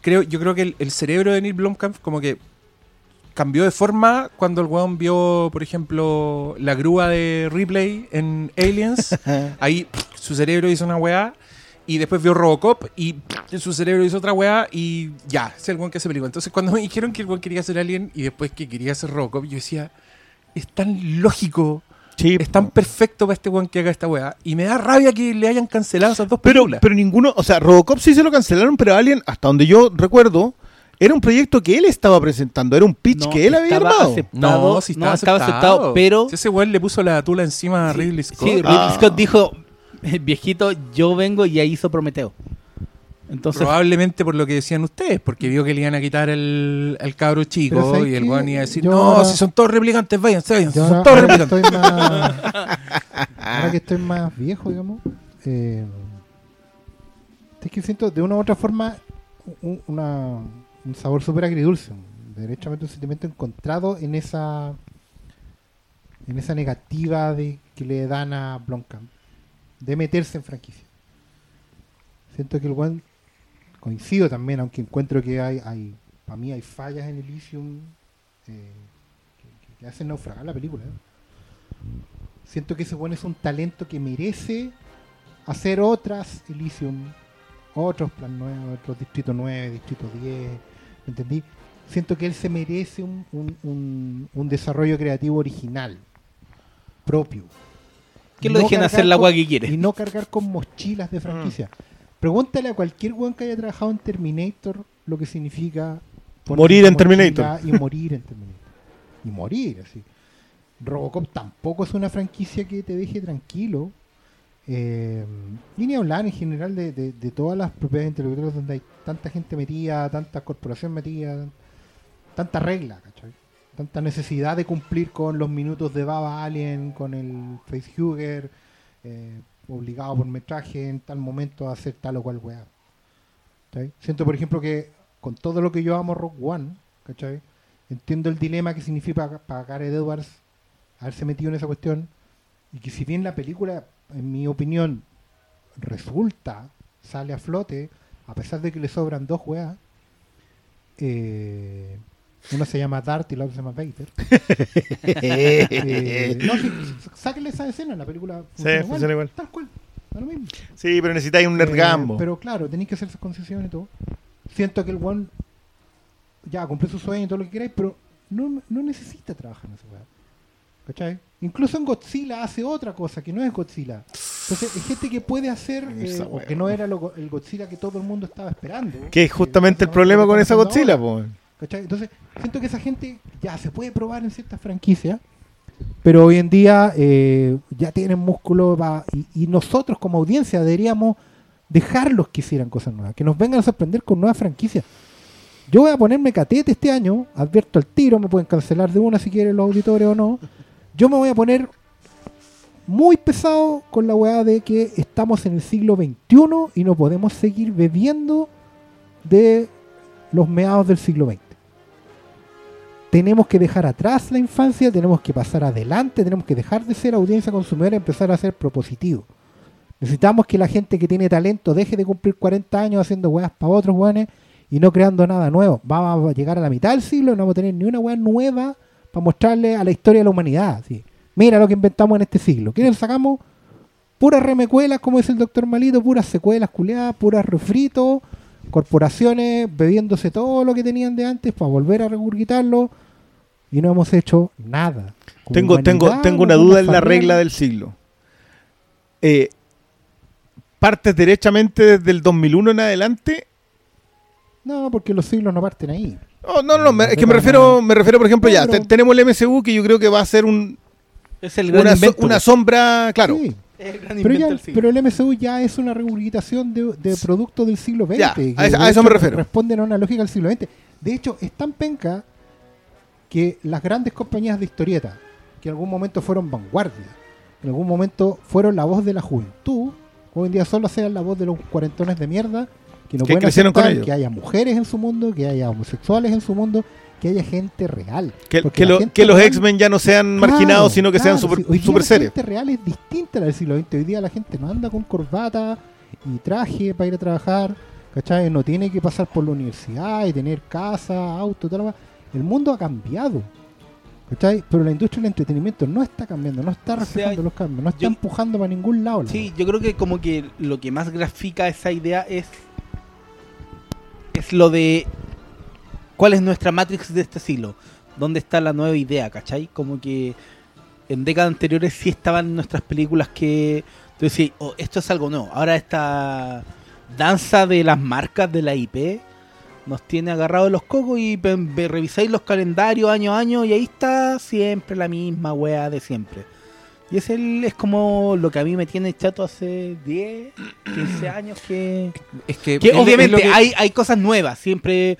creo, yo creo que el, el cerebro de Neil Blomkamp como que cambió de forma cuando el weón vio, por ejemplo, la grúa de Ripley en Aliens. Ahí su cerebro hizo una weá. Y después vio Robocop y su cerebro hizo otra weá y ya, es el weón que hace película. Entonces cuando me dijeron que el weón quería ser alien y después que quería ser Robocop, yo decía, es tan lógico, Sí, es tan perfecto para este weón que haga esta weá. Y me da rabia que le hayan cancelado esas dos Pero, películas. pero ninguno, o sea, Robocop sí se lo cancelaron, pero Alien, hasta donde yo recuerdo, era un proyecto que él estaba presentando, era un pitch No, que él había armado. aceptado. no, si estaba, no, estaba aceptado. aceptado, pero- Si ese weón le puso la tula encima a Ridley Scott. Sí, Ridley Ah. Scott dijo, viejito, yo vengo y ahí hizo Prometeo. Entonces, Probablemente por lo que decían ustedes, porque vio que le iban a quitar el, el cabro chico ¿sabes y el weón iba a decir, Yo no, ahora- si son todos replicantes, váyanse, váyanse, son ahora, todos ahora que replicantes. estoy más, ahora que estoy más viejo, digamos, eh, es que siento de una u otra forma un, una- un sabor súper agridulce, derechamente un sentimiento encontrado en esa en esa negativa de que le dan a Blomkamp de meterse en franquicia. Siento que el buen coincido también, aunque encuentro que hay, hay para mí hay fallas en Elysium eh, que, que hacen naufragar la película. ¿eh? Siento que ese buen es un talento que merece hacer otras Elysium, otros Plan 9, otros Distrito 9, Distrito 10, ¿me entendí? Siento que él se merece un, un- un- un desarrollo creativo original, propio. que Y lo dejen hacer la agua que Y quiere. no cargar con mochilas de franquicia. Pregúntale a cualquier weón que haya trabajado en Terminator lo que significa Morir en Terminator. Y morir en Terminator. Y morir, así. Robocop tampoco es una franquicia que te deje tranquilo. Eh, y ni hablar en general de, de- de todas las propiedades intelectuales donde hay tanta gente metida, tanta corporación metida, tanta regla, ¿cachai? Tanta necesidad de cumplir con los minutos de Baba Alien, con el facehugger, eh, obligado por metraje en tal momento a hacer tal o cual weá. Siento, por ejemplo, que con todo lo que yo amo Rock One, ¿cachai? Entiendo el dilema que significa para Gareth Edwards haberse metido en esa cuestión y que si bien la película, en mi opinión, resulta, sale a flote, a pesar de que le sobran dos weas, eh, uno se llama Dart y la otra se llama Vader. Eh, no, sí, sáquenle esa escena, la película funciona, funciona igual. Tal cual, da lo mismo. Sí, pero necesitáis un Eh, nergambo. pero claro, tenéis que hacer esas concesiones y todo. Siento que el one ya cumplió su sueño y todo lo que queráis, pero no, no necesita trabajar en esa weá. ¿Cachai? Incluso en Godzilla hace otra cosa que no es Godzilla. Entonces, hay gente que puede hacer, eh, o que no era lo el Godzilla que todo el mundo estaba esperando. que es justamente el problema con esa Godzilla, po. ¿Cachai? Entonces, siento que esa gente ya se puede probar en ciertas franquicias, pero hoy en día eh, ya tienen músculo y, y nosotros como audiencia deberíamos dejarlos que hicieran cosas nuevas, que nos vengan a sorprender con nuevas franquicias. Yo voy a ponerme catete este año, advierto al tiro, me pueden cancelar de una si quieren los auditores o no. Yo me voy a poner muy pesado con la weá de que estamos en el siglo XXI y no podemos seguir bebiendo de los meados del siglo XX. Tenemos que dejar atrás la infancia, tenemos que pasar adelante, tenemos que dejar de ser audiencia consumidora y empezar a ser propositivo. Necesitamos que la gente que tiene talento deje de cumplir 40 años haciendo weas para otros weones y no creando nada nuevo. Vamos a llegar a la mitad del siglo y no vamos a tener ni una wea nueva para mostrarle a la historia de la humanidad. Mira lo que inventamos en este siglo. ¿Quieren sacamos? Puras remecuelas, como dice el doctor Malito, puras secuelas culeadas, puras refritos, corporaciones bebiéndose todo lo que tenían de antes para volver a regurgitarlo y no hemos hecho nada. Tengo, tengo, tengo no una duda en la regla del siglo. Eh, ¿Partes derechamente desde el 2001 en adelante? No, porque los siglos no parten ahí. Oh, no, no, me- es que me refiero, no. me refiero, por ejemplo, No, ya, te- tenemos el MCU que yo creo que va a ser un, Es el gran una, so- una sombra, claro. Sí, Es el gran pero, ya- pero el MCU ya es una regurgitación de, de productos del siglo XX. Ya, que a eso- de a eso me refiero. Responden a una lógica del siglo XX. De hecho, es tan penca que las grandes compañías de historieta, que en algún momento fueron vanguardia, en algún momento fueron la voz de la juventud, hoy en día solo sean la voz de los cuarentones de mierda, que no pueden aceptar que haya mujeres en su mundo, que haya homosexuales en su mundo, que haya gente real. Que, Porque que la lo- gente que los X-Men ya no sean Claro, marginados, sino que sean super. Hoy día super la seres. gente real es distinta a la del siglo XX. Hoy día la gente no anda con corbata y traje para ir a trabajar, ¿cachai? No tiene que pasar por la universidad y tener casa, auto, tal. la- El mundo ha cambiado, ¿cachai? Pero la industria del entretenimiento no está cambiando, no está sea, reflejando los cambios, no está yo- empujando para ningún lado. la Sí, yo creo que como que lo que más grafica esa idea es es lo de cuál es nuestra Matrix de este siglo, dónde está la nueva idea, ¿cachai? Como que en décadas anteriores sí estaban nuestras películas que tú decías, oh, esto es algo nuevo. Ahora esta danza de las marcas de la IP nos tiene agarrados los cocos y revisáis los calendarios año a año y ahí está siempre la misma wea de siempre. Y es, el, es como lo que a mí me tiene chato hace 10, 15 años que... Es que, que es obviamente que- hay, hay cosas nuevas, siempre...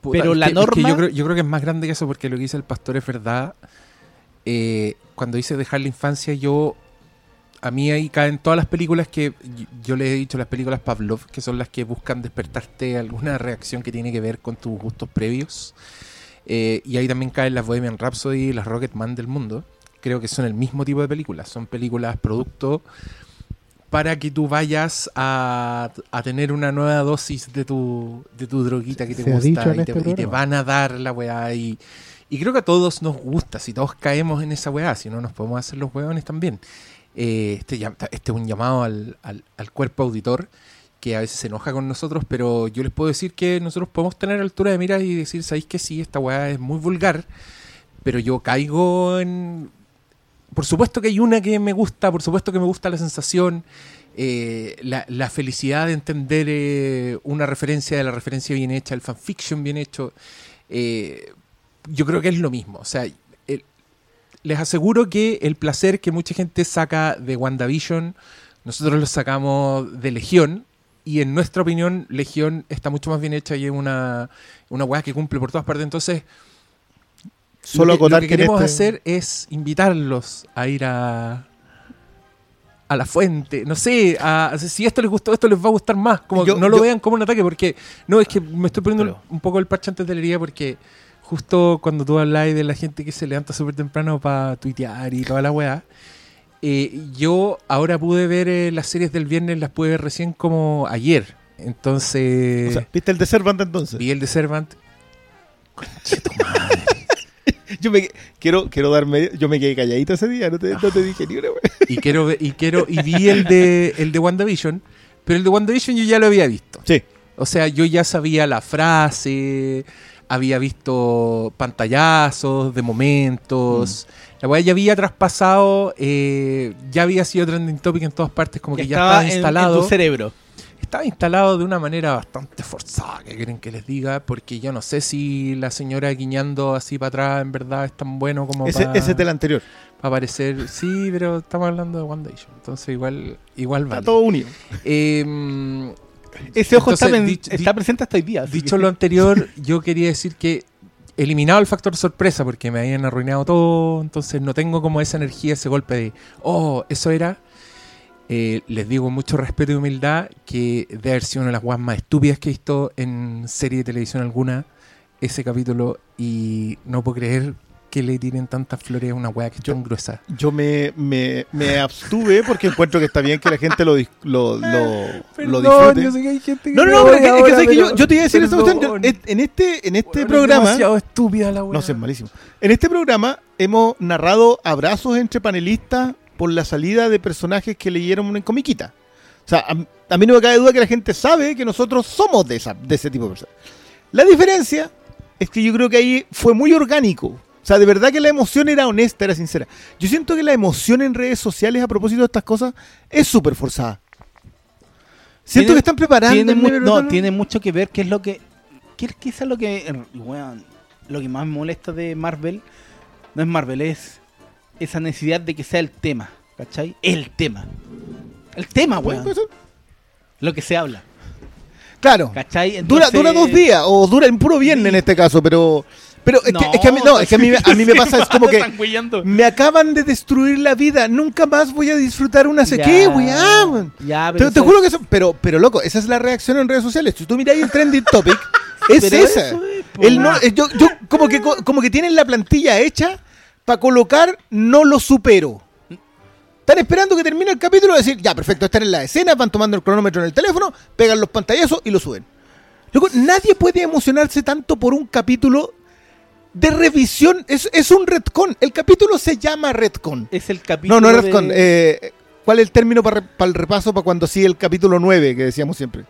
Puta, pero la que norma- yo, creo, yo creo que es más grande que eso porque lo que dice el pastor es verdad. Eh, cuando dice dejar la infancia, yo. A mí ahí caen todas las películas que yo, le he dicho, las películas Pavlov, que son las que buscan despertarte alguna reacción que tiene que ver con tus gustos previos. Eh, y ahí también caen las Bohemian Rhapsody y las Rocketman del mundo. Creo que son el mismo tipo de películas. Son películas producto para que tú vayas a, a tener una nueva dosis de tu, de tu droguita que te Se gusta en y te, este y te van a dar la weá. Y, y creo que a todos nos gusta, si todos caemos en esa weá, si no nos podemos hacer los weones también. Eh, este, este es un llamado al, al- al cuerpo auditor que a veces se enoja con nosotros, pero yo les puedo decir que nosotros podemos tener altura de miras y decir, ¿sabéis que sí? Esta weá es muy vulgar, pero yo caigo en... Por supuesto que hay una que me gusta, por supuesto que me gusta la sensación, eh, la, la felicidad de entender eh, una referencia de la referencia bien hecha, el fanfiction bien hecho. eh, yo creo que es lo mismo. O sea, les aseguro que el placer que mucha gente saca de WandaVision, nosotros lo sacamos de Legión. Y en nuestra opinión, Legión está mucho más bien hecha y es una, una weá que cumple por todas partes. Entonces, Solo lo que, lo que queremos este- hacer es invitarlos a ir a a la fuente, no sé, a- si esto les gustó, esto les va a gustar más, como Yo- no lo yo- vean como un ataque, porque no, es que me estoy poniendo Pero- un poco el parche antes de la herida porque justo cuando tú hablas de la gente que se levanta súper temprano para tuitear y toda la weá, eh, yo ahora pude ver eh, las series del viernes, las pude ver recién como ayer, entonces O sea, ¿Viste el de Servant entonces? vi el de Servant. Madre. Yo me quiero, quiero darme. Yo me quedé calladito ese día, no te, no te dije ni una y quiero y quiero y vi el de el de WandaVision, pero el de WandaVision yo ya lo había visto. Sí. O sea, yo ya sabía la frase, había visto pantallazos de momentos. La weá ya había traspasado, eh, ya había sido trending topic en todas partes, como que ya estaba en- en, instalado. tu cerebro. estaba instalado de una manera bastante forzada, que quieren que les diga, porque yo no sé si la señora guiñando así para atrás en verdad es tan bueno como Ese, para ese es del anterior. aparecer. Sí, pero estamos hablando de WandaVision, entonces igual, igual Está vale. todo unido. Eh, Ese ojo está, Entonces, dicho- está di- presente hasta hoy día. Dicho que- lo anterior, yo quería decir que eliminado el factor sorpresa porque me habían arruinado todo, entonces no tengo como esa energía, ese golpe de, oh, eso era. Eh, les digo con mucho respeto y humildad que debe haber sido una de las guas más estúpidas que he visto en serie de televisión alguna ese capítulo y no puedo creer que le tiren tantas flores a una wea que es tan gruesa. Yo me, me, me abstuve porque encuentro que está bien que la gente lo, dis- lo, lo, lo disfrute. que hay gente No, no, no, pero es que, es que sabes que yo, yo te iba a decir esa cuestión. yo- en- En este, en este programa. demasiado estúpida la wea. No sé, es malísimo. En este programa hemos narrado abrazos entre panelistas por la salida de personajes que leyeron en comiquita. O sea, a, a mí no me cabe duda que la gente sabe que nosotros somos de, esa, de ese tipo de personas. La diferencia es que yo creo que ahí fue muy orgánico. O sea, de verdad que la emoción era honesta, era sincera. Yo siento que la emoción en redes sociales a propósito de estas cosas es súper forzada. Siento Tiene- que están preparando. tiene mu- no, tiene mucho que ver qué es lo que qué es quizás lo que weón, lo que más me molesta de Marvel no es Marvel es esa necesidad de que sea el tema ¿cachai? el tema el tema weón lo que se habla Claro. ¿cachai? Dura, Entonces- dura dos días, o dura en puro viernes en este caso, pero, Pero es, que, es que a mí, no, es que a mí, a mí me pasa, es como que me acaban de destruir la vida, nunca más voy a disfrutar una sequía, weá. Ya, Te, pero te juro que eso, pero, pero loco, esa es la reacción en redes sociales. Si tú miras el trending topic, es Pero esa. es, po. El no- yo, yo como que co- como que tienen la plantilla hecha para colocar no lo supero. Están esperando que termine el capítulo y decir, ya, perfecto, están en la escena, van tomando el cronómetro en el teléfono, pegan los pantallazos y lo suben. Loco, nadie puede emocionarse tanto por un capítulo de revisión. Es, es un retcon. El capítulo se llama retcon. Es el capítulo. No, no es de- retcon. eh, ¿Cuál es el término para, el repaso para cuando sigue el capítulo 9 que decíamos siempre?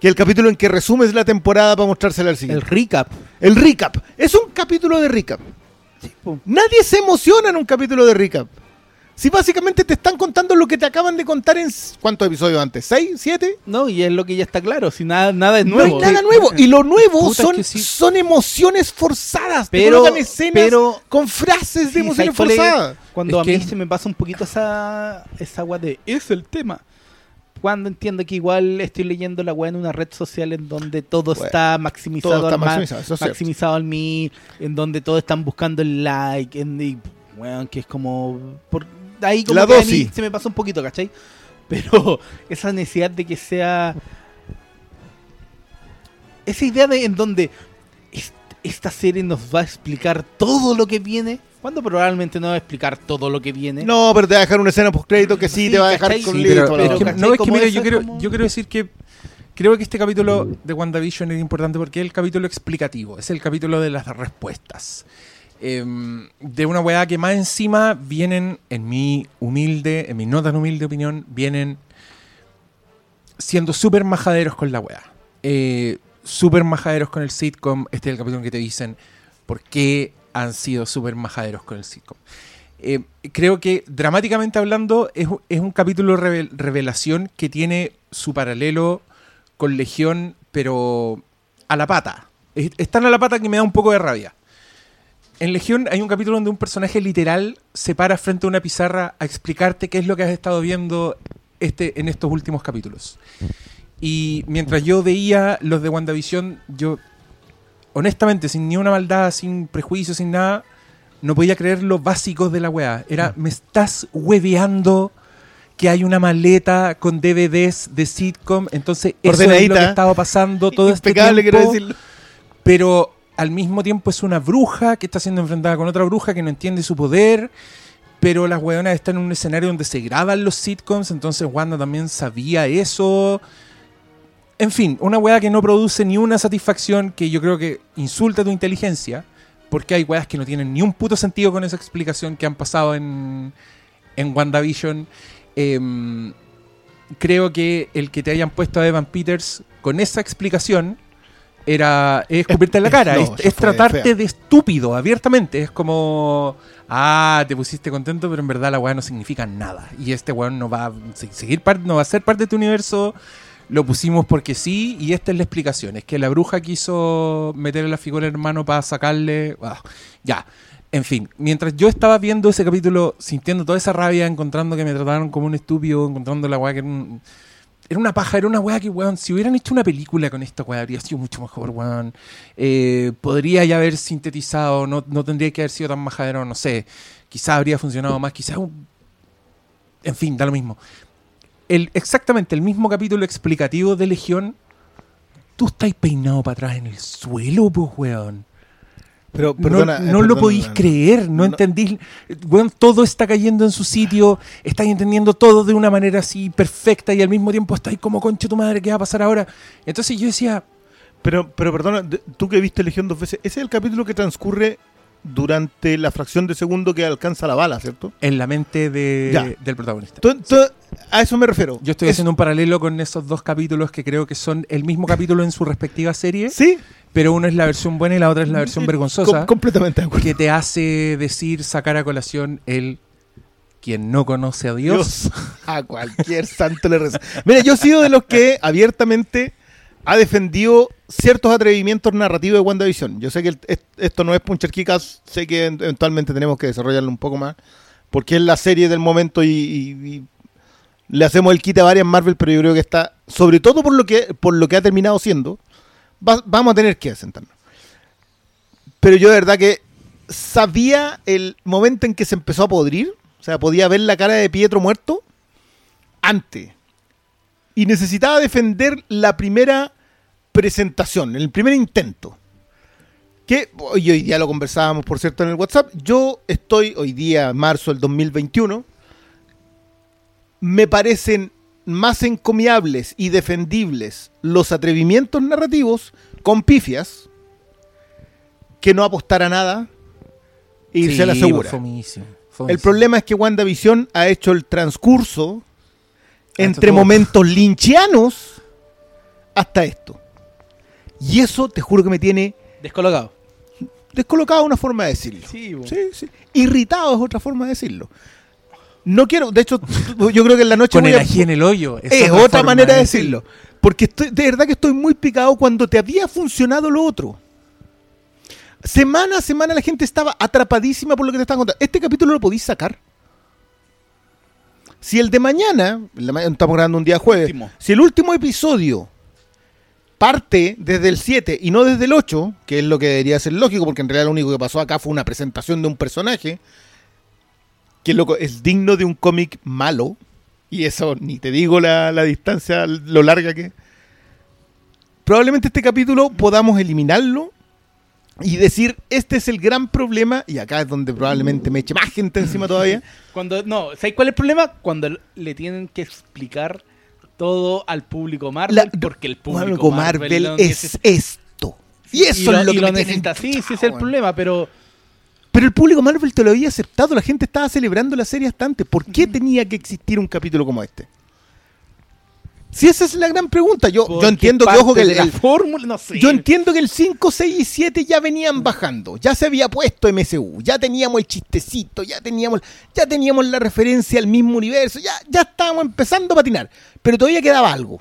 Que el capítulo en que resumes la temporada para mostrársela al el siguiente. recap. El, recap. Es un capítulo de recap. Nadie se emociona en un capítulo de recap. Si básicamente te están contando lo que te acaban de contar en... ¿Cuántos episodios antes? ¿Seis? ¿Siete? No, y es lo que ya está claro. Si nada, nada es No nuevo. hay nada nuevo. Y lo nuevo Puta, son, que sí. son emociones forzadas. Te Pero- colocan escenas pero- con frases de Sí, emociones forzadas. Cuando Es a mí que- se me pasa un poquito esa, esa agua de es el tema. Cuando entiendo que igual estoy leyendo la weá en una red social en donde todo Bueno, está maximizado, todo está al ma- maximizado, eso es maximizado al mil, en donde todos están buscando el like, en, y, weón, que es como... Por, ahí como La que a mí dosis. se me pasa un poquito, ¿cachai? Pero esa necesidad de que sea... Esa idea de en donde est- esta serie nos va a explicar todo lo que viene, cuando probablemente no va a explicar todo lo que viene. No, pero te va a dejar una escena post crédito que sí, Sí, te va a dejar ¿cachai? con Sí, no, es que mira, yo es quiero, como- yo quiero decir que creo que este capítulo de WandaVision es importante porque es el capítulo explicativo, es el capítulo de las respuestas. Em, de una weá que más encima vienen, en mi humilde, en mi no tan humilde opinión, vienen siendo súper majaderos con la weá. Eh, súper majaderos con el sitcom. Este es el capítulo que te dicen por qué han sido súper majaderos con el sitcom. Eh, creo que dramáticamente hablando es, es un capítulo revel- revelación que tiene su paralelo con Legión, pero a la pata. Es, es tan a la pata que me da un poco de rabia. En Legión hay un capítulo donde un personaje literal se para frente a una pizarra a explicarte qué es lo que has estado viendo este, en estos últimos capítulos. Y mientras yo veía los de WandaVision, yo, honestamente, sin ni una maldad, sin prejuicio, sin nada, no podía creer lo básicos de la weá. Era, me estás hueveando que hay una maleta con DVDs de sitcom, entonces eso es lo que estaba pasando todo este Impecable, quiero tiempo decirlo. pero al mismo tiempo es una bruja que está siendo enfrentada con otra bruja que no entiende su poder. Pero las weonas están en un escenario donde se graban los sitcoms, entonces Wanda también sabía eso. En fin, una weá que no produce ni una satisfacción, que yo creo que insulta tu inteligencia, porque hay weas que no tienen ni un puto sentido con esa explicación que han pasado en, en WandaVision. Em, creo que el que te hayan puesto a Evan Peters con esa explicación era es escupirte en la es- cara, no, es, tratarte fea. de estúpido abiertamente. Es como, ah, te pusiste contento, pero en verdad la weá no significa nada. Y este weón no va a se- seguir no va a ser parte de tu universo. Lo pusimos porque sí, y esta es la explicación. Es que la bruja quiso meterle la figura al hermano para sacarle. ah, ya. En fin, mientras yo estaba viendo ese capítulo, sintiendo toda esa rabia, encontrando que me trataron como un estúpido, encontrando la weá que era, un- era una paja, era una weá que, weón, si hubieran hecho una película con esta weá, habría sido mucho mejor, weón. Eh, podría ya haber sintetizado, no, no tendría que haber sido tan majadero, no sé. Quizás habría funcionado más, quizás un... En fin, da lo mismo. El, exactamente el mismo capítulo explicativo de Legión, tú estás peinado para atrás en el suelo, pues, weón. Pero, No- perdona, no, eh, lo perdona, podéis no. creer, no, No. entendís. Weón, todo está cayendo en su sitio, estáis entendiendo todo de una manera así perfecta y al mismo tiempo estáis como concha tu madre, ¿qué va a pasar ahora? Entonces yo decía, Pero, pero perdona, tú que viste Legión dos veces, ese es el capítulo que transcurre durante la fracción de segundo que alcanza la bala, ¿cierto? en la mente de- Ya. del protagonista. Tú- tú- a eso me refiero. Yo estoy Es- haciendo un paralelo con esos dos capítulos que creo que son el mismo capítulo en su respectiva serie, Sí, pero uno es la versión buena y la otra es la versión vergonzosa, com- completamente de acuerdo. que te hace decir, sacar a colación el quien no conoce a Dios. Dios, a cualquier santo le reza. Mira, yo he sido de los que abiertamente ha defendido ciertos atrevimientos narrativos de WandaVision. Yo sé que el- est- esto no es Puncher Kikas, sé que eventualmente tenemos que desarrollarlo un poco más, porque es la serie del momento y, y- y le hacemos el quite a varias Marvel, pero yo creo que está, sobre todo por lo que, por lo que ha terminado siendo, va- vamos a tener que sentarnos. pero yo de verdad que sabía el momento en que se empezó a podrir. O sea, podía ver la cara de Pietro muerto antes. Y necesitaba defender la primera presentación, el primer intento. Que hoy, hoy día lo conversábamos, por cierto, en el WhatsApp. Yo estoy hoy día, marzo del 2021. Me parecen más encomiables y defendibles los atrevimientos narrativos con pifias que no apostar a nada e irse a la segura. fomísimo, El fomísimo. problema es que WandaVision ha hecho el transcurso entre todo. momentos linchianos hasta esto. Y eso te juro que me tiene Descolocado. descolocado una forma de decirlo. Sí. Sí, sí. Irritado es otra forma de decirlo. No quiero, de hecho, yo creo que en la noche Con voy el a- ají en el hoyo. es otra, manera de decirlo. Porque estoy, de verdad que estoy muy picado cuando te había funcionado lo otro. Semana a semana la gente estaba atrapadísima por lo que te estaban contando. Este capítulo lo podéis sacar. Si el de mañana, estamos grabando un día jueves, Último. si el último episodio parte desde el 7 y no desde el 8, que es lo que debería ser lógico, porque en realidad lo único que pasó acá fue una presentación de un personaje, que loco, es digno de un cómic malo, y eso ni te digo la, la distancia, lo larga que es. Probablemente este capítulo podamos eliminarlo y decir, este es el gran problema, y acá es donde probablemente me eche más gente encima todavía. Cuando, no, ¿sabes cuál es el problema? Cuando le tienen que explicar todo al público Marvel, La- porque el público Marvel, Marvel, es necesita. esto. Y eso y lo, es lo y que lo necesita. Sí, sí, es el problema, pero Pero el público Marvel te lo había aceptado, la gente estaba celebrando la serie hasta antes. ¿Por qué tenía que existir un capítulo como este? Si esa es la gran pregunta, yo, entiendo que ojo que el, la fórmula, no sé. yo entiendo que el 5, 6 y 7 ya venían bajando, ya se había puesto MCU, ya teníamos el chistecito, ya teníamos, ya teníamos la referencia al mismo universo, ya, ya estábamos empezando a patinar, pero todavía quedaba algo.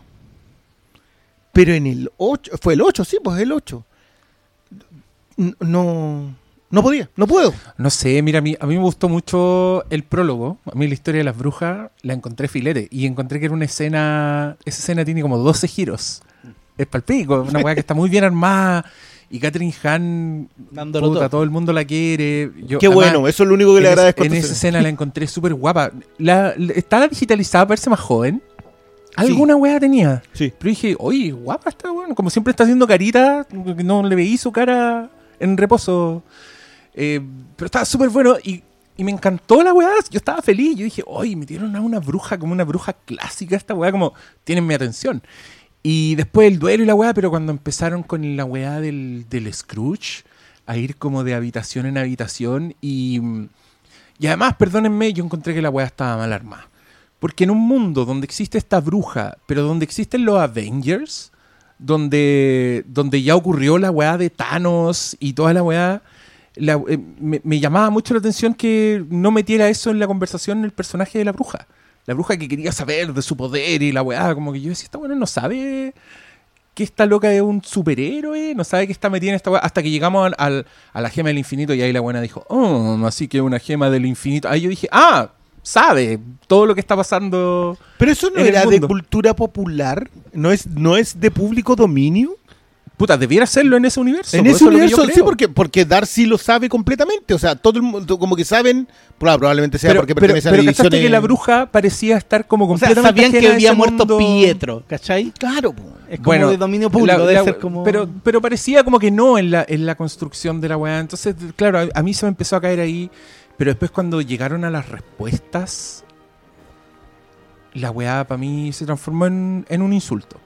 Pero en el 8, fue el 8, sí, pues el 8. N- No, no podía, no puedo. No sé, mira, a mí, a mí me gustó mucho el prólogo. A mí la historia de las brujas la encontré filete. Y encontré que era una escena. Esa escena tiene como 12 giros. Es palpico, una weá que está muy bien armada. Y Catherine Hahn, Dándolo puta, todo. todo el mundo la quiere. Yo, Qué además, bueno, eso es lo único que le agradezco. en esa escena la encontré súper guapa. La, la- estaba digitalizada para verse más joven. Alguna weá tenía. Sí. Pero dije, oye, guapa está bueno. Como siempre está haciendo carita, no le veí su cara en reposo. Eh, pero estaba súper bueno y, me encantó la weá. Yo estaba feliz. Yo dije, oye, metieron a una bruja como una bruja clásica esta weá, como tienen mi atención. Y después el duelo y la weá, pero cuando empezaron con la weá del, del Scrooge, a ir como de habitación en habitación y... Y además, perdónenme, yo encontré que la weá estaba mal armada. Porque en un mundo donde existe esta bruja, pero donde existen los Avengers, donde, donde ya ocurrió la weá de Thanos y toda la weá, la- eh, me, me llamaba mucho la atención que no metiera eso en la conversación el personaje de la bruja. La bruja que quería saber de su poder y la weá, como que yo decía, esta weá no sabe que esta loca es un superhéroe, no sabe que está metida en esta weá, hasta que llegamos al- al- a la gema del infinito y ahí la buena dijo, oh, así que una gema del infinito. Ahí yo dije, ah, sabe todo lo que está pasando. Pero eso no en el era de cultura popular, no es, no es de público dominio. Puta, debiera serlo en ese universo. en pues, ese universo, sí, porque, porque Darcy lo sabe completamente. O sea, todo el mundo, como que saben, proba- probablemente sea Pero, porque pero, pertenece pero a la ¿cachaste división. que la bruja parecía estar como o sea, completamente sabían que había muerto mundo? Pietro, ¿cachai? Claro, po. Es como de dominio público, la- debe la- ser como... pero, pero parecía como que no en la, en la construcción de la weá. Entonces, claro, a, a mí se me empezó a caer ahí. Pero después cuando llegaron a las respuestas, la weá para mí se transformó en, en un insulto.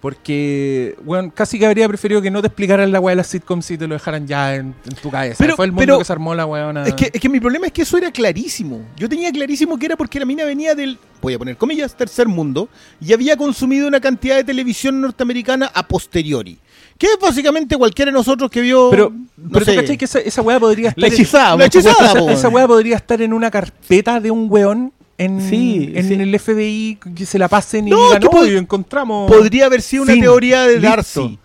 Porque, bueno, casi que habría preferido que no te explicaran la weá de las sitcoms y te lo dejaran ya en, en tu cabeza. Pero- Fue el mundo pero- que se armó la weá. Es que, es que mi problema es que eso era clarísimo. Yo tenía clarísimo que era porque la mina venía del, voy a poner comillas, tercer mundo, y había consumido una cantidad de televisión norteamericana a posteriori. Que es básicamente cualquiera de nosotros que vio. Pero, no pero tú sé, cachai que esa, esa weá podría estar. La en- hechizada, La hechizada, esa, esa weá podría estar en una carpeta de un weón en, Sí, en sí. el FBI que se la pasen y No, pod- "Oye, encontramos. Podría haber sido una teoría de. Darcy.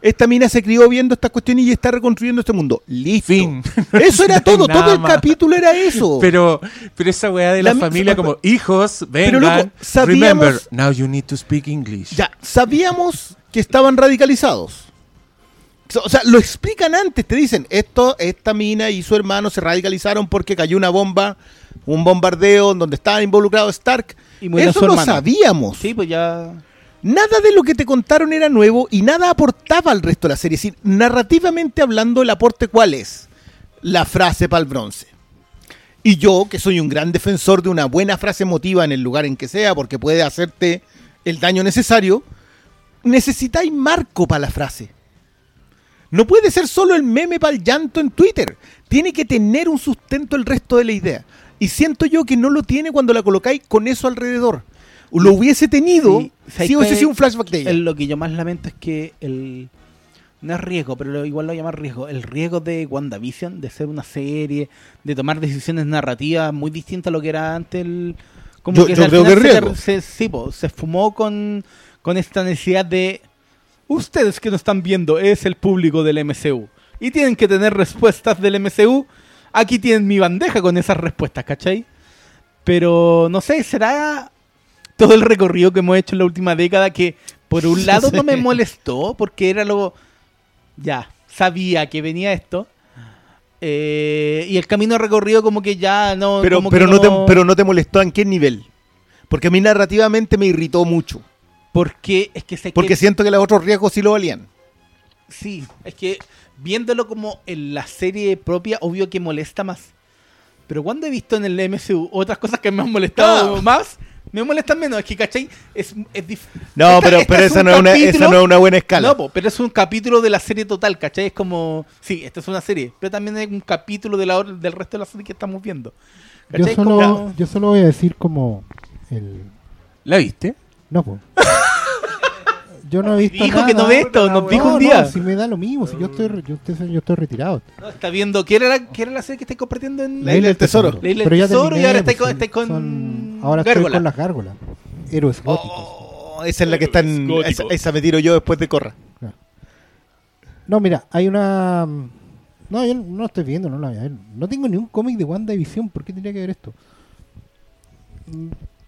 Esta mina se crió viendo estas cuestiones y está reconstruyendo este mundo. Listo. Fin. Eso era todo. Todo el más. capítulo era eso. Pero, pero esa weá de la, La mi- familia como hijos, Pero, vengan, loco, sabíamos- remember, now you need to speak English. Ya, sabíamos que estaban radicalizados. O sea, lo explican antes, te dicen, esto, esta mina y su hermano se radicalizaron porque cayó una bomba, un bombardeo en donde estaban involucrados Stark. Y Eso lo hermano. sabíamos. Sí, pues ya. Nada de lo que te contaron era nuevo y nada aportaba al resto de la serie. Es decir, narrativamente hablando, el aporte cuál es? La frase para el bronce. Y yo, que soy un gran defensor de una buena frase emotiva en el lugar en que sea, porque puede hacerte el daño necesario, necesitáis marco para la frase. No puede ser solo el meme para el llanto en Twitter. Tiene que tener un sustento el resto de la idea. Y siento yo que no lo tiene cuando la colocáis con eso alrededor. Lo hubiese tenido Sí, si ¿sabes hubiese sido un flashback de ella. El- lo que yo más lamento es que el. No es riesgo, pero lo- igual lo llamar riesgo. El riesgo de WandaVision, de ser una serie, de tomar decisiones narrativas muy distintas a lo que era antes. El, como Yo- que yo creo que es riesgo. Se, sí, po, se esfumó con, con esta necesidad de. Ustedes que no están viendo es el público del MCU. Y tienen que tener respuestas del MCU. Aquí tienen mi bandeja con esas respuestas, ¿cachai? Pero no sé, será todo el recorrido que hemos hecho en la última década que por un lado no me molestó porque era lo ya sabía que venía esto Eh, y el camino recorrido como que ya no Pero, como que pero, no te, pero no te molestó en qué nivel. Porque a mí narrativamente me irritó mucho. Porque es que Porque que siento que los otros riesgos sí lo valían. sí es que viéndolo como en la serie propia obvio que molesta más pero cuando he visto en el MCU otras cosas que me han molestado Ah. más me molestan menos es que ¿cachai? es, es dif- No, Esta- pero, esta pero es esa, un no es una, esa no es una buena escala. No, po, pero es un capítulo de la serie total, ¿cachai? Es como, sí, esta es una serie, pero también es un capítulo de la, del resto de la serie que estamos viendo. Yo solo, Como- yo solo voy a decir como el... ¿La viste? No, pues. Yo no he visto Dijo nada. que no ve esto, nos dijo No, un día. No, si me da lo mismo, si yo estoy, yo estoy, yo estoy retirado. No, está viendo, ¿qué era, la, ¿qué era la serie que estáis compartiendo en La isla del tesoro. La isla del tesoro y ahora estáis pues, con, estáis con son- Ahora estoy Gárgola. con las gárgolas. Héroes góticos. Oh, esa es la que está en. Esa, esa me tiro yo después de Corra. No, mira, hay una... No, yo no estoy viendo, no la voy a ver. No tengo ni un cómic de WandaVision. ¿Por qué tendría que ver esto?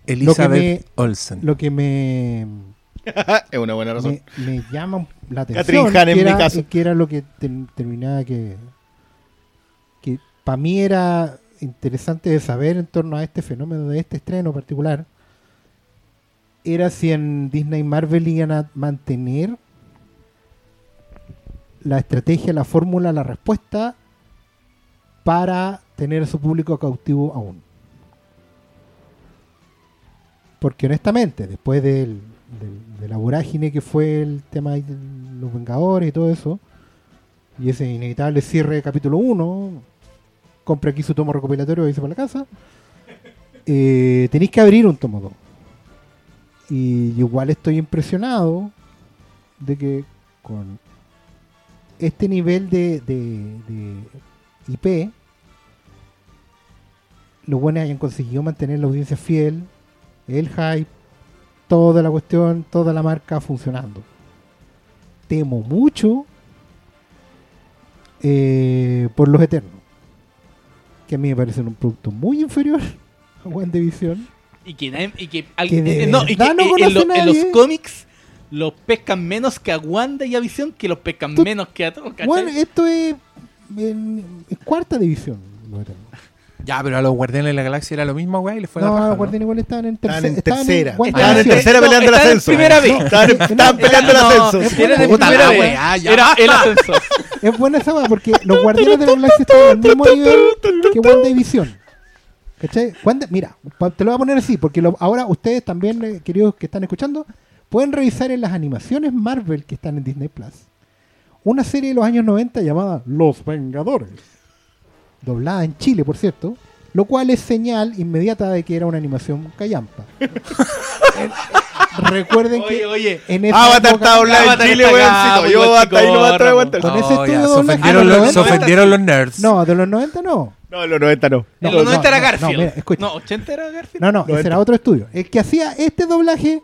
Elizabeth Olsen. Lo que me... es una buena razón. me, me llama la atención Catherine Hahn en que, mi era, caso. que era lo que ter- terminaba que que para mí era interesante de saber en torno a este fenómeno de este estreno particular era si en Disney Marvel iban a mantener la estrategia, la fórmula, la respuesta para tener a su público cautivo aún. Porque honestamente, después del, del- de la vorágine que fue el tema de los Vengadores y todo eso, y ese inevitable cierre de capítulo 1, compre aquí su tomo recopilatorio y dice para la casa, eh, tenéis que abrir un tomo 2. Y igual estoy impresionado de que con este nivel de IP, los buenos hayan conseguido mantener la audiencia fiel, el hype, toda la cuestión, toda la marca funcionando. Temo mucho eh, por los Eternos, que a mí me parecen un producto muy inferior a WandaVision. Y que, nadie- y que, Que de eh, no, y que verdad no eh, en, lo- los cómics los pescan menos que a Wanda y a Visión que los pescan Tú- menos que a todos. Bueno, esto es, en- es cuarta división. los Eternos. Ya, pero a los Guardianes de la Galaxia era lo mismo, güey, y le fue la No, raja, los ¿no? Guardianes igual estaban en, Estaban terce- en tercera. Estaban en tercera no, peleando el estaban en ascenso. primera vez. Estaban, estaban peleando el ascenso. es Era de Puta primera la vez. Era el ascenso. Es buena esa porque los Guardianes de la Galaxia están al mismo nivel que WandaVision. ¿Cachai? Wanda- mira, te lo voy a poner así, porque lo- ahora ustedes también, eh, queridos que están escuchando, pueden revisar en las animaciones Marvel que están en Disney Plus una serie de los años 90 llamada Los Vengadores, doblada en Chile, por cierto, lo cual es señal inmediata de que era una animación callampa. Recuerden Oye, que oye. en esa Avatar época- está online en Chile, pues, Yo hasta ahí no me atrevo a aguantar. Con No, ese estudio se doblaje ofendieron, de los los, se 90. ofendieron los nerds. No, de los 90 no. No, en los 90 no. No, en los no, 90 era no, no, Garfield. mira, escucha. No, 80 era Garfield. No, no, ese 90. era otro estudio. El que hacía este doblaje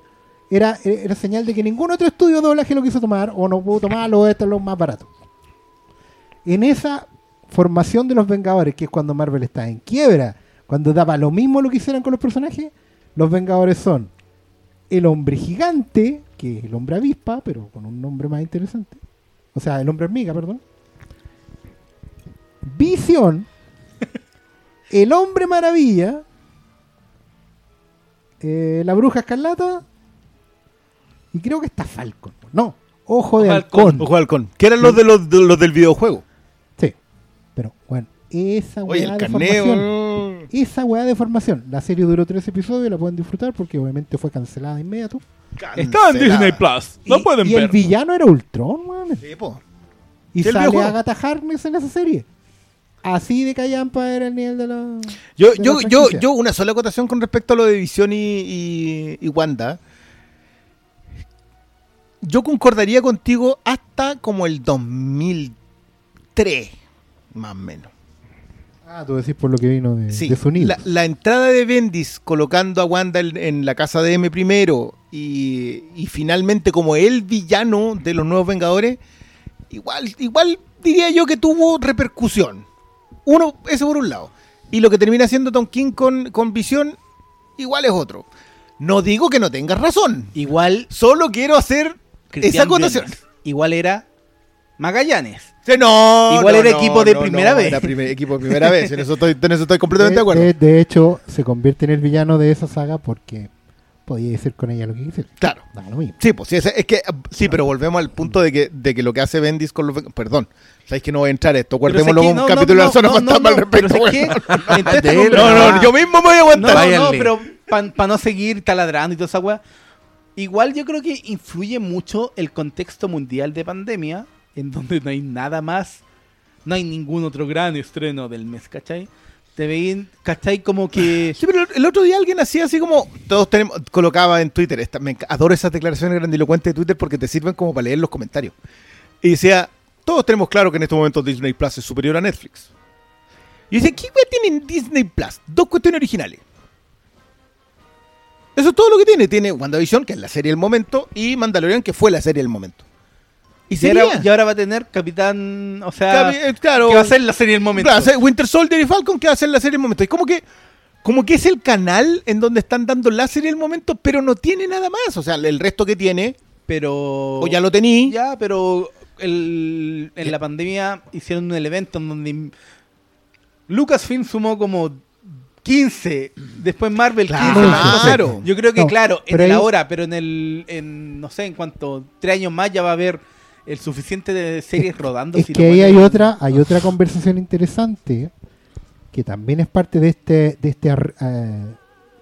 era, era señal de que ningún otro estudio de doblaje lo quiso tomar o no pudo tomarlo o este es lo más barato. En esa formación de los Vengadores, que es cuando Marvel está en quiebra, cuando daba lo mismo lo que hicieran con los personajes, los Vengadores son el hombre gigante, que es el hombre avispa, pero con un nombre más interesante. O sea, el hombre hormiga, perdón. Visión, el hombre maravilla, eh, la bruja escarlata y creo que está Falcon. No, ojo de halcón. halcón. Ojo de halcón. Que eran los de los, de los del videojuego. Esa Oye, weá el de formación. Esa weá de formación. La serie duró tres episodios, la pueden disfrutar porque obviamente fue cancelada de inmediato. Está en. Disney Plus. Lo y, pueden y ver. el villano era Ultron, weón. Sí, po. Y el sale. Agatha Harkness en esa serie. Así de callampa era el nivel de la. Yo, de la yo, yo, yo, una sola acotación con respecto a lo de Visión y, y, y Wanda. Yo concordaría contigo hasta como el 2003, más o menos. Ah, tú decís por lo que vino de, Sí, de la, la entrada de Bendis colocando a Wanda en, en la casa de M primero y, y finalmente como el villano de los nuevos Vengadores, igual, igual diría yo que tuvo repercusión. Uno, eso por un lado. Y lo que termina haciendo Tom King con, con Visión, igual es otro. No digo que no tengas razón. Igual, Solo quiero hacer esa acotación. Igual era Magallanes. Sí, no, Igual no, era no, equipo de no, primera no, vez. Era primer- equipo de primera vez. En eso estoy, en eso estoy completamente de, de, acuerdo. de- de hecho, se convierte en el villano de esa saga porque podía decir con ella lo que quisiera. Claro. Da lo mismo. Sí, pues sí, es, es que sí, pero volvemos al punto de que, de que lo que hace Bendis con los perdón, sabéis que no voy a entrar a esto, guardémoslo Pero un no, capítulo no, de zona no, fantasma no, al no, pero respecto. De No, no, yo mismo me voy a No, aguantar. no, Váyanle. pero para no seguir taladrando y toda esa weá. Igual yo creo que influye mucho el contexto mundial de pandemia, en donde no hay nada más, no hay ningún otro gran estreno del mes, ¿cachai? Te veían, ¿cachai? Como que... Sí, pero el otro día alguien hacía así como todos tenemos colocaba en Twitter, adoro esas declaraciones grandilocuentes de Twitter porque te sirven como para leer los comentarios. Y decía, todos tenemos claro que en estos momentos Disney Plus es superior a Netflix. Y dice, ¿qué wea tiene en Disney Plus? Dos cuestiones originales. Eso es todo lo que tiene. Tiene WandaVision, que es la serie del momento, y Mandalorian, que fue la serie del momento. Y, Y ahora, y ahora va a tener Capitán... O sea, Capi- eh, claro, que va a ser la serie del momento. Claro, Winter Soldier y Falcon que va a ser la serie del momento. Es como que, como que es el canal en donde están dando la serie del momento, pero no tiene nada más. O sea, el resto que tiene, pero... o ya lo tení. Ya, pero el- en la pandemia hicieron un evento en donde Lucasfilm sumó como 15, después Marvel 15. Claro. yo creo que No, claro, en el ahí- ahora, pero en el en no sé, en cuanto tres años más ya va a haber el suficiente de series rodando. Es si que ahí hay ponen- otra, hay otra conversación interesante que también es parte de este, de este eh,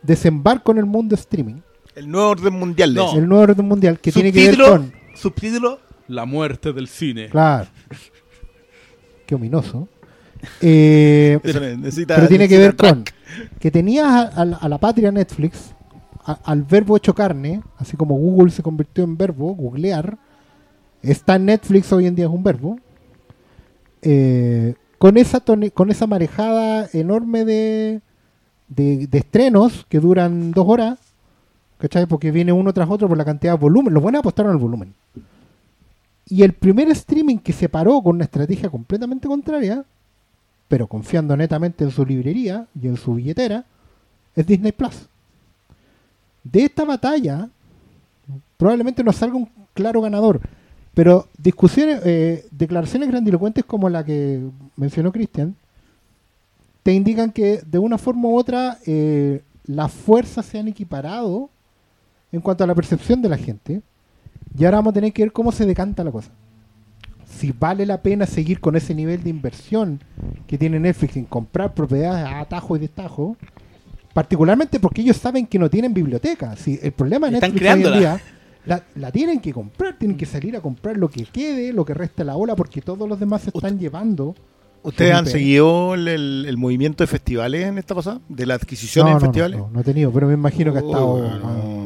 desembarco en el mundo streaming, El nuevo orden mundial. No. el nuevo orden mundial que tiene que ver Subtítulo- con, subtítulo La muerte del cine. claro, qué ominoso, Eh, Eso necesita- pero tiene que ver con que tenías a, a la- a la patria Netflix a- al verbo hecho carne, así como Google se convirtió en verbo, googlear, está Netflix hoy en día es un verbo, eh, con, esa con esa marejada enorme de, de, de estrenos que duran dos horas, ¿cachai? Porque viene uno tras otro por la cantidad de volumen, los buenos apostaron al volumen. Y el primer streaming que se paró con una estrategia completamente contraria, pero confiando netamente en su librería y en su billetera, es Disney Plus. De esta batalla, probablemente no salga un claro ganador, pero discusiones, eh, declaraciones grandilocuentes como la que mencionó Cristian, te indican que de una forma u otra eh, las fuerzas se han equiparado en cuanto a la percepción de la gente, y ahora vamos a tener que ver cómo se decanta la cosa. Si vale la pena seguir con ese nivel de inversión que tiene Netflix en comprar propiedades a atajo y destajo, particularmente porque ellos saben que no tienen biblioteca. Si el problema de Netflix hoy en día la, la tienen que comprar, tienen que salir a comprar lo que quede, lo que resta de la ola, porque todos los demás se están llevando. ¿Ustedes han seguido el, el- el movimiento de festivales en esta pasada? ¿De la adquisición No, en no, no, festivales? no, no he tenido, pero me imagino que ha estado Oh,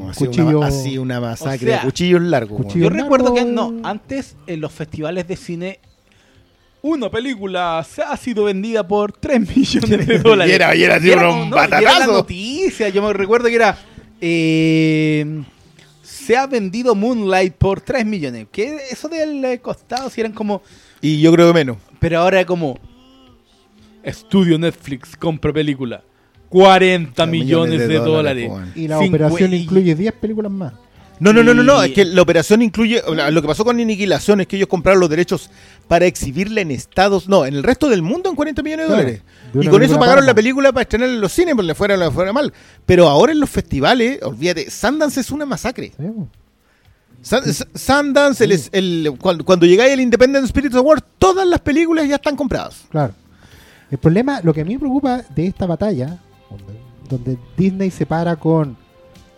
no, ha sido cuchillo. una, ha sido una masacre O sea, de cuchillos largos. cuchillo-. Yo recuerdo que no, antes en los festivales de cine una película se ha sido vendida por 3 millones de dólares. Y era- y era así Y era un no, y era la batatazo. noticia, yo me recuerdo que era eh, se ha vendido Moonlight por 3 millones. Que eso del eh, costado si eran como Y yo creo que menos. pero ahora es como Estudio Netflix compra película 40 millones, de, dólares. Y la Cincu- operación incluye 10 películas más. No, no, no, no, no, es que la operación incluye, lo que pasó con Aniquilación es que ellos compraron los derechos para exhibirla en Estados, no, en el resto del mundo en 40 millones de Claro, dólares. de Y con eso pagaron la película para estrenar en los cines, pues le fuera, le fuera mal. Pero ahora en los festivales, olvídate, Sundance es una masacre. Sí, po. Sun- S- Sundance, el, el- cuando, cuando llegáis al Independent Spirit Award, todas las películas ya están compradas. Claro. El problema, lo que a mí me preocupa de esta batalla, donde, donde Disney se para con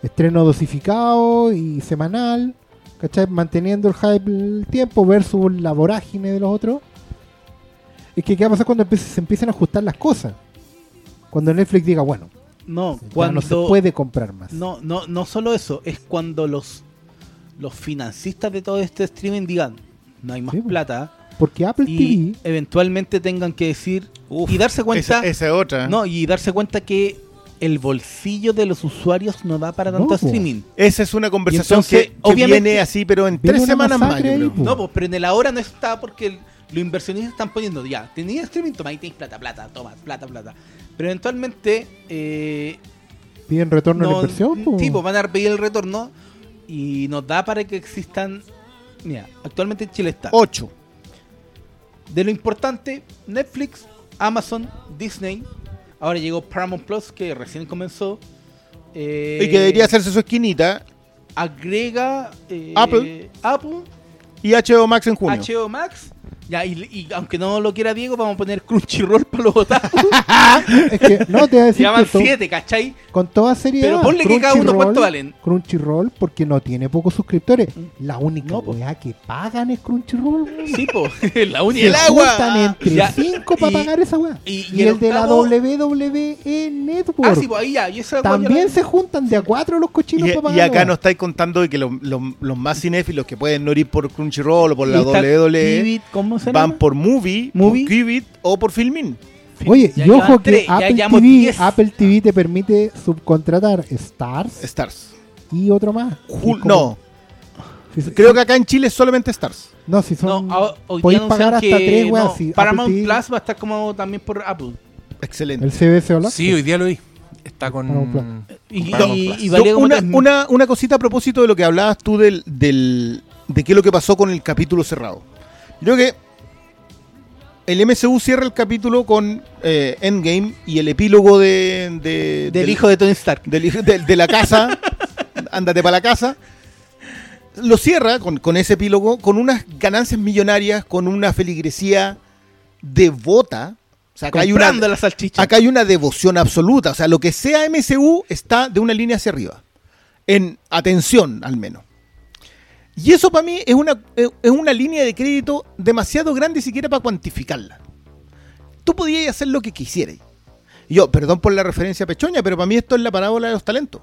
estreno dosificado y semanal, ¿cachai? Manteniendo el hype el tiempo versus la vorágine de los otros, es que ¿qué va a pasar cuando empiece- se empiecen a ajustar las cosas? Cuando Netflix diga, bueno, No, ya cuando no se puede comprar más. No, no, no solo eso, es cuando los los financistas de todo este streaming digan, no hay más Sí, pues. plata Porque Apple y TV, eventualmente tengan que decir y darse cuenta, Esa, esa otra. no, y darse cuenta que el bolsillo de los usuarios no da para No, tanto streaming. Esa es una conversación entonces, que, viene así, pero en tres semanas más. yo. No, pues, pero en el ahora no está porque el- los inversionistas están poniendo ya, tenías streaming, toma, ahí tienes plata, plata, toma, plata, plata. Pero eventualmente eh, piden retorno a la no, inversión. po. sí, pues van a pedir el retorno y nos da para que existan. Mira, actualmente en Chile está. Ocho. De lo importante, Netflix, Amazon, Disney. Ahora llegó Paramount Plus, que recién comenzó. eh, Y que debería hacerse su esquinita. Agrega eh, Apple. Apple, Y HBO Max en junio. HBO Max. Ya, y, y aunque no lo quiera Diego, vamos a poner Crunchyroll para los otaku. Es que, no, te voy a decir Llaman que to- siete, ¿cachai? con toda seriedad. Pero ponle que cada uno Crunchyroll- cuánto valen. Crunchyroll porque no tiene pocos suscriptores. La única No, po. weá que pagan es Crunchyroll. Sí, po, la única. el agua. juntan entre Ya, cinco para y- pagar esa weá. y- Y, y el el de la WWE Network. Ah, sí, pues ahí ya. Y También se juntan de a cuatro los cochinos Y, para pagar. y acá weá. nos estáis contando de que los, los- los más cinéfilos que pueden no ir por Crunchyroll o por la Y está WWE ¿Cómo se van llama? por Movie, Movie. por Qubit o por Filmin. Oye, Ya y ojo que tres, Apple, TV, diez. Apple TV te permite subcontratar Stars Stars. y otro más. Jul- Y como- no, si- si- creo que acá en Chile es solamente Stars. No, si son. No, a- hoy día podéis pagar anunciaron hasta que tres weas. no, si Apple Paramount TV Plus va a estar como también por Apple. Excelente. El CBS All Sí, hoy día lo vi. Está con. Paramount Y, Paramount y- Plus. y valía No, como una, tres- una, una cosita a propósito de lo que hablabas tú del, del, de qué es lo que pasó con el capítulo cerrado. Creo que el MCU cierra el capítulo con eh, Endgame y el epílogo de, de- del hijo de Tony Stark. del de, de la casa, ándate para la casa, lo cierra con, con ese epílogo, con unas ganancias millonarias, con una feligresía devota. O sea, acá hay, una, la salchicha. acá hay una devoción absoluta. O sea, lo que sea MCU está de una línea hacia arriba. En atención, al menos. Y eso para mí es una, es es una línea de crédito demasiado grande siquiera para cuantificarla. Tú podías hacer lo que quisieras. Yo, perdón por la referencia pechoña, pero para mí esto es la parábola de los talentos.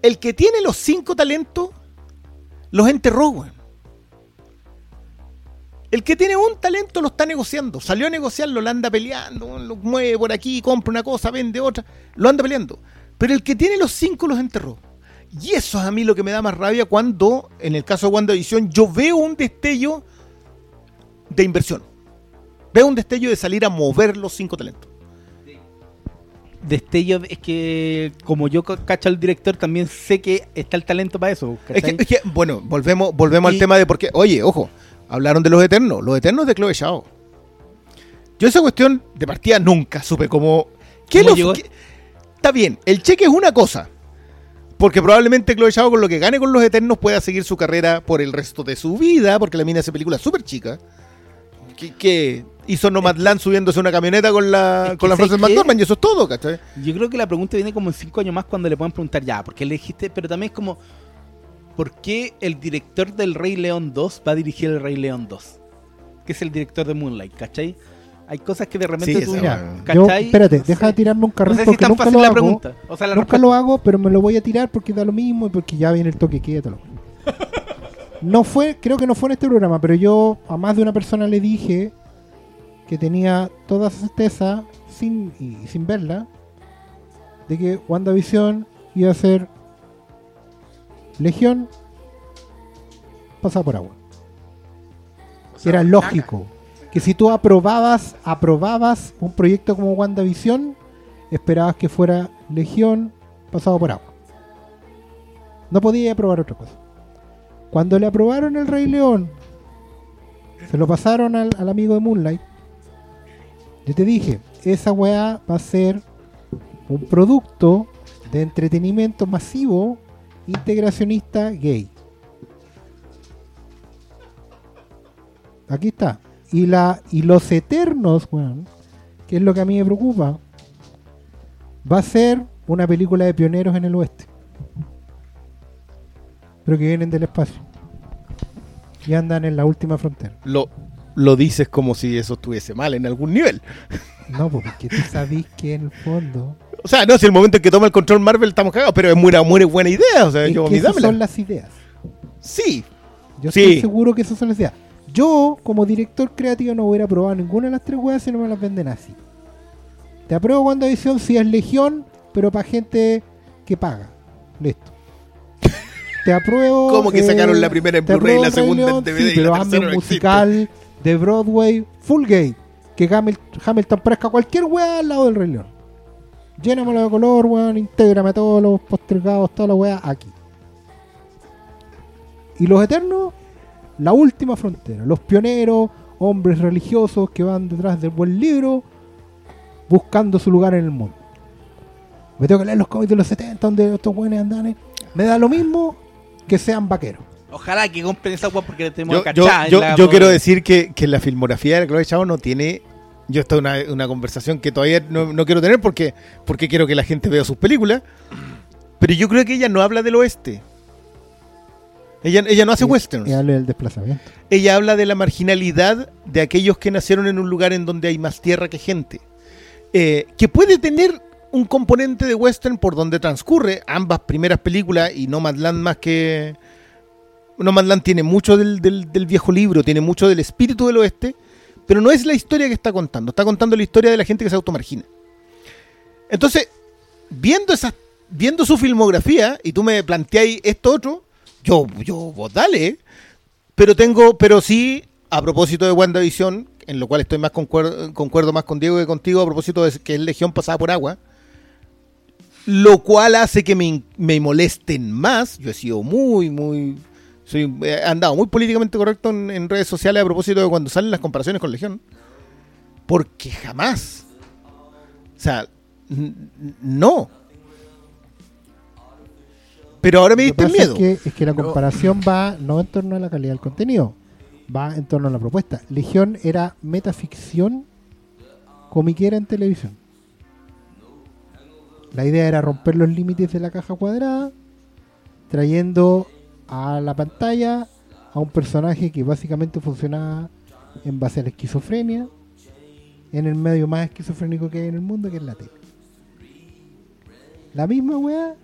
El que tiene los cinco talentos, los enterró. El que tiene un talento lo está negociando. Salió a negociarlo, lo anda peleando, lo mueve por aquí, compra una cosa, vende otra, lo anda peleando. Pero el que tiene los cinco los enterró. Y eso es a mí lo que me da más rabia cuando, en el caso de WandaVision, yo veo un destello de inversión. Veo un destello de salir a mover los cinco talentos. Destello, es que como yo ca- cacho al director, también sé que está el talento para eso. Es que, ¿cachai? es que, bueno, volvemos, volvemos Y- al tema de por qué. Oye, ojo, hablaron de los eternos. Los eternos de Chloe Zhao. Yo esa cuestión de partida nunca supe cómo. ¿Qué ¿Cómo lo- llegó? qué- Está bien, el cheque es una cosa. Porque probablemente Chloe Zhao con lo que gane con los eternos pueda seguir su carrera por el resto de su vida, porque la mina hace películas súper chicas. Que, que hizo Nomadland subiéndose a una camioneta con la, Es que con la ¿sabes Frances? McDormand y eso es todo, ¿cachai? Yo creo que la pregunta viene como en cinco años más cuando le puedan preguntar ya, ¿por qué le dijiste? Pero también es como, ¿por qué el director del Rey León 2 va a dirigir el Rey León 2? Que es el director de Moonlight, ¿cachai? Hay cosas que de repente Sí, tú... Mira, yo, ¿cachai? espérate, No sé. deja de tirarme un No carril sé si porque tan nunca fácil lo la hago. pregunta. O sea, la Nunca respuesta. lo hago, pero me lo voy a tirar porque da lo mismo y porque ya viene el toque quédatelo. No fue, creo que no fue en este programa, pero yo a más de una persona le dije que tenía toda certeza, sin, y sin verla, de que WandaVision iba a ser Legión pasada por agua. Era lógico que si tú aprobabas, aprobabas un proyecto como WandaVision, esperabas que fuera Legión pasado por agua. No podía aprobar otra cosa. Cuando le aprobaron el Rey León, se lo pasaron al, al amigo de Moonlight. Yo te dije, esa weá va a ser un producto de entretenimiento masivo integracionista gay. Aquí está. Y la y los eternos, weón, que es lo que a mí me preocupa, va a ser una película de pioneros en el oeste. Pero que vienen del espacio. Y andan en la última frontera. Lo, lo dices como si eso estuviese mal en algún nivel. No, pues, porque tú sabés que en el fondo O sea, no, si el momento en que toma el control Marvel estamos cagados, pero es muy, muy buena idea. O sea, es yo, que esas son las ideas. Sí, Yo Sí. estoy seguro que esas son las ideas. Yo, como director creativo, no hubiera probado ninguna de las tres weas si no me las venden así. Te apruebo WandaVision si es Legión, pero para gente que paga. Listo. Te apruebo. Como que sacaron la primera en Blu-ray y la segunda en DVD sí, y pero la hazme un existe. musical de Broadway full gay. Que Hamil- Hamilton parezca cualquier wea al lado del Rey León. Llénamelo de color, weón. Intégrame todos los postergados, todas las weas aquí. Y los eternos, la última frontera. Los pioneros, hombres religiosos que van detrás del buen libro, buscando su lugar en el mundo. Me tengo que leer los cómics de los 70 donde estos buenos andan. eh. Me da lo mismo que sean vaqueros. Ojalá que compren esa weá porque le tenemos yo, que yo, cachar. yo- la- yo quiero decir que, que la filmografía de Chloe Chao no tiene. Yo esta es una, una conversación que todavía no, no quiero tener porque, porque quiero que la gente vea sus películas. Pero yo creo que ella no habla del oeste. Ella, ella no hace westerns. Y hable del desplazamiento. Ella habla de la marginalidad de aquellos que nacieron en un lugar en donde hay más tierra que gente. Eh, que puede tener un componente de western por donde transcurre ambas primeras películas y Nomadland más que... Nomadland tiene mucho del, del- del viejo libro, tiene mucho del espíritu del oeste, pero no es la historia que está contando, está contando la historia de la gente que se automargina. Entonces, viendo esas, viendo su filmografía, y tú me planteáis esto otro, yo, yo, vos dale, ¿eh? pero tengo, pero sí, a propósito de WandaVision, en lo cual estoy más concuerdo, concuerdo más con Diego que contigo, a propósito de que es Legión pasada por agua, lo cual hace que me, me molesten más. Yo he sido muy, muy. Soy, he andado muy políticamente correcto en, en redes sociales a propósito de cuando salen las comparaciones con Legión. Porque jamás. O sea, no. Pero ahora me diste miedo. Es que, es que la comparación va no en torno a la calidad del contenido, va en torno a la propuesta. Legión era metaficción comiquera en televisión. La idea era romper los límites de la caja cuadrada, trayendo a la pantalla a un personaje que básicamente funcionaba en base a la esquizofrenia, en el medio más esquizofrénico que hay en el mundo, que es la tele. La misma weá,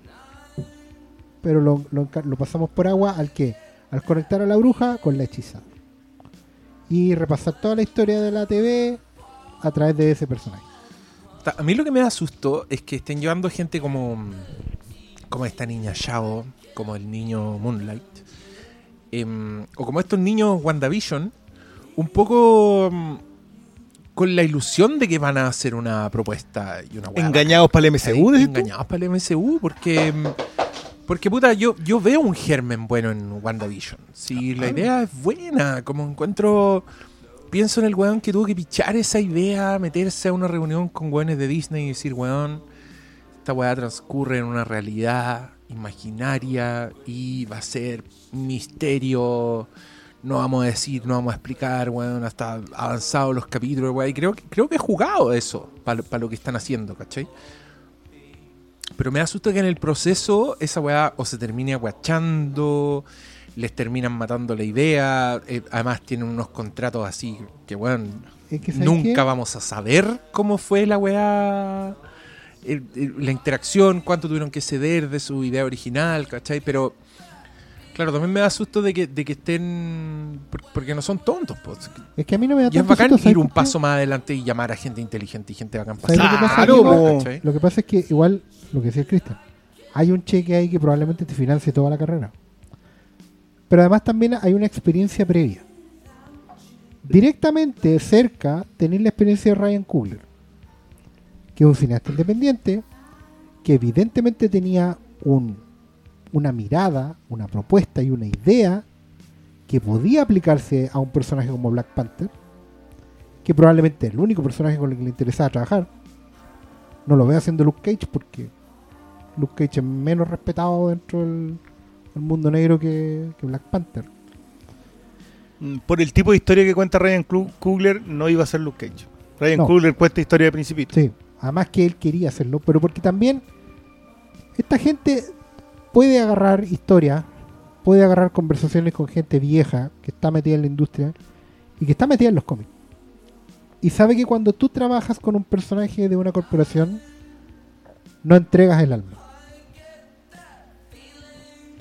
pero lo, lo pasamos por agua al que al conectar a la bruja con la hechizada y repasar toda la historia de la TV a través de ese personaje A mí lo que me da susto es que estén llevando gente como, como esta niña Shao, como el niño Moonlight, em, o como estos niños WandaVision, un poco mm, con la ilusión de que van a hacer una propuesta y una Engañados para el. MCU? Engañados para el MCU, porque... Porque puta, yo, yo veo un germen bueno en WandaVision. Si la idea es buena, como encuentro... Pienso en el weón que tuvo que pichar esa idea, meterse a una reunión con weones de Disney y decir, weón, esta weá transcurre en una realidad imaginaria y va a ser misterio. No vamos a decir, no vamos a explicar, weón, hasta avanzados los capítulos, weón. Y creo, que- creo que he jugado eso para lo que están haciendo, ¿cachai? Pero me asusta que en el proceso esa weá o se termine aguachando, les terminan matando la idea. eh, además tienen unos contratos así que, weón, Es que, ¿sabes nunca qué? vamos a saber cómo fue la weá, el- el- la interacción, cuánto tuvieron que ceder de su idea original, ¿cachai? Pero, claro, también me da susto de que, de que estén, por- porque no son tontos, pues. es que a mí no me da Y es bacán susto, ¿sabes ir un paso más adelante y llamar a gente inteligente y gente bacán para ¿Sabes lo que pasa Claro, aquí, po. weón? ¿cachai? Lo que pasa es que igual, lo que decía Cristian, hay un cheque ahí que probablemente te financie toda la carrera. Pero además también hay una experiencia previa. Directamente cerca tenéis la experiencia de Ryan Coogler, que es un cineasta independiente, que evidentemente tenía un, una mirada, una propuesta y una idea que podía aplicarse a un personaje como Black Panther, que probablemente es el único personaje con el que le interesaba trabajar. No lo veo haciendo Luke Cage porque Luke Cage es menos respetado dentro del, del mundo negro que, que Black Panther. Mm, Por el tipo de historia que cuenta Ryan Coogler, no iba a ser Luke Cage. Ryan No. Coogler cuenta historia de Principito. Sí, además que él quería hacerlo, pero porque también esta gente puede agarrar historia, puede agarrar conversaciones con gente vieja que está metida en la industria y que está metida en los cómics. Y sabe que cuando tú trabajas con un personaje de una corporación, no entregas el alma.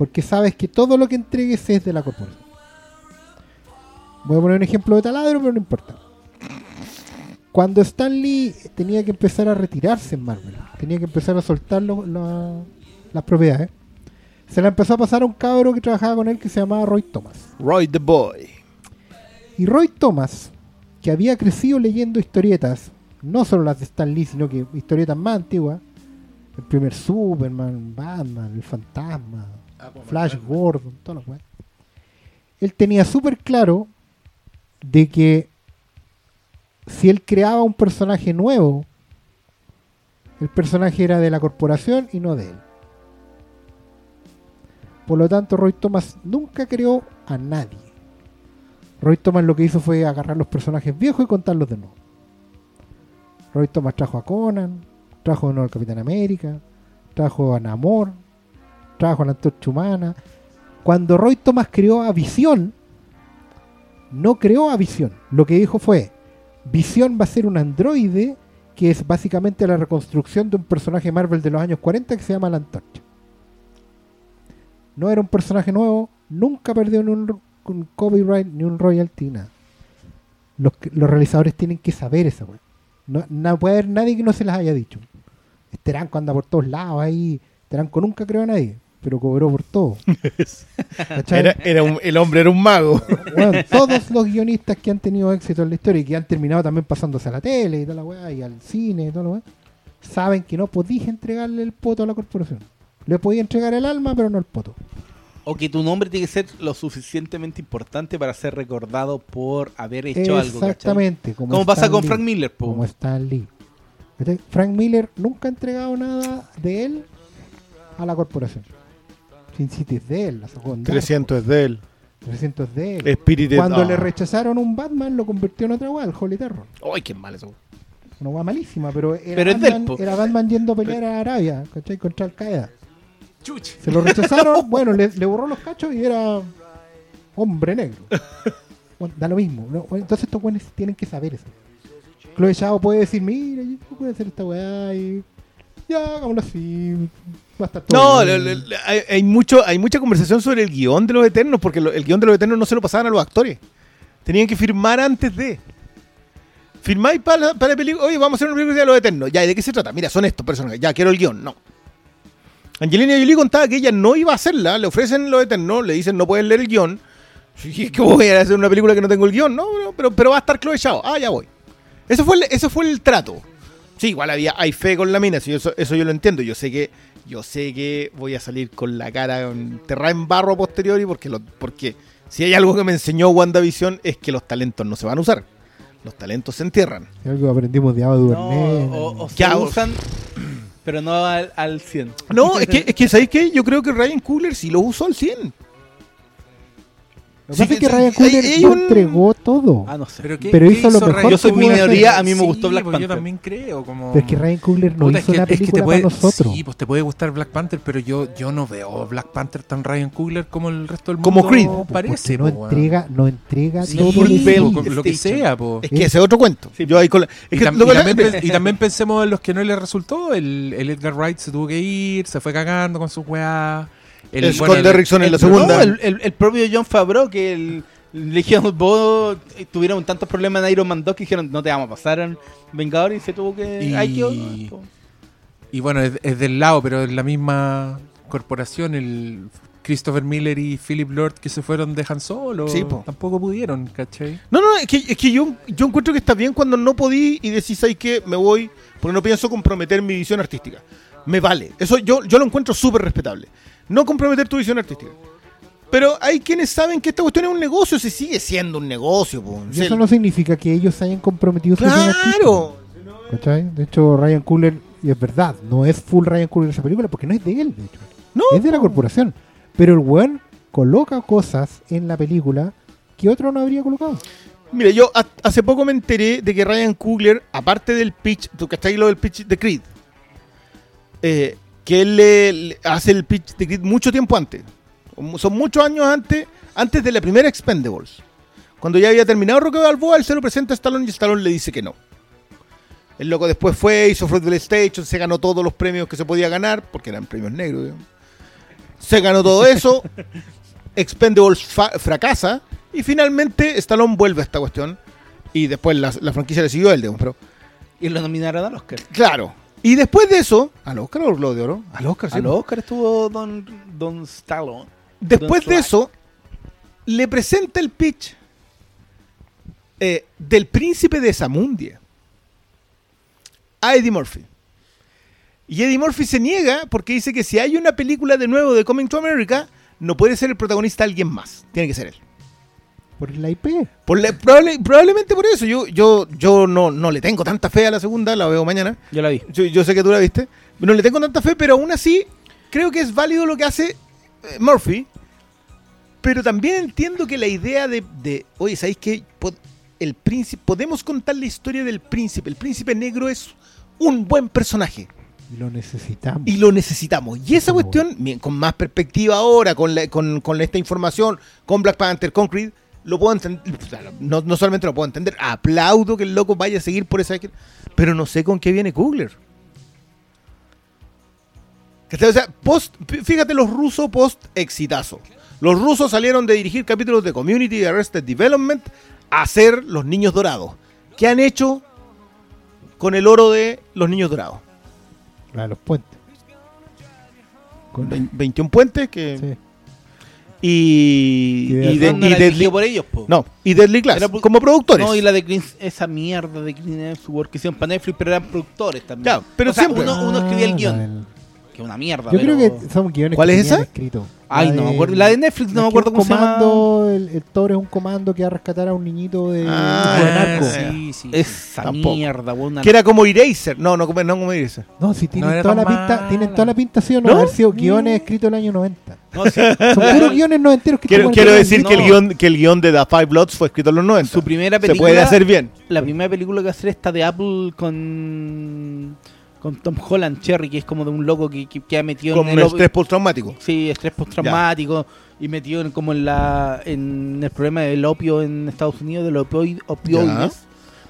Porque sabes que todo lo que entregues es de la corporación. Voy a poner un ejemplo de taladro, pero no importa. Cuando Stan Lee tenía que empezar a retirarse en Marvel, tenía que empezar a soltar lo- las propiedades, se la empezó a pasar a un cabro que trabajaba con él que se llamaba Roy Thomas. Roy the Boy. Y Roy Thomas, que había crecido leyendo historietas, no solo las de Stan Lee, sino que historietas más antiguas, el primer Superman, Batman, el Fantasma, Flash Gordon, todas las weas. Él tenía súper claro de que si él creaba un personaje nuevo, el personaje era de la corporación y no de él. Por lo tanto, Roy Thomas nunca creó a nadie. Roy Thomas lo que hizo fue agarrar los personajes viejos y contarlos de nuevo. Roy Thomas trajo a Conan, trajo de nuevo al Capitán América, trajo a Namor, trajo a la Antorcha Humana. Cuando Roy Thomas creó a Visión, no creó a Visión. Lo que dijo fue, Visión va a ser un androide que es básicamente la reconstrucción de un personaje Marvel de los años 40 que se llama la Antorcha. No era un personaje nuevo, nunca perdió ni un, copyright ni un royalty, nada. Los, los realizadores tienen que saber esa weá. No, puede haber nadie que no se las haya dicho. Teranco anda por todos lados ahí. Teranco nunca creó a nadie, pero cobró por todo. Era, era un- el hombre era un mago. Bueno, todos los guionistas que han tenido éxito en la historia y que han terminado también pasándose a la tele y toda la weá, y al cine y toda la weá, saben que no podías entregarle el poto a la corporación. Le podía entregar el alma, pero no el poto. O que tu nombre tiene que ser lo suficientemente importante para ser recordado por haber hecho algo. Exactamente. Como, Como pasa con Lee. Frank Miller, po. Como Stan Lee. Frank Miller nunca ha entregado nada de él a la corporación. Sin City es de él, la sacó en Dark 300 es de él. Horse. 300 es de él. Spirit Cuando ah. le rechazaron un Batman, lo convirtió en otra weá, el Holy Terror. Ay, qué mal eso. Una weá malísima, pero era, Pero es del, Batman, po. era Batman yendo a pelear a Arabia, ¿cachai? Contra Al Qaeda. Chuch. Se lo rechazaron, bueno, le, le borró los cachos y era hombre negro. Bueno, da lo mismo. Entonces estos buenos tienen que saber eso. Chloe Zhao puede decir, mira, yo puedo hacer esta weá y ya, hagámoslo así. Va a estar todo No, bien". le- le- hay, hay mucho, hay mucha conversación sobre el guion de los Eternos, porque el guion de los Eternos no se lo pasaban a los actores. Tenían que firmar antes de. Firmáis para la, para la película, oye, vamos a hacer una película de los Eternos. Ya, ¿y de qué se trata? Mira, son estos personajes. Ya, quiero el guion. No. Angelina Jolie contaba que ella no iba a hacerla, le ofrecen los Eternos, le dicen no pueden leer el guion. Y es que voy a hacer una película que no tengo el guion, no, no, pero, pero va a estar Chloe. Ah, ya voy. Eso fue el, eso fue el trato. Sí, igual había, hay fe con la mina, sí, eso, eso yo lo entiendo. Yo sé que, yo sé que voy a salir con la cara enterrada en barro a posteriori porque, lo, porque si hay algo que me enseñó WandaVision es que los talentos no se van a usar. Los talentos se entierran. Es algo que aprendimos de Ava No, DuVernay. o, o se o- usan, pero no al, al 100. No, es que, es que ¿sabéis qué? Yo creo que Ryan Coogler sí lo usó al 100. Lo que pasa sí, es que Ryan Coogler no un- entregó todo. Ah, no sé. Pero, ¿qué- Pero qué hizo lo mejor Ryan Yo soy minoría, a mí me Sí, gustó Black pues Panther. Yo también creo. Como... Pero es que Ryan Coogler no Puta, hizo es que- una es que película te puede, para nosotros. Sí, pues te puede gustar Black Panther, pero yo, yo no veo Black Panther tan Ryan Coogler como el resto del mundo. Como Creed. No, parece. no po, entrega, no entrega Sí, todo con lo que sea, po. Es que ese es otro cuento. Yo ahí con la- Y, tam- lo también, y también pensemos en los que no le resultó. El, el Edgar Wright se tuvo que ir, se fue cagando con sus weas. El Scott Derrickson en la el- segunda. no, el, el- el propio John Favreau, que el, le dijeron, vos eh, tuvieron tantos problemas en Iron Man 2 que dijeron, no te vamos a pasar en Vengador y se tuvo que... Y- Ay, Y bueno, es, es del lado, pero es la misma corporación, el Christopher Miller y Philip Lord que se fueron de Han Solo. Sí, po. Tampoco pudieron, ¿cachai? No, no, es que, es que yo, yo encuentro que está bien cuando no podí y decís, ¿sabes qué? Me voy porque no pienso comprometer mi visión artística. Me vale. Eso yo, yo lo encuentro súper respetable. No comprometer tu visión artística. Pero hay quienes saben que esta cuestión es un negocio, se sigue siendo un negocio. po. Y eso no significa que ellos se hayan comprometido su visión ¡Claro! artística, ¿cachai? De hecho, Ryan Coogler, y es verdad, no es full Ryan Coogler esa película porque no es de él, de hecho. No. Es de la corporación. Pero el weón coloca cosas en la película que otro no habría colocado. Mira, yo ha- hace poco me enteré de que Ryan Coogler, aparte del pitch, tú que lo del pitch de Creed, eh, que él le, hace el pitch de Creed mucho tiempo antes. Son muchos años antes, antes de la primera Expendables. Cuando ya había terminado Rocky Balboa, él se lo presenta a Stallone y Stallone le dice que no. El loco después fue, hizo Fruitvale Station, se ganó todos los premios que se podía ganar, porque eran premios negros. digamos. Se ganó todo eso. Expendables fracasa. Y finalmente Stallone vuelve a esta cuestión. Y después la, la franquicia le siguió a él, digamos, pero Y lo nominaron al Oscar. claro. Y después de eso, ¿al Oscar o Globo de Oro? Al Oscar, sí. Al Oscar estuvo Don, Don Stallone. Después Don de eso, le presenta el pitch eh, del príncipe de Zamundia a Eddie Murphy. Y Eddie Murphy se niega porque dice que si hay una película de nuevo de Coming to America, no puede ser el protagonista alguien más. Tiene que ser él. Por la IP. Por la- probable- probablemente por eso. Yo, yo, yo no, no le tengo tanta fe a la segunda, la veo mañana. Yo la vi. Yo, yo sé que tú la viste. No le tengo tanta fe, pero aún así creo que es válido lo que hace eh, Murphy. Pero también entiendo que la idea de, de oye, ¿sabéis qué? El príncipe, podemos contar la historia del príncipe. El príncipe negro es un buen personaje Y lo necesitamos. y lo necesitamos. Y esa cuestión, bien, con más perspectiva ahora, con, la- con, con esta información, con Black Panther, con Creed, lo puedo entender. No, no solamente lo puedo entender, aplaudo que el loco vaya a seguir por esa. Pero no sé con qué viene Kugler. O sea, post, fíjate los rusos post exitazo. Los rusos salieron de dirigir capítulos de Community y Arrested Development a ser los niños dorados. ¿Qué han hecho con el oro de los niños dorados? La de los puentes. Con- Vein- 21 puentes que sí. Y, y, de- No, y Deadly por ellos, po. no y Deadly Class como productores No, y la de Clint, esa mierda de Clint Eastwood que hicieron para Netflix, pero eran productores también. Ya, pero O sea, siempre- Uno, uno escribía el Ah, guion, que es una mierda. Yo pero- creo que son guiones ¿Cuál que es esa? escrito. Ay, La no me acuerdo. La de Netflix, no me acuerdo cómo se llama. comando, el, el Thor es un comando que va a rescatar a un niñito de Ah, de narco. sí, sí. Esa Tampoco. mierda, una- que era como Eraser no no como, no como Eraser No, si tienen, No toda la pinta, tienen toda la pinta, sí o no, ¿No? haber sido guiones escritos en el año 90. No, sí, Son puros guiones noventeros que quiero, quiero decir que el guion que el guion de The Five Bloods fue escrito en los 90 su primera se película. puede hacer bien La primera película que va a hacer esta de Apple con. Con Tom Holland Cherry, que es como de un loco que, que, que ha metido con en el. estrés postraumático Sí, estrés postraumático. Y metido en, como en la en el problema del opio en Estados Unidos, de los opioid- opioides.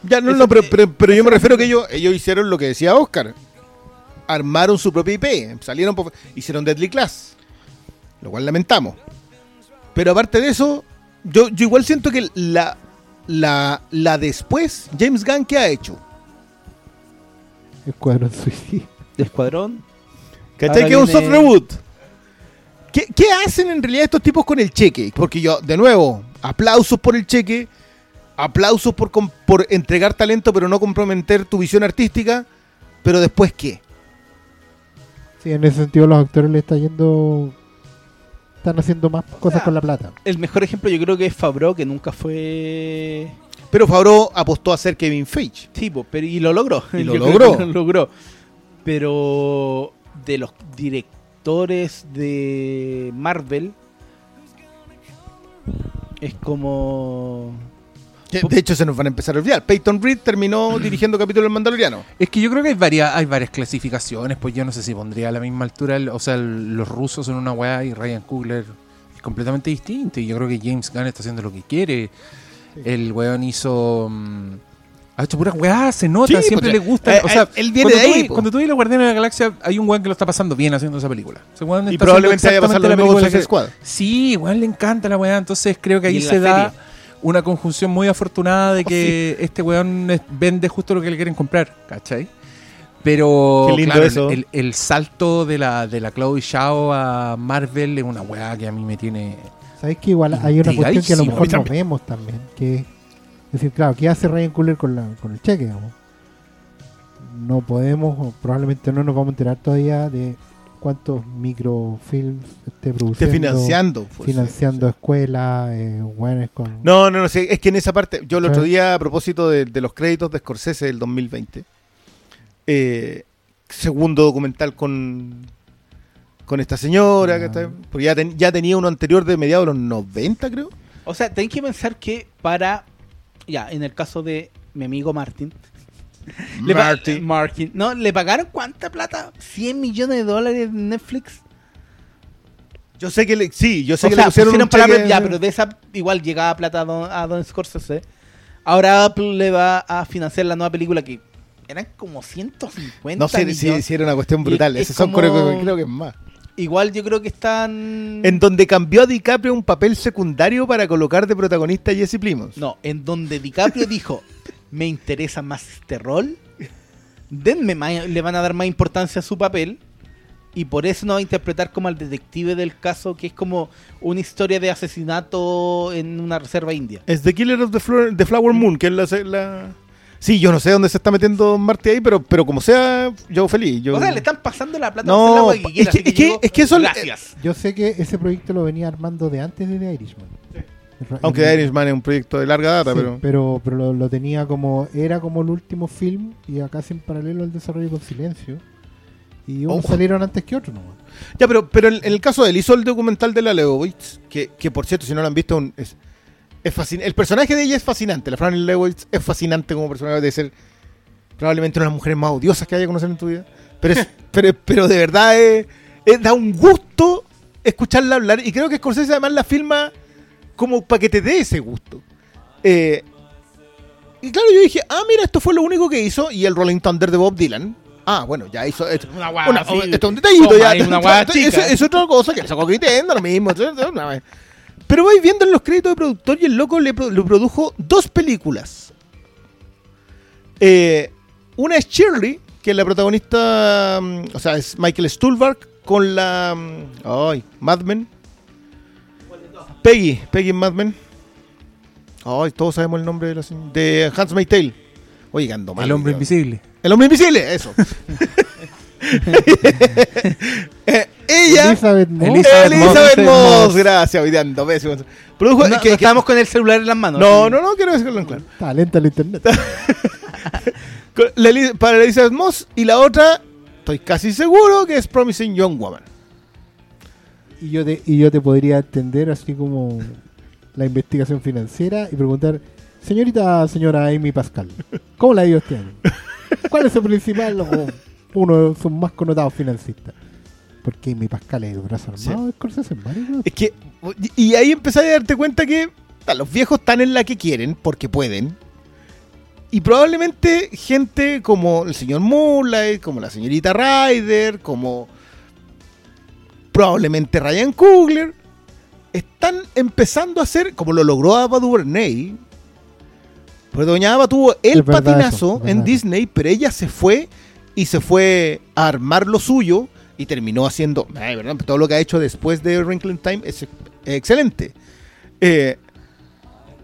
ya no no pero, pero, pero yo me refiero que ellos ellos hicieron lo que decía Oscar armaron su propia IP salieron por- hicieron Deadly Class lo cual lamentamos pero aparte de eso yo, yo igual siento que la la la después James Gunn qué ha hecho Escuadrón Suicida. Escuadrón. ¿Cachai? Ahora Que es un viene- soft reboot. ¿Qué, qué hacen en realidad estos tipos con el cheque? Porque yo, de nuevo, aplausos por el cheque, aplausos por, com- por entregar talento pero no comprometer tu visión artística, pero después qué? Sí, en ese sentido los actores le está yendo... Están haciendo más cosas Ah. con la plata. El mejor ejemplo yo creo que es Fabro, que nunca fue Pero Favreau apostó a ser Kevin Feige. tipo, pero y lo logró. Y lo Yo logró. lo logró. Pero de los directores de Marvel es como De hecho, se nos van a empezar a olvidar. Peyton Reed terminó dirigiendo capítulos del Mandaloriano. Es que yo creo que hay varias, hay varias clasificaciones, pues yo no sé si pondría a la misma altura, el- o sea, el- los rusos son una weá y Ryan Coogler es completamente distinto. Y yo creo que James Gunn está haciendo lo que quiere. El weón hizo... mm, ha hecho pura weá, se nota, Sí, siempre pues, le gusta. eh, o sea, él viene cuando de tú ahí, ves- po. Cuando tú ves la Guardiana de la Galaxia, hay un weón que lo está pasando bien haciendo esa película. Ese weón Y está probablemente haciendo vaya a pasar lo exactamente mismo con la película Suicide que- Squad. Sí, weón, le encanta la weá. Entonces creo que Y ahí en se da feria. una conjunción muy afortunada de que este weón es- vende justo lo que le quieren comprar, ¿cachai? Pero Qué lindo claro, eso. El, el salto de la, de la Chloe Zhao a Marvel es una weá que a mí me tiene... ¿Sabes que igual hay una cuestión que a lo mejor no vemos también? Que es decir, claro, ¿qué hace Ryan Cooler con, la, con el cheque? digamos? No podemos, o probablemente no nos vamos a enterar todavía de cuántos microfilms esté Esté produciendo. financiando. pues. financiando escuelas, eh, weones con... No, no, no sé. Es que en esa parte, yo el otro Sí. día, a propósito de, de los créditos de Scorsese del 2020, eh, segundo documental con, con esta señora, Ah. que está- porque ya, ten- ya tenía uno anterior de mediados de los 90, creo. O sea, ten que pensar que para. Ya, en el caso de mi amigo Martin. le Marty. Martin. No, ¿le pagaron cuánta plata? ¿100 millones de dólares en Netflix? Yo sé que le, sí, yo sé O que sea, le pusieron, un palabras- cheque- ya, pero de esa igual llegaba plata a Don, a Don Scorsese. Ahora Apple le va a financiar la nueva película que eran como 150 No sé si, millones. si era una cuestión brutal. es Esos son creo, que- creo que es más. Igual yo creo que están... En donde cambió a DiCaprio un papel secundario para colocar de protagonista a Jesse Plimons. No, en donde DiCaprio dijo, me interesa más este rol, denme más- le van a dar más importancia a su papel y por eso no va a interpretar como al detective del caso, que es como una historia de asesinato en una reserva india. Es The Killer of the, the Flower Moon, que es la, la- Sí, yo no sé dónde se está metiendo Marty ahí, pero, pero como sea, yo feliz. Yo... O sea, le están pasando la plata No, es que- es que- es que eso- Gracias. Yo sé que ese proyecto lo venía armando de antes de The Irishman. Aunque The Irishman es un proyecto de larga data, Sí, pero... pero, pero lo, lo tenía como, era como el último film y acá en paralelo al desarrollo con silencio. Y unos salieron antes que otros, ¿no? Ya, pero, pero en, en el caso de él, hizo el documental de la Leibovitz, que, que por cierto, si no lo han visto, un- es, fascin- el personaje de ella es fascinante. La Fran Leibovitz es fascinante como personaje de ser probablemente una de las mujeres más odiosas que haya conocido en tu vida. Pero, es, pero, pero de verdad es- es- da un gusto escucharla hablar. Y creo que Scorsese además la filma como para que te dé ese gusto. Eh, y claro, yo dije, ah, mira, esto fue lo único que hizo. Y el Rolling Thunder de Bob Dylan. Ah, bueno, ya hizo esto. Una guada Una- así. esto es un detallito ya. una guada. Es otra cosa que le sacó Nintendo, lo mismo. Pero vais viendo en los créditos de productor y el loco le, pro- le produjo dos películas. Eh, una es Shirley, que es la protagonista, mm, o sea, es Michael Stuhlbarg con la... mm, Ay, Mad Men. Peggy, Peggy Mad Men. Ay, todos sabemos el nombre de la de Hans Maytail. Oye, mal. El hombre invisible. El hombre invisible, eso. Eh, ella, Elizabeth Moss. Elizabeth Elizabeth, Moss. Moss, gracias, hoy ando pésimo. Produjo, No, que- no que- estábamos con el celular en las manos. no, no, no, quiero decirlo en claro. Está lenta el internet. La para Elizabeth Moss y la otra, estoy casi seguro que es Promising Young Woman. y, yo te, y yo te podría entender así como la investigación financiera y preguntar, señorita, señora Amy Pascal, ¿cómo la ha ido este año? ¿Cuál es su principal o uno de sus más connotados financistas? Porque Amy Pascal es el brazo armado de Scorsese lados. Es que, y ahí empecé a darte cuenta que ta, los viejos están en la que quieren, porque pueden. Y probablemente gente como el señor Moonlight, como la señorita Ryder, como probablemente Ryan Coogler, están empezando a hacer, como lo logró Ava DuVernay. Pues Doña Ava tuvo el Es patinazo eso, en. Disney, pero ella se fue y se fue a armar lo suyo y terminó haciendo, todo lo que ha hecho después de Wrinkle in Time es, ex- excelente. Eh,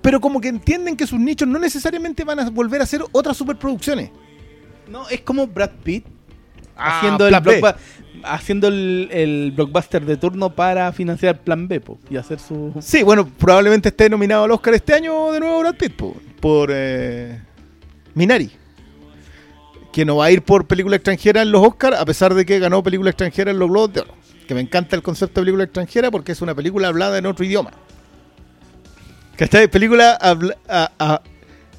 pero como que entienden que sus nichos no necesariamente van a volver a hacer otras superproducciones. No, es como Brad Pitt Ah, haciendo, el haciendo el, el blockbuster de turno para financiar Plan B po, y hacer su... Sí, bueno, probablemente esté nominado al Oscar este año de nuevo Brad Pitt po, por eh, Minari. Que no va a ir por película extranjera en los Oscars, a pesar de que ganó película extranjera en los Globos de Oro. Que me encanta el concepto de película extranjera porque es una película hablada en otro idioma. Que esta película habla- a- a-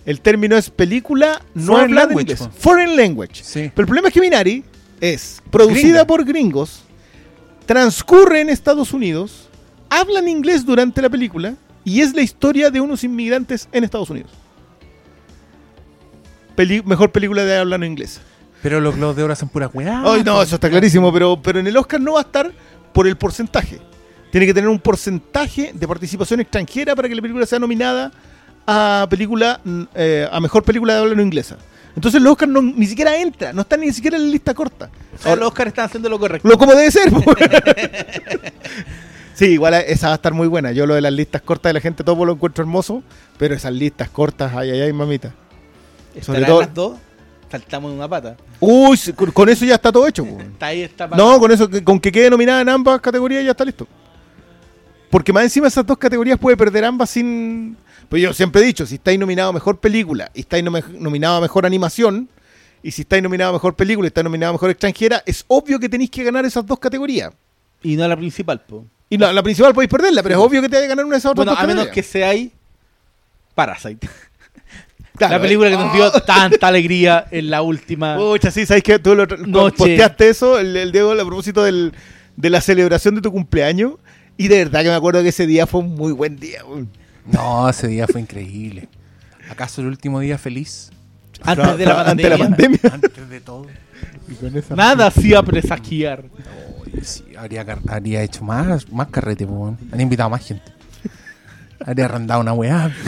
el término es película no Foreign hablada en inglés. po. Foreign language. Sí. Pero el problema es que Minari es producida Gringa. por gringos, transcurre en Estados Unidos, hablan inglés durante la película y es la historia de unos inmigrantes en Estados Unidos. Peli- mejor película de habla no inglesa. Pero los globos de oro son pura weá. Ay, no, eso está clarísimo, pero, pero en el Oscar no va a estar por el porcentaje. Tiene que tener un porcentaje de participación extranjera para que la película sea nominada a película mm, eh, a mejor película de habla no inglesa. Entonces el Oscar no, ni siquiera entra, no está ni siquiera en la lista corta. O sea, los Oscars están haciendo lo correcto. Lo como debe ser. sí, igual esa va a estar muy buena. Yo lo de las listas cortas de la gente todo lo encuentro hermoso, pero esas listas cortas, ay, ay, ay, mamita. Sobre ¿Estarán todo- las dos? saltamos en una pata. Uy, con, eso ya está todo hecho. Está ahí esta pata. No, con eso, con que quede nominada en ambas categorías ya está listo. Porque más encima esas dos categorías puede perder ambas sin... Pues yo siempre he dicho, si estáis nominado a Mejor Película y estáis nominado a Mejor Animación, y si estáis nominado a Mejor Película y estáis nominado a Mejor Extranjera, es obvio que tenéis que ganar esas dos categorías. Y no la principal, po. Y la, la principal podéis perderla, pero es obvio que te vais a ganar una de esas otras Bueno, dos a menos que seáis Parasite. Claro, la película que eh. nos dio tanta alegría en la última. Pucha, sí, ¿sabes qué? Tú lo, Noche. posteaste eso, el, el Diego, a propósito del- de la celebración de tu cumpleaños. Y de verdad que me acuerdo que ese día fue un muy buen día. No, ese día fue increíble. ¿Acaso el último día feliz? Antes de la Ante la pandemia. pandemia. Antes de todo. Y con esa- Nada hacía presagiar. Oye, sí, habría, habría hecho más, más carrete, po, weón. Han invitado más gente. Habría arrendado una weá.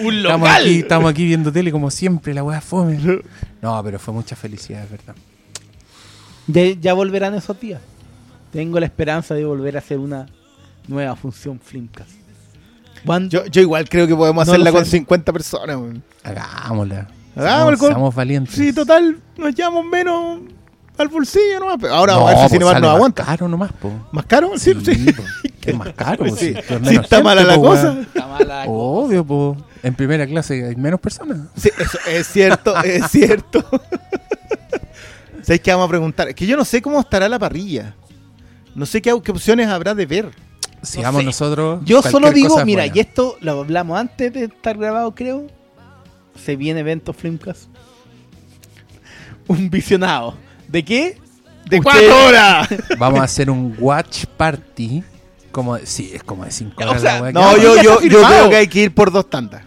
Un Estamos aquí, estamos aquí viendo tele como siempre, la weá fome. No, pero fue mucha felicidad, es verdad. Ya, ya volverán esos días. Tengo la esperanza de volver a hacer una nueva función Flimcast. Yo, yo igual creo que podemos No hacerla lo con sé. 50 personas. weón. Hagámosla. Hagámosla Seamos, con- seamos valientes. Sí, total, nos llevamos menos al bolsillo nomás. pero Ahora vamos a ver No, si pues Cinemark sale nos más aguanta. caro nomás, po. ¿Más caro? Sí, Sí. Es más caro, po, Sí, está mala la po, cosa. Está mala Obvio, po. En primera clase hay menos personas. Sí, eso es cierto, es cierto. ¿Sabes qué vamos a preguntar? Es que yo no sé cómo estará la parrilla. No sé qué, qué opciones habrá de ver. Si No sé. nosotros. Yo solo digo, mira, buena. y esto lo hablamos antes de estar grabado, creo. Se viene evento Flimcast. Un visionado. ¿De qué? ¡De Usted- cuatro horas! Vamos a hacer un watch party. Como, sí, es como de 5 O horas sea, la weá. No, yo, yo, yo firmado. creo que hay que ir por dos tandas.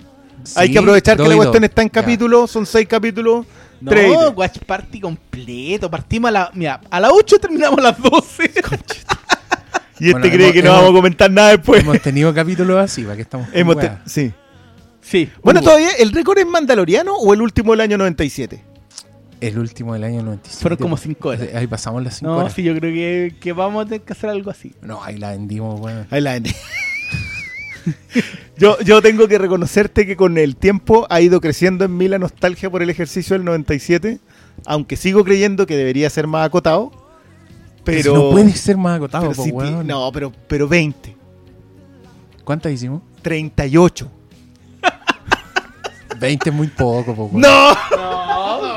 hay Sí, que aprovechar que la cuestión dos. está en Ya. capítulos, son seis capítulos. No, tres. Watch Party completo. Partimos a la. Mira, a las 8 terminamos a las 12. Y este Bueno, cree hemos- que no hemos- vamos a comentar nada después. Hemos tenido capítulos así, para que estamos. con Hemos te- weá. sí. sí. Bueno, todavía, ¿el récord es mandaloriano o el último del año 97? El último del año 97. Fueron como cinco horas. Ahí pasamos las 5 No, horas. sí, yo creo que, que vamos a tener que hacer algo así. No, ahí la vendimos, weón. Ahí la vendí. yo, yo tengo que reconocerte que con el tiempo ha ido creciendo en mí la nostalgia por el ejercicio del 97, aunque sigo creyendo que debería ser más acotado. Pero, Si no puede ser más acotado, pero po, ti- no, pero, pero 20, ¿Cuántas hicimos? 38. 20 es muy poco, po, weón. ¡No!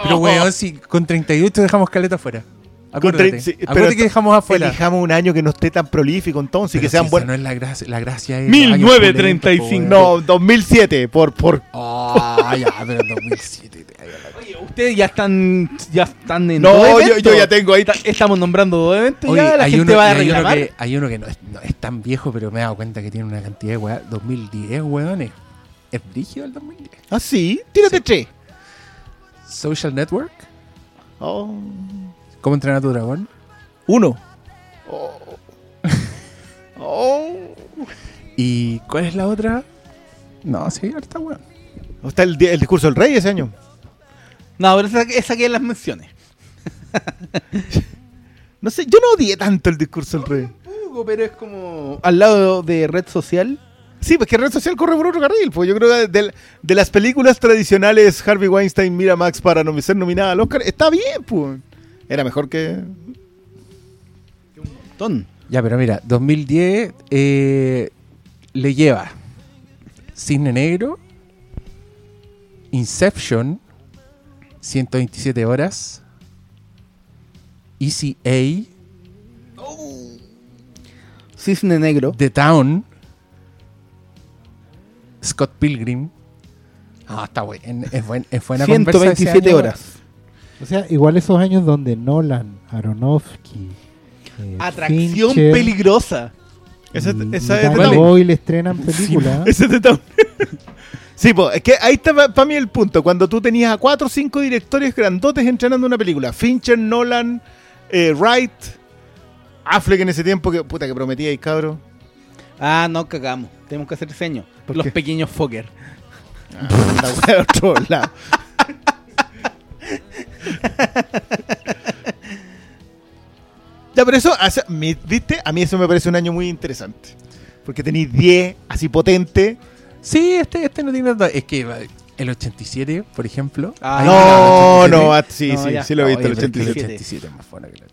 Pero, weón, si con 38 dejamos caleta afuera. Acuérdate, sí, Acuérdate pero que dejamos afuera. Elijamos un año que no esté tan prolífico entonces, y Pero que sean si buenos. no es la gracia, la gracia es 1935. No, 2007, por, por Ah, ya, pero 2007. Oye, ustedes ya están, ya están en No, dos yo- yo ya tengo ahí- Estamos nombrando dos eventos Oye, ya, la hay gente uno, va a hay uno que, hay uno que no es, no es tan viejo, pero me he dado cuenta que tiene una cantidad de weá. 2010, weón. Es, es brígido el 2010. Ah, sí, tírate tres. Social Network. Oh. ¿Cómo entrenar a tu dragón? Uno. Oh. ¿Y cuál es la otra? No, sí, ahorita weón. Está el, el discurso del rey ese año. No, pero esa, esa que las menciones. No sé, yo no odié tanto el discurso del rey. Poco, pero es como al lado de red social. Sí, pues que red social corre por otro carril. Pues yo creo que de, de las películas tradicionales, Harvey Weinstein, Miramax para no ser nominada al Oscar, está bien, pues. Era mejor que. Ton. Ya, pero mira, 2010 eh, le lleva Cisne Negro, Inception, 127 horas, Easy A, Cisne Negro. The Town, Scott Pilgrim. Ah, está buen, es, buen, es buena conversa ese 127 año. horas. O sea, igual esos años donde Nolan, Aronofsky, eh, Atracción Fincher peligrosa. Esa, y- esa y es de Town. Boyle estrenan películas. Ese es de Town. Sí, pues, es que ahí está para mí el punto. Cuando tú tenías a cuatro o cinco directores grandotes entrenando una película. Fincher, Nolan, eh, Wright, Affleck en ese tiempo, que puta que prometía ahí, cabro. Ah, no cagamos. Tenemos que hacer diseño. ¿Por Los qué? pequeños Fokker. La wea de otro lado. ya, pero eso, ¿viste? A mí eso me parece un año muy interesante. Porque tenéis 10 así potente. Sí, este, este no tiene tanto. Es que El 87, por ejemplo. Ah, No, no, 87. ah, sí, No, sí, ya. sí lo he visto, Oye, el pero es que 87. El 87 es más bueno que el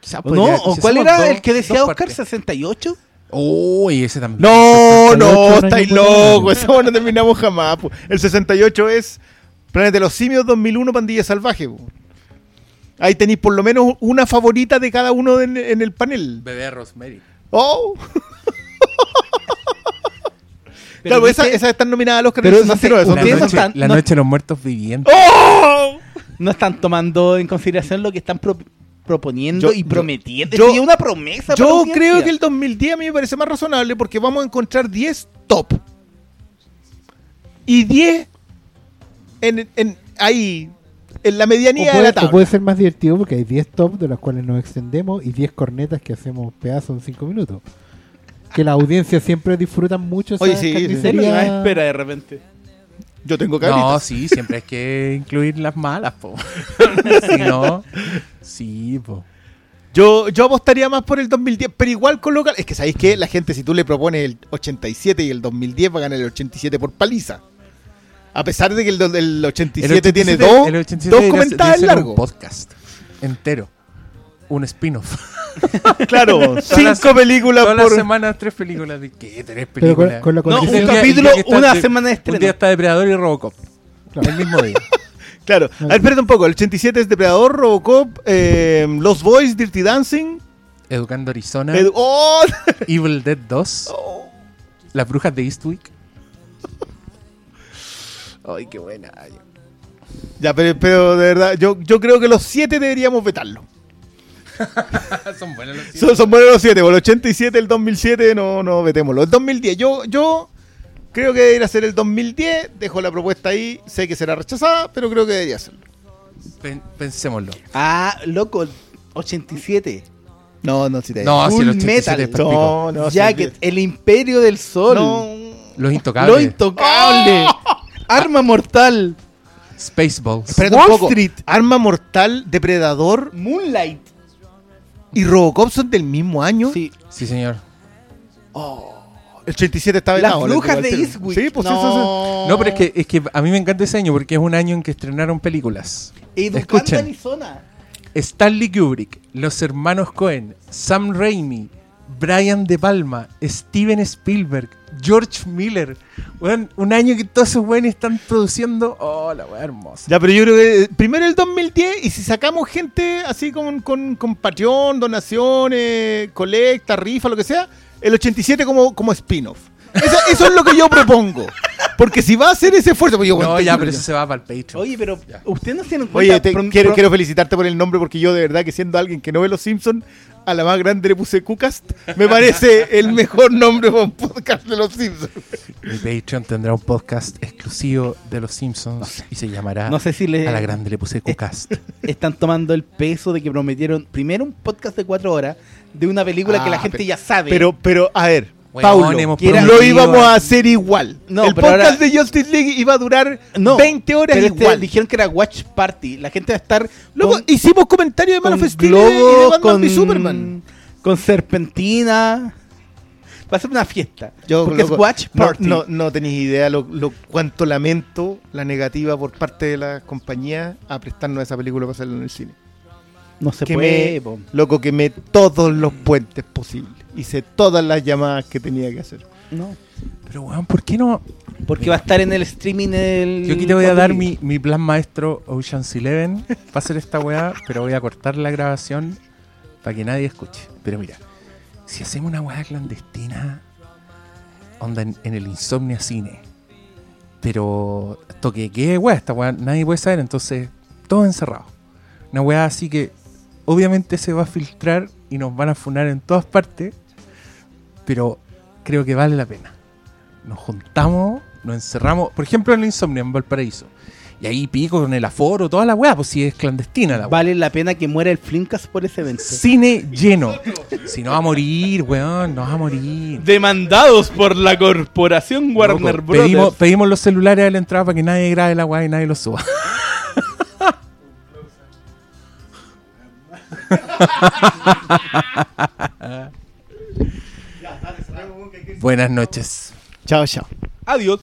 Quizás ¿No? podría- ¿O cuál era dos- el que decía Oscar? partes. ¿68? Uy, ese también. No, no, 68 estáis locos, eso no terminamos jamás. po. El 68 es Planeta de los Simios 2001, Pandilla Salvaje. po. Ahí tenéis por lo menos una favorita de cada uno en, en el panel. Bebé Rosemary. Oh, Pero claro, esas están nominadas al Oscar Pero del no sé, 69, son La noche, están- la no- noche de los muertos vivientes. ¡Oh! no están tomando en consideración lo que están pro- proponiendo Yo- y prometiendo. yo- una promesa. la Yo creo que el 2010 a mí me parece más razonable porque vamos a encontrar 10 top. Y 10 en, en- ahí, en la medianía de puede, la o tabla. puede ser más divertido porque hay 10 top de los cuales nos extendemos y 10 cornetas que hacemos pedazos en 5 minutos. Que la audiencia siempre disfruta mucho Oye, sí, sí. Es lo que espera de repente. Yo tengo No, cabritas. sí, siempre hay que incluir las malas, po. si no, sí, po. Yo, yo apostaría más por el 2010, pero igual coloca. Es que sabéis que la gente, si tú le propones el 87 y el 2010, va a ganar el 87 por paliza. A pesar de que el, el 87, tiene dos, el 87 dos comentarios largos. Un podcast entero. Un spin-off. Claro, Todas cinco las- películas Todas las por. semanas, tres películas. ¿De qué? ¿Tres con, películas? con la No, un capítulo, una de- semana de Un día estreno. está Depredador y Robocop. Claro. El mismo día. Claro. A ver, espérate un poco. El 87 es Depredador, Robocop, eh, Los Boys, Dirty Dancing. Educando Arizona. Edu- ¡Oh! Evil Dead 2. Las brujas de Eastwick. Ay, qué buena. Ya, pero, pero de verdad, yo, yo creo que los 7 deberíamos vetarlo. Son buenos los Son, son buenos los 7. El 87, el 2007, no, no vetémoslo. El 2010, yo, yo creo que debería ser el 2010. Dejo la propuesta ahí. Sé que será rechazada, pero creo que debería serlo. Pen- pensémoslo. Ah, loco, 87. No, no, si te No, si Full el 87 Metal. No, no, Jacket, el imperio del sol. No. Los intocables. Lo intocable. Arma mortal. Spaceballs. Espérate Wall un poco. Street. Arma Mortal, Depredador Moonlight. Y Robocop son del mismo año. Sí. Sí, señor. El 87 está Las vetado. les brujas de. Eastwick. Sí, pues no. eso, eso. No, pero es que, es que a mí me encanta ese año porque es un año en que estrenaron películas. Educando Escuchen. Arizona. Stanley Kubrick, los hermanos Cohen, Sam Raimi, Brian De Palma, Steven Spielberg, George Miller. Un año que todos esos weones están produciendo. Oh, la weá hermosa. Ya, pero yo creo que primero el 2010 y si sacamos gente así con, con, con Patreon, donaciones, colecta, rifa, lo que sea, el 87 como, como spin-off. Eso, eso es lo que yo propongo. Porque si va a hacer ese esfuerzo, pues yo No, ya, pero eso se va para el Patreon. Oye, pero Ya. usted no se dan cuenta. Oye, te- quiero, quiero felicitarte por el nombre porque yo de verdad que siendo alguien que no ve Los Simpsons, a la más grande le puse Cucast. Me parece el mejor nombre para un podcast de Los Simpsons. Mi Patreon tendrá un podcast exclusivo de los Simpsons y se llamará No sé si le A la grande le puse Cucast. están tomando el peso de que prometieron primero un podcast de cuatro horas de una película que la Ah, gente pero- ya sabe. Pero, pero, a ver, Paulo, que era- lo íbamos a hacer igual. No, el podcast ahora- de Justice League iba a durar no, 20 horas pero este igual. dijeron que era Watch Party. La gente va a estar Luego con, hicimos comentarios de Man of Steel y de Globo, Batman con, v Superman. con Serpentina. Va a ser una fiesta. Yo, porque loco, es Watch Party. No, no, tenéis idea lo, lo- cuánto lamento la negativa por parte de la compañía a prestarnos esa película para hacerla en el cine. No se Quemé, puede. loco, quemé todos los puentes posibles. Hice todas las llamadas que tenía que hacer. No. Pero, weón, ¿por qué no? Porque va a estar en el streaming el. Yo aquí te voy a dar mi, mi plan maestro Ocean's Eleven para hacer esta weá, pero voy a cortar la grabación para que nadie escuche. Pero mira, si hacemos una weá clandestina, onda en, en el Insomnia Cine, pero toque qué weá, esta weá nadie puede saber, entonces todo encerrado. Una weá así que obviamente se va a filtrar y nos van a funar en todas partes, pero creo que vale la pena nos juntamos, nos encerramos, por ejemplo en la Insomnia en Valparaíso. Y ahí pico con el aforo, toda la weá, pues si es clandestina la weá. Vale la pena que muera el Flimcast por ese evento. Cine lleno. Si no va a morir, weón, no va a morir. Demandados por la corporación Warner Loco, Bros. pedimos, pedimos los celulares a la entrada para que nadie grabe la weá y nadie los suba. Buenas noches. Chao, chao. Adiós.